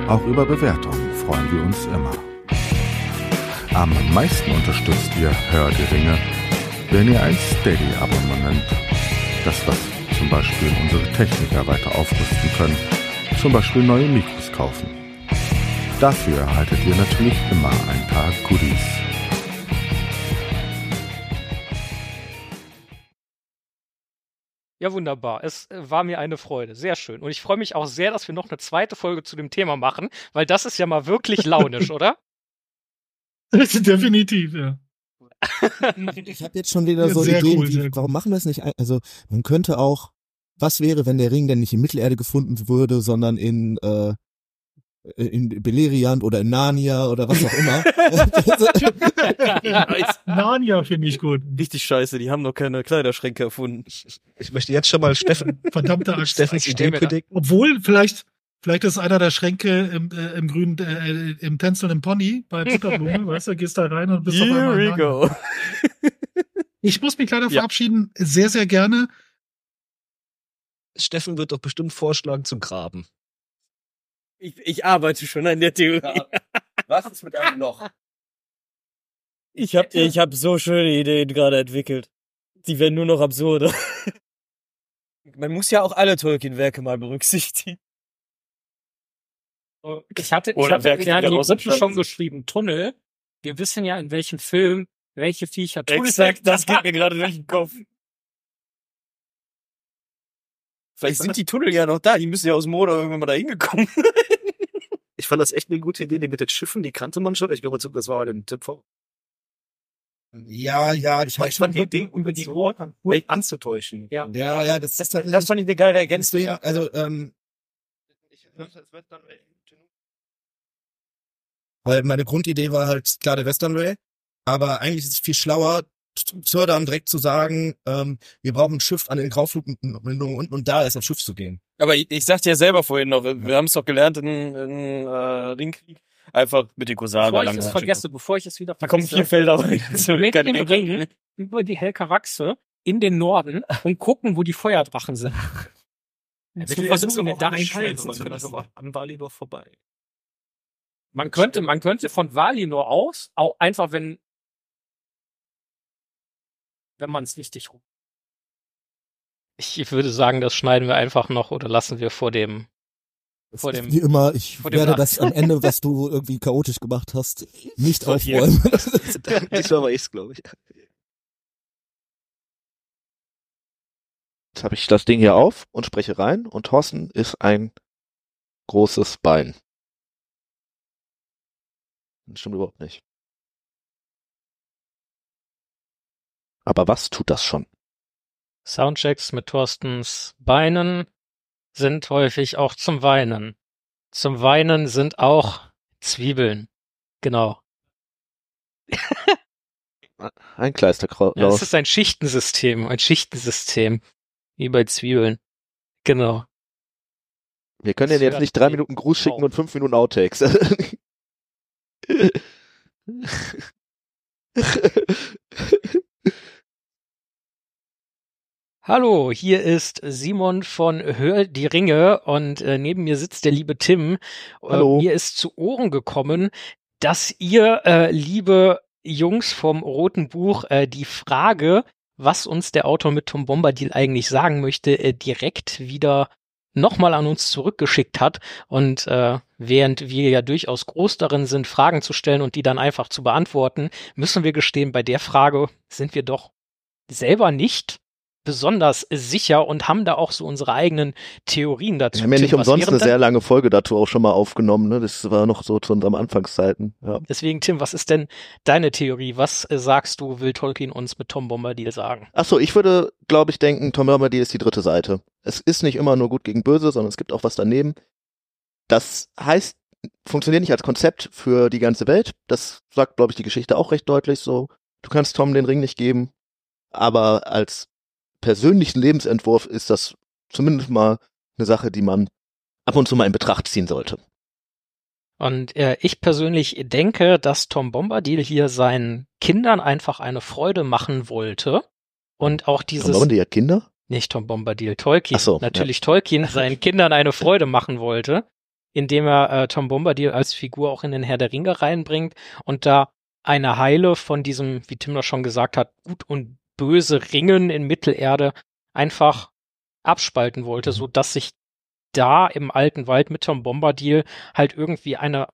Auch über Bewertungen freuen wir uns immer. Am meisten unterstützt ihr Hör die Ringe, wenn ihr ein Steady-Abonnement, das was zum Beispiel unsere Techniker weiter aufrüsten können, zum Beispiel neue Mikros kaufen. Dafür erhaltet ihr natürlich immer ein paar Goodies. Ja, wunderbar. Es äh, war mir eine Freude. Sehr schön. Und ich freue mich auch sehr, dass wir noch eine zweite Folge zu dem Thema machen, weil das ist ja mal wirklich launisch, oder? Definitiv, ja. Ich habe jetzt schon wieder so Sehr Ideen, cool, wie, warum machen wir es nicht? Also man könnte auch, was wäre, wenn der Ring denn nicht in Mittelerde gefunden würde, sondern in äh, in Beleriand oder in Narnia oder was auch immer. Narnia finde ich gut. Richtig scheiße, die haben noch keine Kleiderschränke erfunden. Ich möchte jetzt schon mal Steffen, Verdammte Axt. Steffens Ich stell Idee predikten. Obwohl, vielleicht, vielleicht ist einer der Schränke im, äh, im grünen, äh, im tänzelnden Pony bei Butterblume, weißt du, gehst da rein und bist auf Here einmal in we go. Ich muss mich leider Ja. verabschieden, sehr, sehr gerne. Steffen wird doch bestimmt vorschlagen zu graben. Ich, ich arbeite schon an der Theorie. was ist mit einem Loch? Ich hab, ich hab so schöne Ideen gerade entwickelt. Die werden nur noch absurder. Man muss ja auch alle Tolkien-Werke mal berücksichtigen. Ich hatte, ich Oder hatte ja die Rippe schon geschrieben, Tunnel. Wir wissen ja, in welchem Film welche Viecher Tunnel Exakt, das geht mir gerade durch den Kopf. Vielleicht sind die Tunnel ja noch da, die müssen ja aus dem Moder irgendwann mal da hingekommen. Ich fand das echt eine gute Idee, die mit den Schiffen, die kannte man schon. Ich glaube, das war ein Tipp vor. Ja, ja, ich Ich fand die Idee, über die Rohren anzutäuschen. Ja. Ja, ja, das, das, das, Das fand ich eine geile Ergänzung. ja, also, ähm, weil meine Grundidee war halt klar der Western Rail, aber eigentlich ist es viel schlauer, Zördern direkt zu sagen, ähm, wir brauchen ein Schiff an den Graufflugmündungen unten und da ist das Schiff zu gehen. Aber ich, ich sagte ja selber vorhin noch, wir haben es doch gelernt in, in äh, Ringkrieg, einfach mit den Kosanen Bevor ich es vergesse, bevor ich es wieder Da kommen vergesse, vier Felder rein. mit dem Ring über die Helkaraxe in den Norden und gucken, wo die Feuerdrachen sind. Zu versuchen, da einschalten an Valinor vorbei. Man könnte, man könnte von Valinor aus, auch einfach wenn, wenn man es richtig rum. Ich würde sagen, das schneiden wir einfach noch oder lassen wir vor dem. Vor dem Wie immer, ich vor dem werde Nacht. das am Ende, was du irgendwie chaotisch gemacht hast, nicht Sortieren. aufräumen. Diesmal war ich's, glaube ich. Jetzt habe ich das Ding hier auf und spreche rein und Thorsten ist ein großes Bein. Das stimmt überhaupt nicht. Aber was tut das schon? Soundchecks mit Thorstens Beinen sind häufig auch zum Weinen. Zum Weinen sind auch Zwiebeln. Genau. Ein Kleisterkraus. Ja, es ist ein Schichtensystem, ein Schichtensystem. Wie bei Zwiebeln. Genau. Wir können das jetzt nicht drei Minuten Gruß schicken und fünf Minuten Outtakes. Hallo, hier ist Simon von Hör die Ringe und äh, neben mir sitzt der liebe Tim. Hallo. Äh, mir ist zu Ohren gekommen, dass ihr, äh, liebe Jungs vom Roten Buch, äh, die Frage, was uns der Autor mit Tom Bombadil eigentlich sagen möchte, äh, direkt wieder nochmal an uns zurückgeschickt hat. Und äh, während wir ja durchaus groß darin sind, Fragen zu stellen und die dann einfach zu beantworten, müssen wir gestehen, bei der Frage sind wir doch selber nicht besonders sicher und haben da auch so unsere eigenen Theorien dazu. Wir haben ja nicht Tim, umsonst eine sehr lange Folge dazu auch schon mal aufgenommen. Ne? Das war noch so zu unseren Anfangszeiten. Ja. Deswegen, Tim, was ist denn deine Theorie? Was äh, sagst du, will Tolkien uns mit Tom Bombadil sagen? Ach so, ich würde, glaube ich, denken, Tom Bombadil ist die dritte Seite. Es ist nicht immer nur gut gegen böse, sondern es gibt auch was daneben. Das heißt, funktioniert nicht als Konzept für die ganze Welt. Das sagt, glaube ich, die Geschichte auch recht deutlich so. Du kannst Tom den Ring nicht geben, aber als persönlichen Lebensentwurf ist das zumindest mal eine Sache, die man ab und zu mal in Betracht ziehen sollte. Und äh, ich persönlich denke, dass Tom Bombadil hier seinen Kindern einfach eine Freude machen wollte. Und auch dieses. Tom Bombadil hat Kinder? Nicht Tom Bombadil, Tolkien. Ach so, Natürlich Tolkien seinen Kindern eine Freude machen wollte, indem er äh, Tom Bombadil als Figur auch in den Herr der Ringe reinbringt und da eine Heile von diesem, wie Tim das schon gesagt hat, gut und böse Ringen in Mittelerde einfach abspalten wollte, so dass sich da im alten Wald mit Tom Bombadil halt irgendwie eine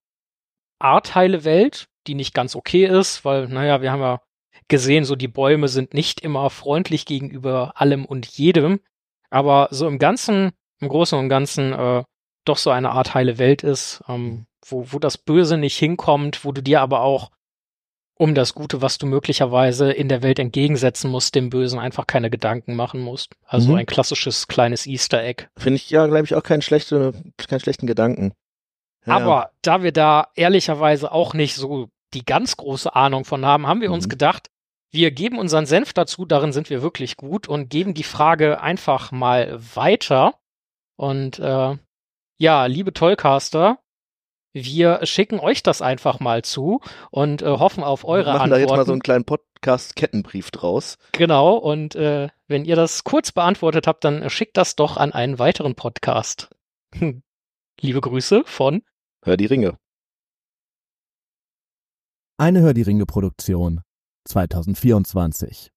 Art heile Welt, die nicht ganz okay ist, weil, naja, wir haben ja gesehen, so die Bäume sind nicht immer freundlich gegenüber allem und jedem, aber so im Ganzen, im Großen und Ganzen äh, doch so eine Art heile Welt ist, ähm, wo, wo das Böse nicht hinkommt, wo du dir aber auch um das Gute, was du möglicherweise in der Welt entgegensetzen musst, dem Bösen einfach keine Gedanken machen musst. Also Mhm. ein klassisches kleines Easter Egg. Finde ich ja, glaube ich, auch keinen, schlechte, keinen schlechten Gedanken. Ja, Aber da wir da ehrlicherweise auch nicht so die ganz große Ahnung von haben, haben wir uns Mhm. gedacht, wir geben unseren Senf dazu, darin sind wir wirklich gut und geben die Frage einfach mal weiter. Und äh, ja, liebe Tollcaster, wir schicken euch das einfach mal zu und äh, hoffen auf eure wir machen da Antworten. jetzt mal so einen kleinen Podcast-Kettenbrief draus. Genau, und äh, wenn ihr das kurz beantwortet habt, dann schickt das doch an einen weiteren Podcast. Hm. Liebe Grüße von Hör die Ringe. Eine Hör die Ringe Produktion 2024.